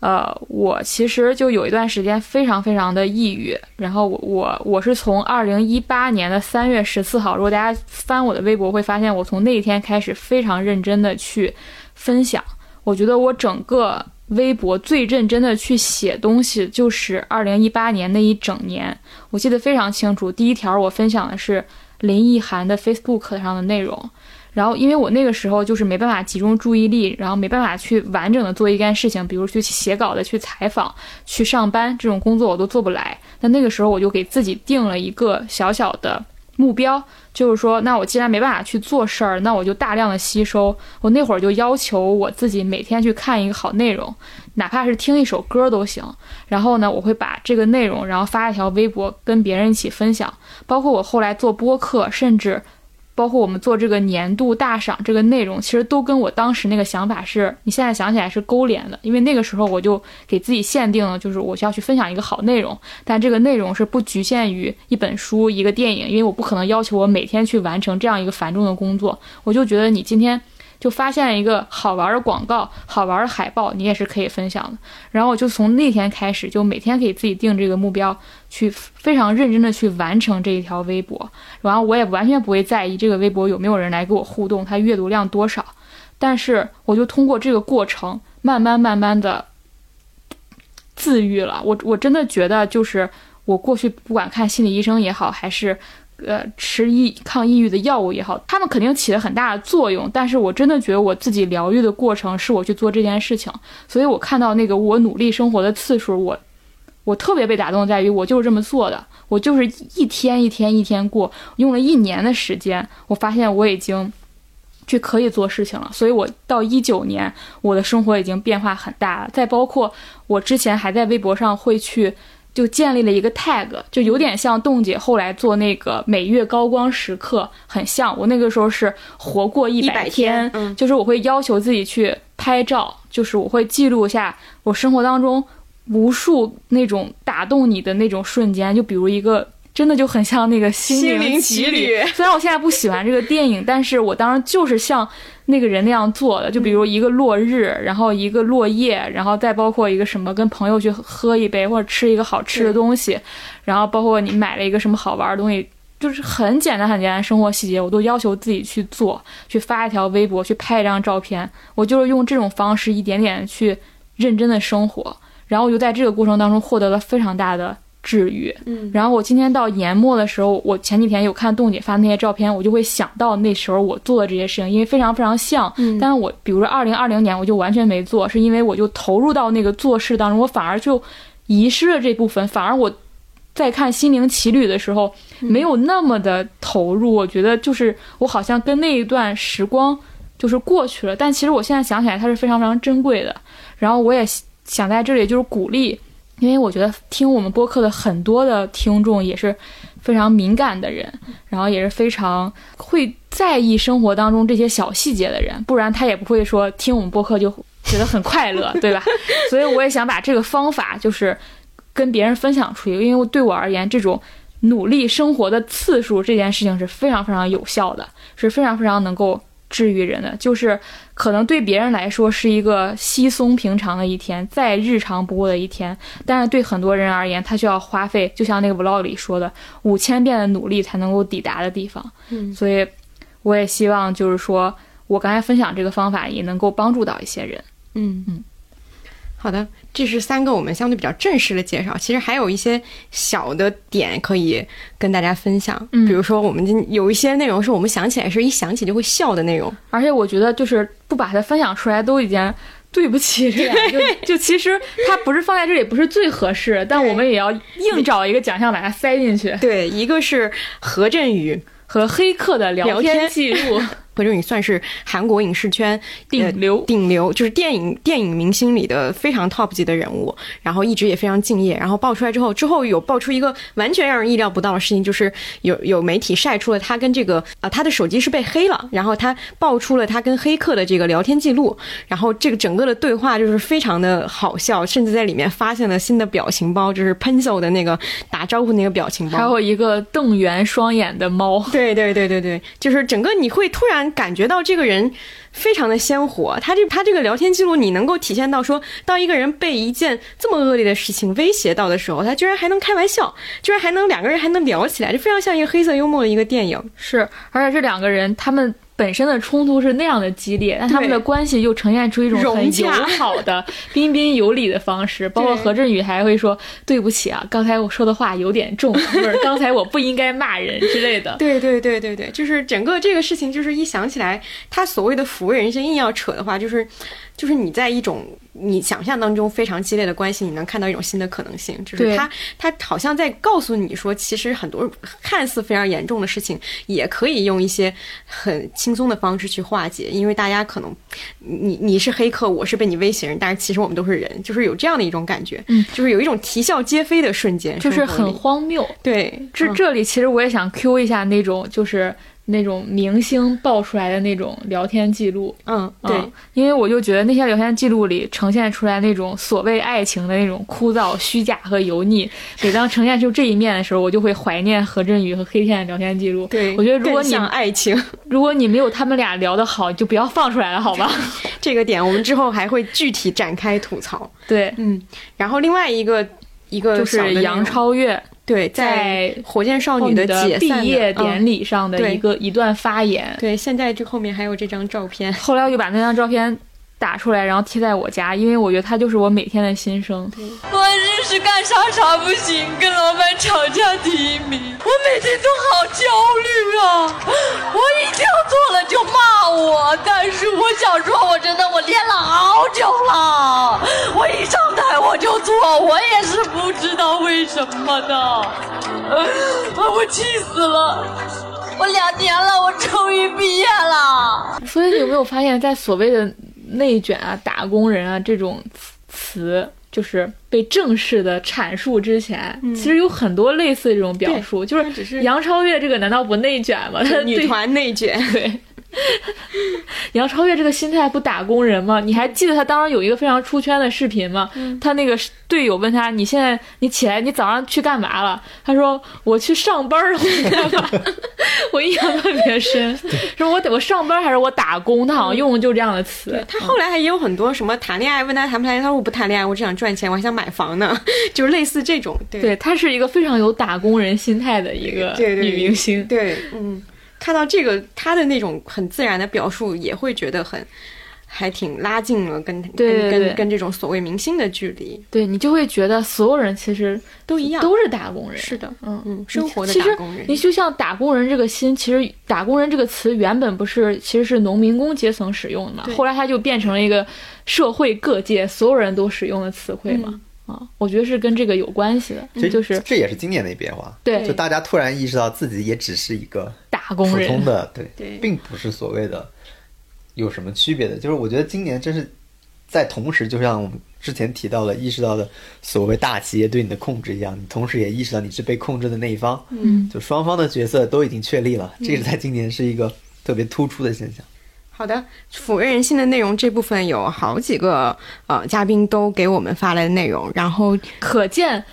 呃，我其实就有一段时间非常非常的抑郁，然后我我我是从二零一八年的三月十四号，如果大家翻我的微博会发现，我从那一天开始非常认真的去分享。我觉得我整个微博最认真的去写东西，就是二零一八年那一整年，我记得非常清楚。第一条我分享的是林奕涵的 Facebook 上的内容。然后，因为我那个时候就是没办法集中注意力，然后没办法去完整的做一件事情，比如去写稿的、去采访、去上班这种工作我都做不来。那那个时候我就给自己定了一个小小的目标，就是说，那我既然没办法去做事儿，那我就大量的吸收。我那会儿就要求我自己每天去看一个好内容，哪怕是听一首歌都行。然后呢，我会把这个内容，然后发一条微博跟别人一起分享。包括我后来做播客，甚至。包括我们做这个年度大赏这个内容，其实都跟我当时那个想法是，你现在想起来是勾连的。因为那个时候我就给自己限定了，就是我需要去分享一个好内容，但这个内容是不局限于一本书、一个电影，因为我不可能要求我每天去完成这样一个繁重的工作。我就觉得你今天就发现了一个好玩的广告、好玩的海报，你也是可以分享的。然后我就从那天开始，就每天给自己定这个目标，去非常认真的去完成这一条微博。然后我也完全不会在意这个微博有没有人来跟我互动，它阅读量多少。但是我就通过这个过程，慢慢慢慢的自愈了。我我真的觉得，就是我过去不管看心理医生也好，还是呃吃抑抗抑郁的药物也好，他们肯定起了很大的作用。但是我真的觉得我自己疗愈的过程是我去做这件事情。所以我看到那个我努力生活的次数，我我特别被打动，在于我就是这么做的。我就是一天一天一天过，用了一年的时间，我发现我已经去可以做事情了。所以，我到一九年，我的生活已经变化很大了。再包括我之前还在微博上会去就建立了一个 tag，就有点像冻姐后来做那个每月高光时刻很像。我那个时候是活过一百天，嗯，就是我会要求自己去拍照，就是我会记录下我生活当中。无数那种打动你的那种瞬间，就比如一个真的就很像那个《心灵奇旅》。*laughs* 虽然我现在不喜欢这个电影，但是我当时就是像那个人那样做的。就比如一个落日，然后一个落叶，然后再包括一个什么跟朋友去喝一杯或者吃一个好吃的东西，然后包括你买了一个什么好玩的东西，就是很简单很简单生活细节，我都要求自己去做，去发一条微博，去拍一张照片。我就是用这种方式一点点去认真的生活。然后我就在这个过程当中获得了非常大的治愈。嗯，然后我今天到年末的时候，我前几天有看冻姐发那些照片，我就会想到那时候我做的这些事情，因为非常非常像。嗯，但是我比如说二零二零年我就完全没做，是因为我就投入到那个做事当中，我反而就遗失了这部分，反而我在看《心灵奇旅》的时候没有那么的投入。我觉得就是我好像跟那一段时光就是过去了，但其实我现在想起来它是非常非常珍贵的。然后我也。想在这里就是鼓励，因为我觉得听我们播客的很多的听众也是非常敏感的人，然后也是非常会在意生活当中这些小细节的人，不然他也不会说听我们播客就觉得很快乐，对吧？*laughs* 所以我也想把这个方法就是跟别人分享出去，因为对我而言，这种努力生活的次数这件事情是非常非常有效的，是非常非常能够。治愈人的，就是可能对别人来说是一个稀松平常的一天，再日常不过的一天，但是对很多人而言，他需要花费，就像那个 vlog 里说的，五千遍的努力才能够抵达的地方。嗯，所以我也希望，就是说我刚才分享这个方法也能够帮助到一些人。嗯嗯。好的，这是三个我们相对比较正式的介绍。其实还有一些小的点可以跟大家分享，嗯比如说我们今有一些内容是我们想起来是一想起就会笑的内容。而且我觉得就是不把它分享出来都已经。对不起，这样就 *laughs* 就其实它不是放在这里不是最合适，但我们也要硬找一个奖项把它塞进去。对，一个是何振宇和黑客的聊天记录，*laughs* 何振宇算是韩国影视圈顶流，顶流就是电影电影明星里的非常 top 级的人物，然后一直也非常敬业。然后爆出来之后，之后有爆出一个完全让人意料不到的事情，就是有有媒体晒出了他跟这个啊、他的手机是被黑了，然后他爆出了他跟黑客的这个聊天记录，然后这个整个的对话就是非常的好笑，甚至在里面发现了新的表情包，就是 Pencil 的那个打招呼那个表情包，还有一个瞪圆双眼的猫。对对对对对，就是整个你会突然感觉到这个人非常的鲜活，他这他这个聊天记录，你能够体现到说，当一个人被一件这么恶劣的事情威胁到的时候，他居然还能开玩笑，居然还能两个人还能聊起来，就非常像一个黑色幽默的一个电影。是，而且这两个人他们。本身的冲突是那样的激烈，但他们的关系又呈现出一种很友好的、*laughs* 彬彬有礼的方式。包括何振宇还会说：“对不起啊，刚才我说的话有点重，不是刚才我不应该骂人之类的。*laughs* ”对对对对对，就是整个这个事情，就是一想起来，他所谓的抚慰人心，硬要扯的话，就是就是你在一种你想象当中非常激烈的关系，你能看到一种新的可能性，就是他他好像在告诉你说，其实很多看似非常严重的事情，也可以用一些很。轻松的方式去化解，因为大家可能你你是黑客，我是被你威胁人，但是其实我们都是人，就是有这样的一种感觉，嗯，就是有一种啼笑皆非的瞬间，就是很荒谬。对，这这里其实我也想 Q 一下那种就是。那种明星爆出来的那种聊天记录，嗯，对，因为我就觉得那些聊天记录里呈现出来那种所谓爱情的那种枯燥、虚假和油腻，每当呈现出这一面的时候，我就会怀念何振宇和黑天的聊天记录。对，我觉得如果你爱情，如果你没有他们俩聊得好，就不要放出来了，好吧？*laughs* 这个点我们之后还会具体展开吐槽。对，嗯，然后另外一个一个就是杨超越。对，在火箭少女的解毕业典礼上的一个、嗯、一段发言。对，现在这后面还有这张照片。*laughs* 后来我就把那张照片打出来，然后贴在我家，因为我觉得它就是我每天的心声。我日是干啥啥不行，跟老板吵架第一名，我每天都好焦虑啊！我一定要做了就骂我，但是我想说，我真的我练了好久了，我一上台我就做，我也是不知道为什么的，我气死了。我两年了，我终于毕业了。所以你有没有发现，在所谓的内卷啊、打工人啊这种词，就是被正式的阐述之前，嗯、其实有很多类似这种表述。就是杨超越这个难道不内卷吗？她女团内卷，*laughs* 对。*laughs* 杨超越这个心态不打工人吗？你还记得他当时有一个非常出圈的视频吗？嗯、他那个队友问他：“你现在你起来，你早上去干嘛了？”他说：“我去上班了。” *laughs* 我印象特别深，*laughs* 说我我上班还是我打工？他好像用的就这样的词。对他后来还也有很多什么谈恋爱，问他谈不谈恋爱，他说我不谈恋爱，我只想赚钱，我还想买房呢，就是类似这种。对，对他是一个非常有打工人心态的一个女明星。对，嗯。看到这个，他的那种很自然的表述，也会觉得很，还挺拉近了跟对跟跟跟这种所谓明星的距离。对你就会觉得所有人其实都一样，都是打工人。是的，嗯嗯，生活的打工人。你就像打工人这个心，其实打工人这个词原本不是其实是农民工阶层使用的嘛，后来它就变成了一个社会各界所有人都使用的词汇嘛。嗯啊，我觉得是跟这个有关系的，就是这也是今年的变化。对，就大家突然意识到自己也只是一个打工人，普通的，对对，并不是所谓的有什么区别的。就是我觉得今年真是在同时，就像我们之前提到的，意识到的所谓大企业对你的控制一样，你同时也意识到你是被控制的那一方。嗯，就双方的角色都已经确立了，这是在今年是一个特别突出的现象。好的，抚慰人心的内容这部分有好几个呃嘉宾都给我们发来的内容，然后可见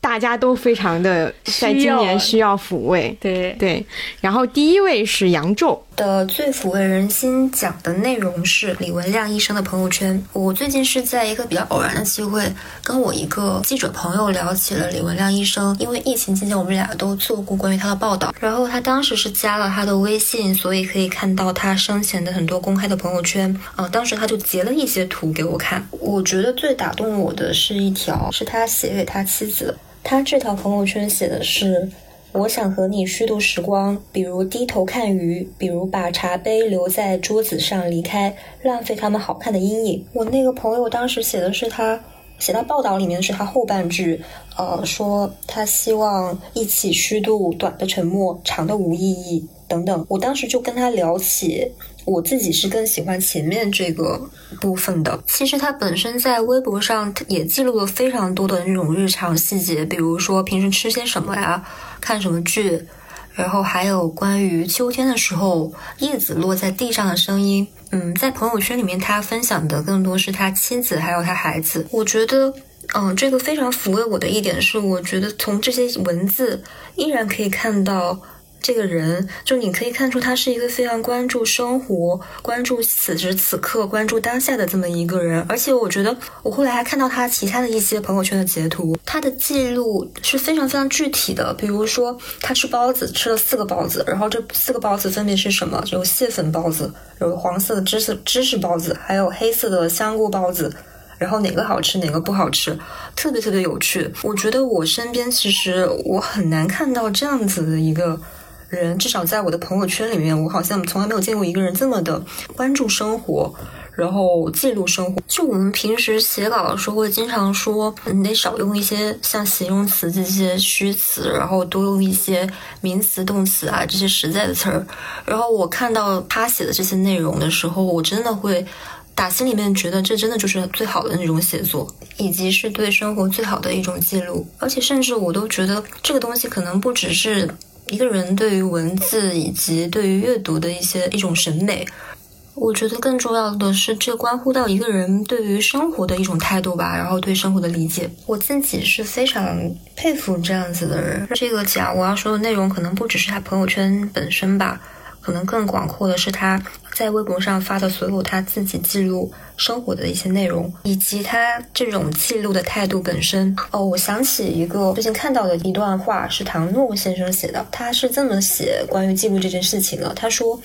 大家都非常的在今年需要抚慰。对对，然后第一位是杨宙，的最抚慰人心讲的内容是李文亮医生的朋友圈。我最近是在一个比较偶然的机会，跟我一个记者朋友聊起了李文亮医生。因为疫情期间，我们俩都做过关于他的报道。然后他当时是加了他的微信，所以可以看到他生前的很多公开的朋友圈。呃，当时他就截了一些图给我看。我觉得最打动我的是一条，是他写给他妻子的。他这条朋友圈写的是。我想和你虚度时光，比如低头看鱼，比如把茶杯留在桌子上离开，浪费他们好看的阴影。我那个朋友当时写的是他写到报道里面是他后半句，呃，说他希望一起虚度短的沉默，长的无意义等等。我当时就跟他聊起。我自己是更喜欢前面这个部分的。其实他本身在微博上也记录了非常多的那种日常细节，比如说平时吃些什么呀，看什么剧，然后还有关于秋天的时候叶子落在地上的声音。嗯，在朋友圈里面，他分享的更多是他妻子还有他孩子。我觉得，嗯，这个非常抚慰我的一点是，我觉得从这些文字依然可以看到。这个人，就你可以看出他是一个非常关注生活、关注此时此刻、关注当下的这么一个人。而且我觉得，我后来还看到他其他的一些朋友圈的截图，他的记录是非常非常具体的。比如说，他吃包子，吃了四个包子，然后这四个包子分别是什么？有蟹粉包子，有黄色的芝士芝士包子，还有黑色的香菇包子。然后哪个好吃，哪个不好吃，特别特别有趣。我觉得我身边其实我很难看到这样子的一个。人至少在我的朋友圈里面，我好像从来没有见过一个人这么的关注生活，然后记录生活。就我们平时写稿的时候，会经常说你得少用一些像形容词这些虚词，然后多用一些名词、动词啊这些实在的词儿。然后我看到他写的这些内容的时候，我真的会打心里面觉得这真的就是最好的那种写作，以及是对生活最好的一种记录。而且甚至我都觉得这个东西可能不只是。一个人对于文字以及对于阅读的一些一种审美，我觉得更重要的是，这关乎到一个人对于生活的一种态度吧，然后对生活的理解。我自己是非常佩服这样子的人。这个讲我要说的内容，可能不只是他朋友圈本身吧。可能更广阔的是他在微博上发的所有他自己记录生活的一些内容，以及他这种记录的态度本身。哦，我想起一个最近看到的一段话，是唐诺先生写的，他是这么写关于记录这件事情的。他说：“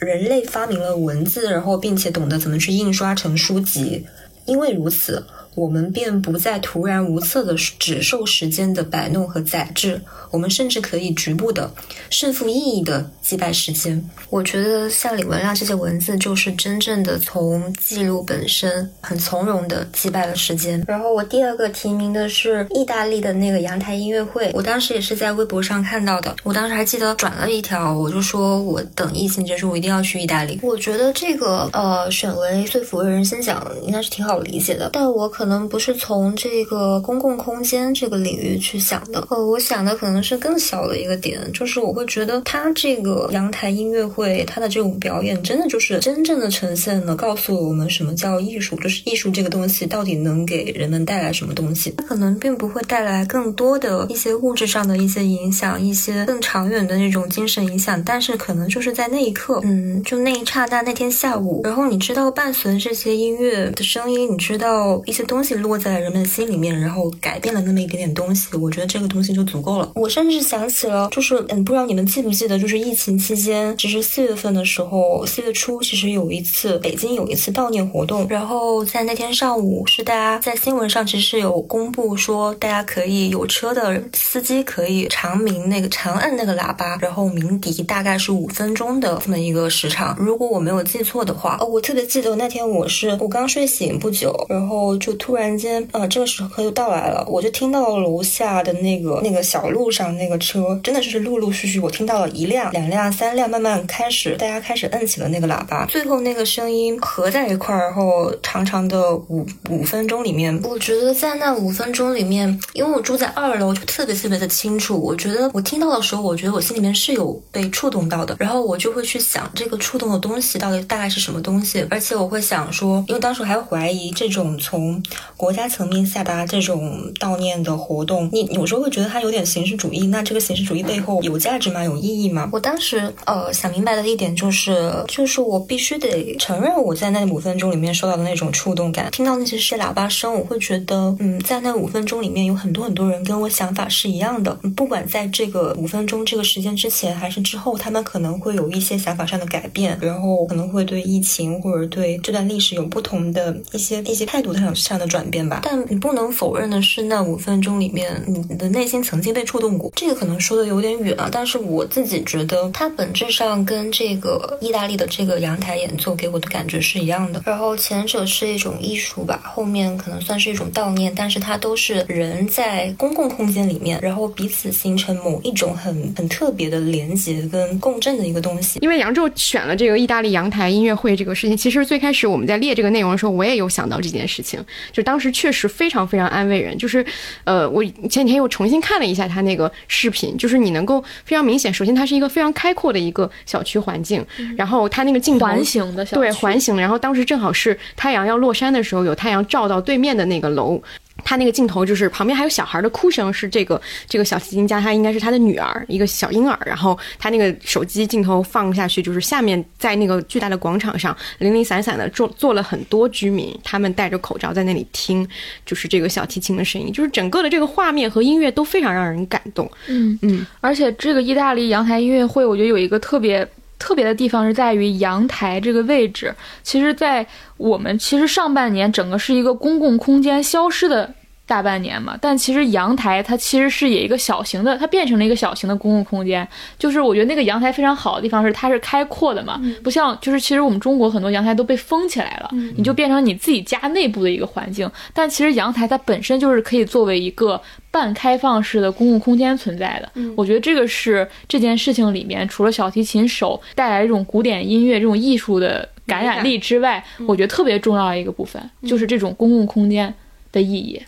人类发明了文字，然后并且懂得怎么去印刷成书籍，因为如此。”我们便不再徒然无策的只受时间的摆弄和宰制，我们甚至可以局部的、胜负意义的击败时间。我觉得像李文亮这些文字，就是真正的从记录本身很从容的击败了时间。然后我第二个提名的是意大利的那个阳台音乐会，我当时也是在微博上看到的。我当时还记得转了一条，我就说我等疫情结束，我一定要去意大利。我觉得这个呃选为最符合人心奖应该是挺好理解的，但我可。可能不是从这个公共空间这个领域去想的，呃，我想的可能是更小的一个点，就是我会觉得他这个阳台音乐会，他的这种表演，真的就是真正的呈现了，告诉了我们什么叫艺术，就是艺术这个东西到底能给人们带来什么东西。它可能并不会带来更多的一些物质上的一些影响，一些更长远的那种精神影响，但是可能就是在那一刻，嗯，就那一刹那，那天下午，然后你知道伴随这些音乐的声音，你知道一些东。东西落在了人们的心里面，然后改变了那么一点点东西，我觉得这个东西就足够了。我甚至想起了，就是嗯，不知道你们记不记得，就是疫情期间，其实四月份的时候，四月初其实有一次北京有一次悼念活动，然后在那天上午是大家在新闻上其实有公布说，大家可以有车的司机可以长鸣那个长按那个喇叭，然后鸣笛，大概是五分钟的这么一个时长。如果我没有记错的话，哦，我特别记得那天我是我刚睡醒不久，然后就。突然间，呃，这个时刻又到来了，我就听到楼下的那个那个小路上那个车，真的就是陆陆续续，我听到了一辆、两辆、三辆，慢慢开始，大家开始摁起了那个喇叭，最后那个声音合在一块儿，然后长长的五五分钟里面，我觉得在那五分钟里面，因为我住在二楼，就特别特别的清楚。我觉得我听到的时候，我觉得我心里面是有被触动到的，然后我就会去想这个触动的东西到底大概是什么东西，而且我会想说，因为当时还怀疑这种从国家层面下达这种悼念的活动，你有时候会觉得它有点形式主义。那这个形式主义背后有价值吗？有意义吗？我当时呃想明白的一点就是，就是我必须得承认我在那五分钟里面受到的那种触动感，听到那些些喇叭声，我会觉得，嗯，在那五分钟里面有很多很多人跟我想法是一样的，不管在这个五分钟这个时间之前还是之后，他们可能会有一些想法上的改变，然后可能会对疫情或者对这段历史有不同的一些一些态度上上的转变吧。但你不能否认的是，那五分钟里面，你的内心曾经被触动过。这个可能说的有点远啊，但是我自己觉得，它本质上跟这个意大利的这个阳台演奏给我的感觉是一样的。然后前者是一种艺术吧，后面可能算是一种悼念，但是它都是人在公共空间里面，然后彼此形成某一种很很特别的连接跟共振的一个东西。因为杨宙选了这个意大利阳台音乐会这个事情，其实最开始我们在列这个内容的时候，我也有想到这件事情，就当时确实非常非常安慰人。就是，呃，我前几天又重新看了一下他那个视频，就是你能够非常明显，首先它是一个非常开阔的一个小区环境，然后它那个镜头环形的小对环形，然后当时正好是太阳要落山的时候，有太阳照到对面的那个楼。他那个镜头就是旁边还有小孩的哭声，是这个这个小提琴家，他应该是他的女儿，一个小婴儿。然后他那个手机镜头放下去，就是下面在那个巨大的广场上，零零散散的坐坐了很多居民，他们戴着口罩在那里听，就是这个小提琴的声音，就是整个的这个画面和音乐都非常让人感动。嗯嗯，而且这个意大利阳台音乐会，我觉得有一个特别。特别的地方是在于阳台这个位置，其实，在我们其实上半年整个是一个公共空间消失的。大半年嘛，但其实阳台它其实是以一个小型的，它变成了一个小型的公共空间。就是我觉得那个阳台非常好的地方是它是开阔的嘛，不像就是其实我们中国很多阳台都被封起来了，你就变成你自己家内部的一个环境。但其实阳台它本身就是可以作为一个半开放式的公共空间存在的。我觉得这个是这件事情里面除了小提琴手带来这种古典音乐这种艺术的感染力之外，我觉得特别重要的一个部分就是这种公共空间的意义。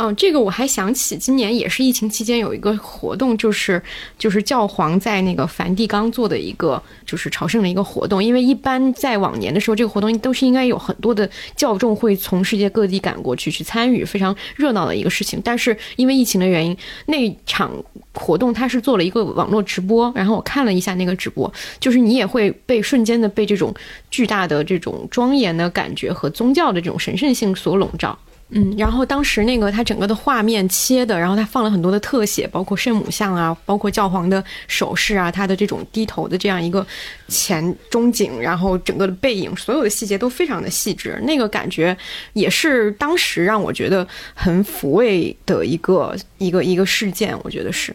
嗯，这个我还想起，今年也是疫情期间有一个活动，就是就是教皇在那个梵蒂冈做的一个就是朝圣的一个活动。因为一般在往年的时候，这个活动都是应该有很多的教众会从世界各地赶过去去参与，非常热闹的一个事情。但是因为疫情的原因，那场活动它是做了一个网络直播，然后我看了一下那个直播，就是你也会被瞬间的被这种巨大的这种庄严的感觉和宗教的这种神圣性所笼罩。嗯，然后当时那个他整个的画面切的，然后他放了很多的特写，包括圣母像啊，包括教皇的手势啊，他的这种低头的这样一个前中景，然后整个的背影，所有的细节都非常的细致，那个感觉也是当时让我觉得很抚慰的一个一个一个事件，我觉得是。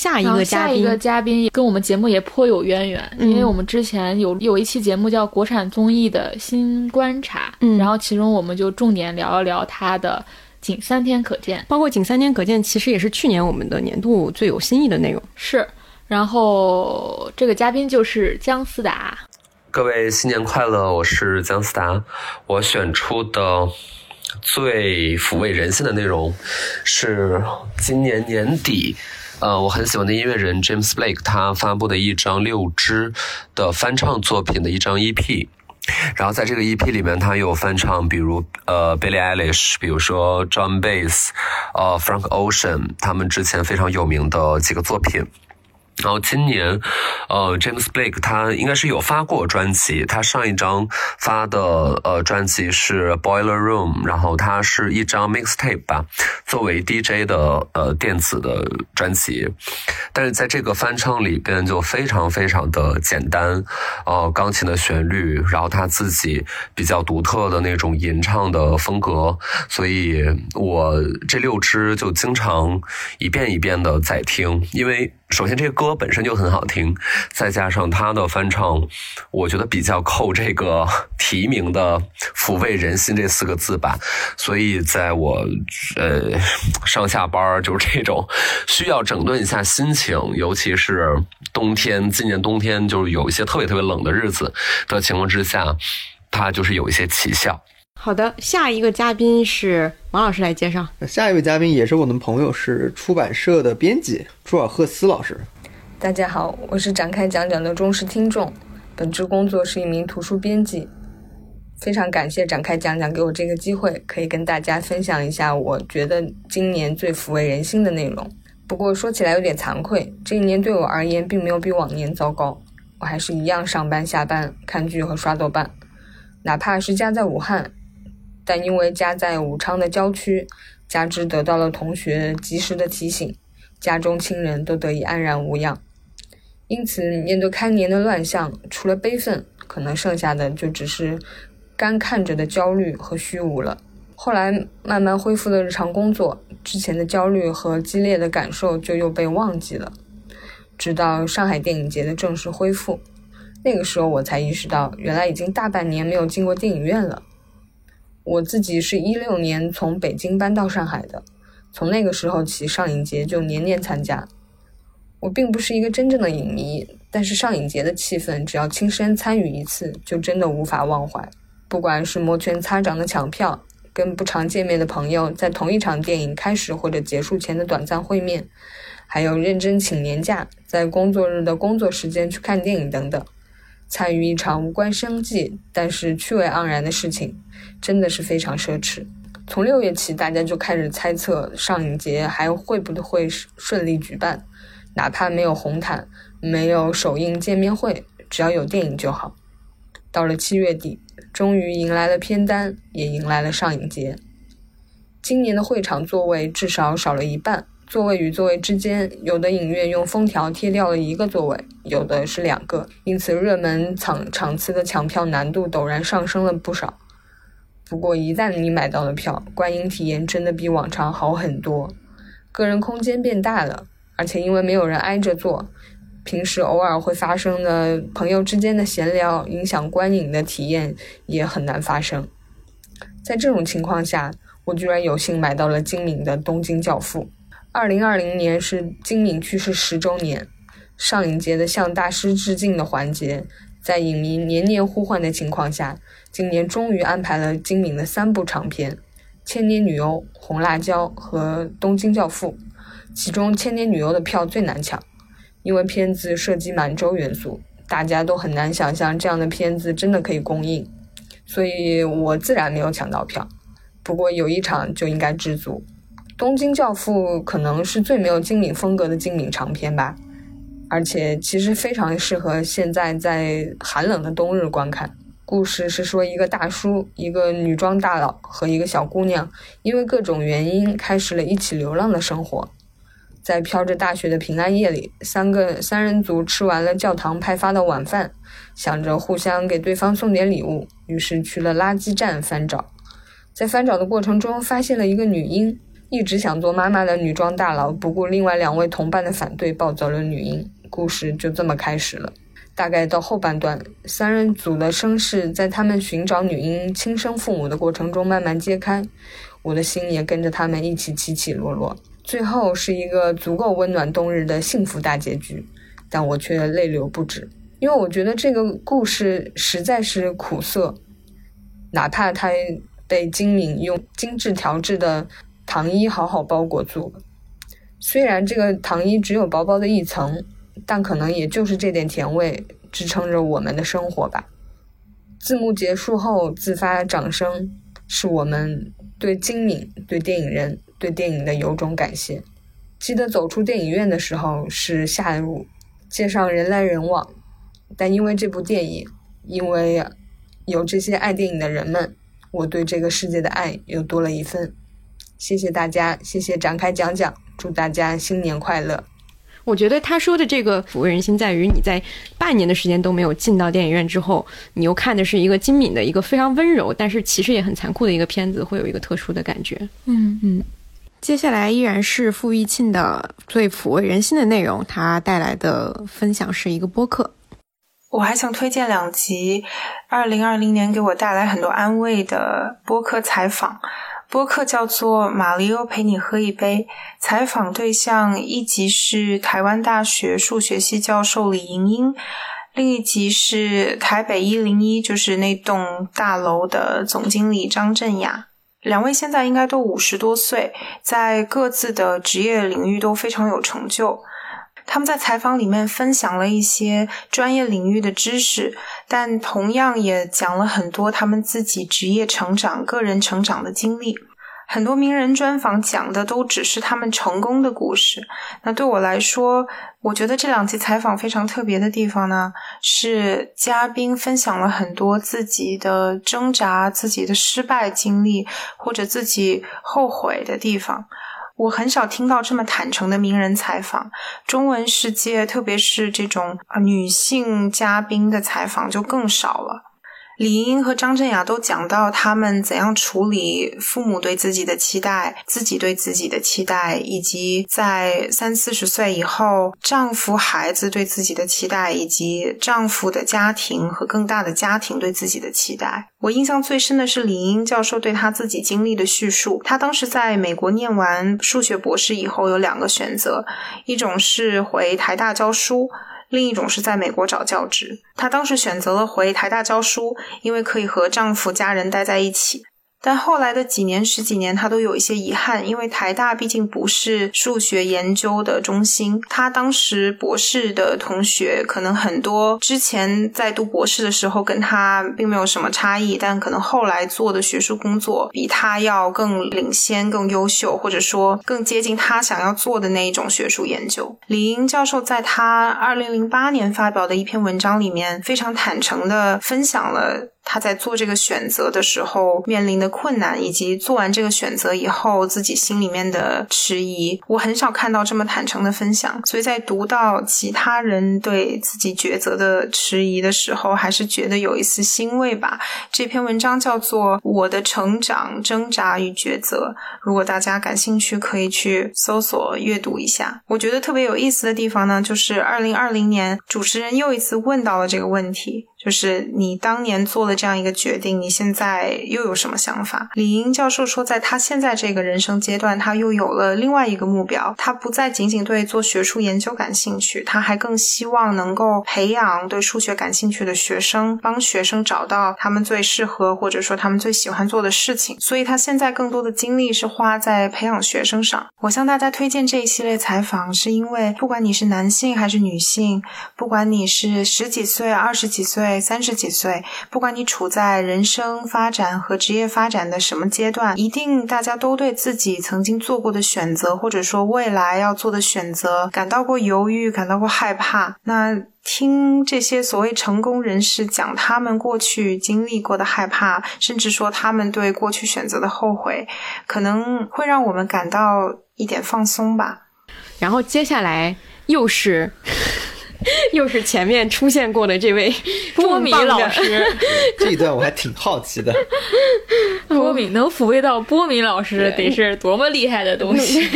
下一个下一个嘉宾跟我们节目也颇有渊源，因为我们之前有有一期节目叫《国产综艺的新观察》，嗯，然后其中我们就重点聊一聊他的《仅三天可见》，包括《仅三天可见》其实也是去年我们的年度最有新意的内容。是，然后这个嘉宾就是姜思达。各位新年快乐，我是姜思达。我选出的最抚慰人心的内容是今年年底。呃，我很喜欢的音乐人 James Blake，他发布的一张六支的翻唱作品的一张 EP，然后在这个 EP 里面，他有翻唱，比如呃 Billie Eilish，比如说 John Bass，呃 Frank Ocean，他们之前非常有名的几个作品。然后今年，呃，James Blake 他应该是有发过专辑。他上一张发的呃专辑是 Boiler Room，然后它是一张 mixtape 吧，作为 DJ 的呃电子的专辑。但是在这个翻唱里边就非常非常的简单，呃，钢琴的旋律，然后他自己比较独特的那种吟唱的风格，所以我这六支就经常一遍一遍的在听，因为。首先，这个歌本身就很好听，再加上他的翻唱，我觉得比较扣这个提名的“抚慰人心”这四个字吧。所以，在我呃上下班儿就是这种需要整顿一下心情，尤其是冬天，今年冬天就是有一些特别特别冷的日子的情况之下，它就是有一些奇效。好的，下一个嘉宾是王老师来介绍。下一位嘉宾也是我的朋友，是出版社的编辑朱尔赫斯老师。大家好，我是展开讲讲的忠实听众，本职工作是一名图书编辑。非常感谢展开讲讲给我这个机会，可以跟大家分享一下我觉得今年最抚慰人心的内容。不过说起来有点惭愧，这一年对我而言并没有比往年糟糕，我还是一样上班下班、看剧和刷豆瓣。哪怕是家在武汉，但因为家在武昌的郊区，加之得到了同学及时的提醒，家中亲人都得以安然无恙。因此，面对开年的乱象，除了悲愤，可能剩下的就只是。干看着的焦虑和虚无了。后来慢慢恢复了日常工作，之前的焦虑和激烈的感受就又被忘记了。直到上海电影节的正式恢复，那个时候我才意识到，原来已经大半年没有进过电影院了。我自己是一六年从北京搬到上海的，从那个时候起，上影节就年年参加。我并不是一个真正的影迷，但是上影节的气氛，只要亲身参与一次，就真的无法忘怀。不管是摩拳擦掌的抢票，跟不常见面的朋友在同一场电影开始或者结束前的短暂会面，还有认真请年假，在工作日的工作时间去看电影等等，参与一场无关生计但是趣味盎然的事情，真的是非常奢侈。从六月起，大家就开始猜测上影节还会不会顺利举办，哪怕没有红毯，没有首映见面会，只要有电影就好。到了七月底。终于迎来了片单，也迎来了上影节。今年的会场座位至少少了一半，座位与座位之间，有的影院用封条贴掉了一个座位，有的是两个，因此热门场场次的抢票难度陡然上升了不少。不过一旦你买到了票，观影体验真的比往常好很多，个人空间变大了，而且因为没有人挨着坐。平时偶尔会发生的朋友之间的闲聊，影响观影的体验也很难发生。在这种情况下，我居然有幸买到了金敏的《东京教父》。二零二零年是金敏去世十周年，上影节的向大师致敬的环节，在影迷年年呼唤的情况下，今年终于安排了金敏的三部长片《千年女优》《红辣椒》和《东京教父》，其中《千年女优》的票最难抢。因为片子涉及满洲元素，大家都很难想象这样的片子真的可以公映，所以我自然没有抢到票。不过有一场就应该知足，《东京教父》可能是最没有精敏风格的精敏长篇吧，而且其实非常适合现在在寒冷的冬日观看。故事是说一个大叔、一个女装大佬和一个小姑娘，因为各种原因开始了一起流浪的生活。在飘着大雪的平安夜里，三个三人组吃完了教堂派发的晚饭，想着互相给对方送点礼物，于是去了垃圾站翻找。在翻找的过程中，发现了一个女婴。一直想做妈妈的女装大佬不顾另外两位同伴的反对，抱走了女婴。故事就这么开始了。大概到后半段，三人组的身世在他们寻找女婴亲生父母的过程中慢慢揭开，我的心也跟着他们一起起起落落。最后是一个足够温暖冬日的幸福大结局，但我却泪流不止，因为我觉得这个故事实在是苦涩，哪怕它被精敏用精致调制的糖衣好好包裹住，虽然这个糖衣只有薄薄的一层，但可能也就是这点甜味支撑着我们的生活吧。字幕结束后，自发掌声是我们对精敏、对电影人。对电影的由衷感谢。记得走出电影院的时候是下午，街上人来人往，但因为这部电影，因为有这些爱电影的人们，我对这个世界的爱又多了一份。谢谢大家，谢谢展开讲讲，祝大家新年快乐。我觉得他说的这个抚慰人心，在于你在半年的时间都没有进到电影院之后，你又看的是一个精敏的一个非常温柔，但是其实也很残酷的一个片子，会有一个特殊的感觉。嗯嗯。接下来依然是傅玉庆的最抚慰人心的内容，他带来的分享是一个播客。我还想推荐两集，二零二零年给我带来很多安慰的播客采访。播客叫做《马里欧陪你喝一杯》，采访对象一集是台湾大学数学系教授李莹莹，另一集是台北一零一，就是那栋大楼的总经理张振雅。两位现在应该都五十多岁，在各自的职业领域都非常有成就。他们在采访里面分享了一些专业领域的知识，但同样也讲了很多他们自己职业成长、个人成长的经历。很多名人专访讲的都只是他们成功的故事。那对我来说，我觉得这两期采访非常特别的地方呢，是嘉宾分享了很多自己的挣扎、自己的失败经历或者自己后悔的地方。我很少听到这么坦诚的名人采访，中文世界，特别是这种女性嘉宾的采访就更少了。李英和张振雅都讲到他们怎样处理父母对自己的期待、自己对自己的期待，以及在三四十岁以后，丈夫、孩子对自己的期待，以及丈夫的家庭和更大的家庭对自己的期待。我印象最深的是李英教授对他自己经历的叙述。他当时在美国念完数学博士以后，有两个选择，一种是回台大教书。另一种是在美国找教职，她当时选择了回台大教书，因为可以和丈夫家人待在一起。但后来的几年、十几年，他都有一些遗憾，因为台大毕竟不是数学研究的中心。他当时博士的同学，可能很多之前在读博士的时候跟他并没有什么差异，但可能后来做的学术工作比他要更领先、更优秀，或者说更接近他想要做的那一种学术研究。李英教授在他二零零八年发表的一篇文章里面，非常坦诚的分享了。他在做这个选择的时候面临的困难，以及做完这个选择以后自己心里面的迟疑，我很少看到这么坦诚的分享。所以在读到其他人对自己抉择的迟疑的时候，还是觉得有一丝欣慰吧。这篇文章叫做《我的成长、挣扎与抉择》，如果大家感兴趣，可以去搜索阅读一下。我觉得特别有意思的地方呢，就是二零二零年主持人又一次问到了这个问题。就是你当年做了这样一个决定，你现在又有什么想法？李英教授说，在他现在这个人生阶段，他又有了另外一个目标，他不再仅仅对做学术研究感兴趣，他还更希望能够培养对数学感兴趣的学生，帮学生找到他们最适合或者说他们最喜欢做的事情。所以他现在更多的精力是花在培养学生上。我向大家推荐这一系列采访，是因为不管你是男性还是女性，不管你是十几岁、二十几岁。三十几岁，不管你处在人生发展和职业发展的什么阶段，一定大家都对自己曾经做过的选择，或者说未来要做的选择感到过犹豫，感到过害怕。那听这些所谓成功人士讲他们过去经历过的害怕，甚至说他们对过去选择的后悔，可能会让我们感到一点放松吧。然后接下来又是。*laughs* 又是前面出现过的这位 *laughs* 波米老师，*laughs* 这一段我还挺好奇的。波米能抚慰到波米老师，得是多么厉害的东西！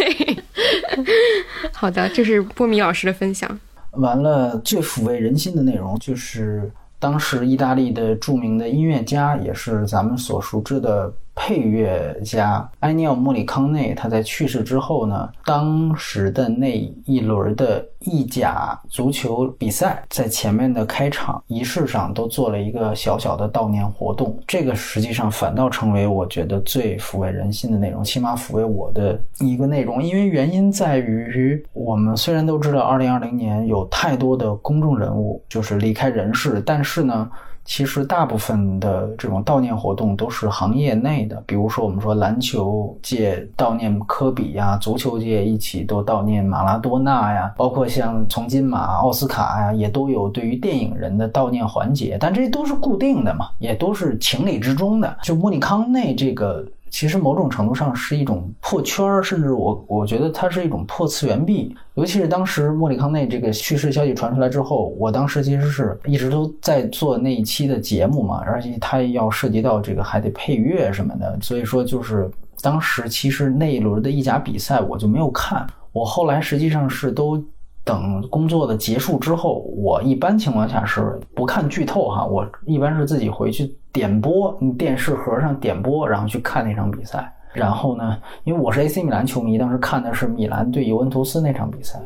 好的，这是波米老师的分享。完了，最抚慰人心的内容就是当时意大利的著名的音乐家，也是咱们所熟知的。配乐家埃尼奥·莫里康内，他在去世之后呢，当时的那一轮的意甲足球比赛，在前面的开场仪式上都做了一个小小的悼念活动。这个实际上反倒成为我觉得最抚慰人心的内容，起码抚慰我的一个内容。因为原因在于，我们虽然都知道2020年有太多的公众人物就是离开人世，但是呢。其实大部分的这种悼念活动都是行业内的，比如说我们说篮球界悼念科比呀，足球界一起都悼念马拉多纳呀，包括像从金马、奥斯卡呀，也都有对于电影人的悼念环节，但这都是固定的嘛，也都是情理之中的。就莫尼康内这个。其实某种程度上是一种破圈儿，甚至我我觉得它是一种破次元壁。尤其是当时莫里康内这个去世消息传出来之后，我当时其实是一直都在做那一期的节目嘛，而且它要涉及到这个还得配乐什么的，所以说就是当时其实那一轮的意甲比赛我就没有看，我后来实际上是都。等工作的结束之后，我一般情况下是不看剧透哈，我一般是自己回去点播，电视盒上点播，然后去看那场比赛。然后呢，因为我是 AC 米兰球迷，当时看的是米兰对尤文图斯那场比赛，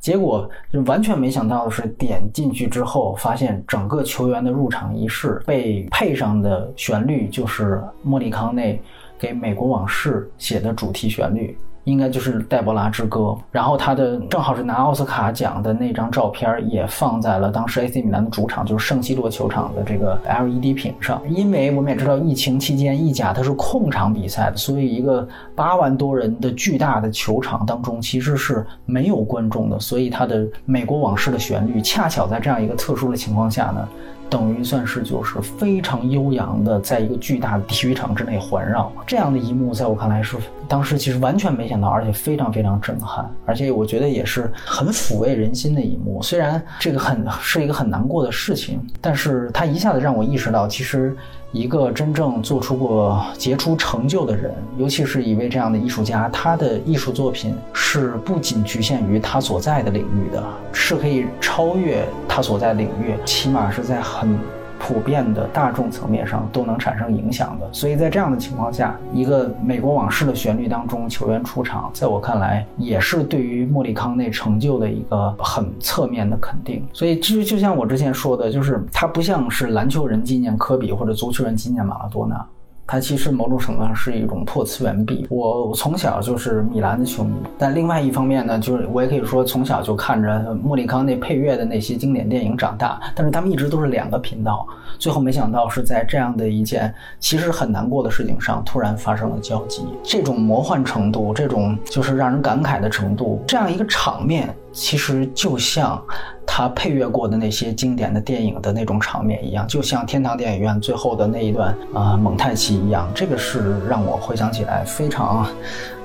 结果就完全没想到的是，点进去之后发现整个球员的入场仪式被配上的旋律就是莫里康内给《美国往事》写的主题旋律。应该就是《黛博拉之歌》，然后他的正好是拿奥斯卡奖的那张照片也放在了当时 AC 米兰的主场，就是圣西罗球场的这个 LED 屏上。因为我们也知道，疫情期间意甲它是控场比赛的，所以一个八万多人的巨大的球场当中其实是没有观众的，所以它的美国往事的旋律恰巧在这样一个特殊的情况下呢。等于算是就是非常悠扬的，在一个巨大的体育场之内环绕这样的一幕，在我看来是当时其实完全没想到，而且非常非常震撼，而且我觉得也是很抚慰人心的一幕。虽然这个很是一个很难过的事情，但是它一下子让我意识到，其实。一个真正做出过杰出成就的人，尤其是一位这样的艺术家，他的艺术作品是不仅局限于他所在的领域的，是可以超越他所在领域，起码是在很。普遍的大众层面上都能产生影响的，所以在这样的情况下，一个美国往事的旋律当中，球员出场，在我看来也是对于莫里康内成就的一个很侧面的肯定。所以，其实就像我之前说的，就是他不像是篮球人纪念科比或者足球人纪念马拉多纳。它其实某种程度上是一种破次元壁。我从小就是米兰的球迷，但另外一方面呢，就是我也可以说从小就看着莫里康内配乐的那些经典电影长大。但是他们一直都是两个频道，最后没想到是在这样的一件其实很难过的事情上突然发生了交集。这种魔幻程度，这种就是让人感慨的程度，这样一个场面。其实就像他配乐过的那些经典的电影的那种场面一样，就像天堂电影院最后的那一段啊蒙太奇一样，这个是让我回想起来非常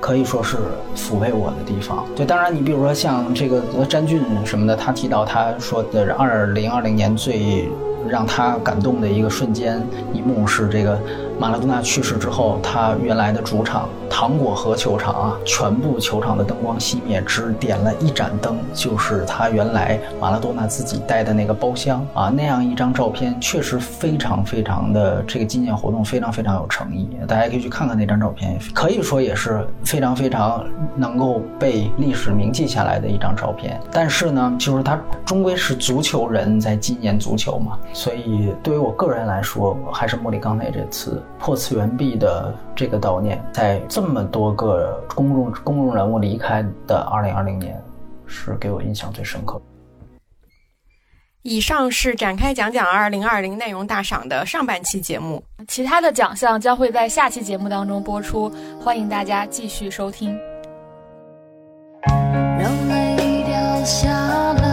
可以说是抚慰我的地方。对，当然你比如说像这个詹俊什么的，他提到他说的二零二零年最让他感动的一个瞬间一幕是这个。马拉多纳去世之后，他原来的主场糖果河球场啊，全部球场的灯光熄灭，只点了一盏灯，就是他原来马拉多纳自己待的那个包厢啊。那样一张照片确实非常非常的这个纪念活动非常非常有诚意，大家可以去看看那张照片，可以说也是非常非常能够被历史铭记下来的一张照片。但是呢，就是他终归是足球人在纪念足球嘛，所以对于我个人来说，还是莫里冈内这次。破次元壁的这个悼念，在这么多个公众公众人物离开的二零二零年，是给我印象最深刻。以上是展开讲讲二零二零内容大赏的上半期节目，其他的奖项将会在下期节目当中播出，欢迎大家继续收听。让泪掉下来。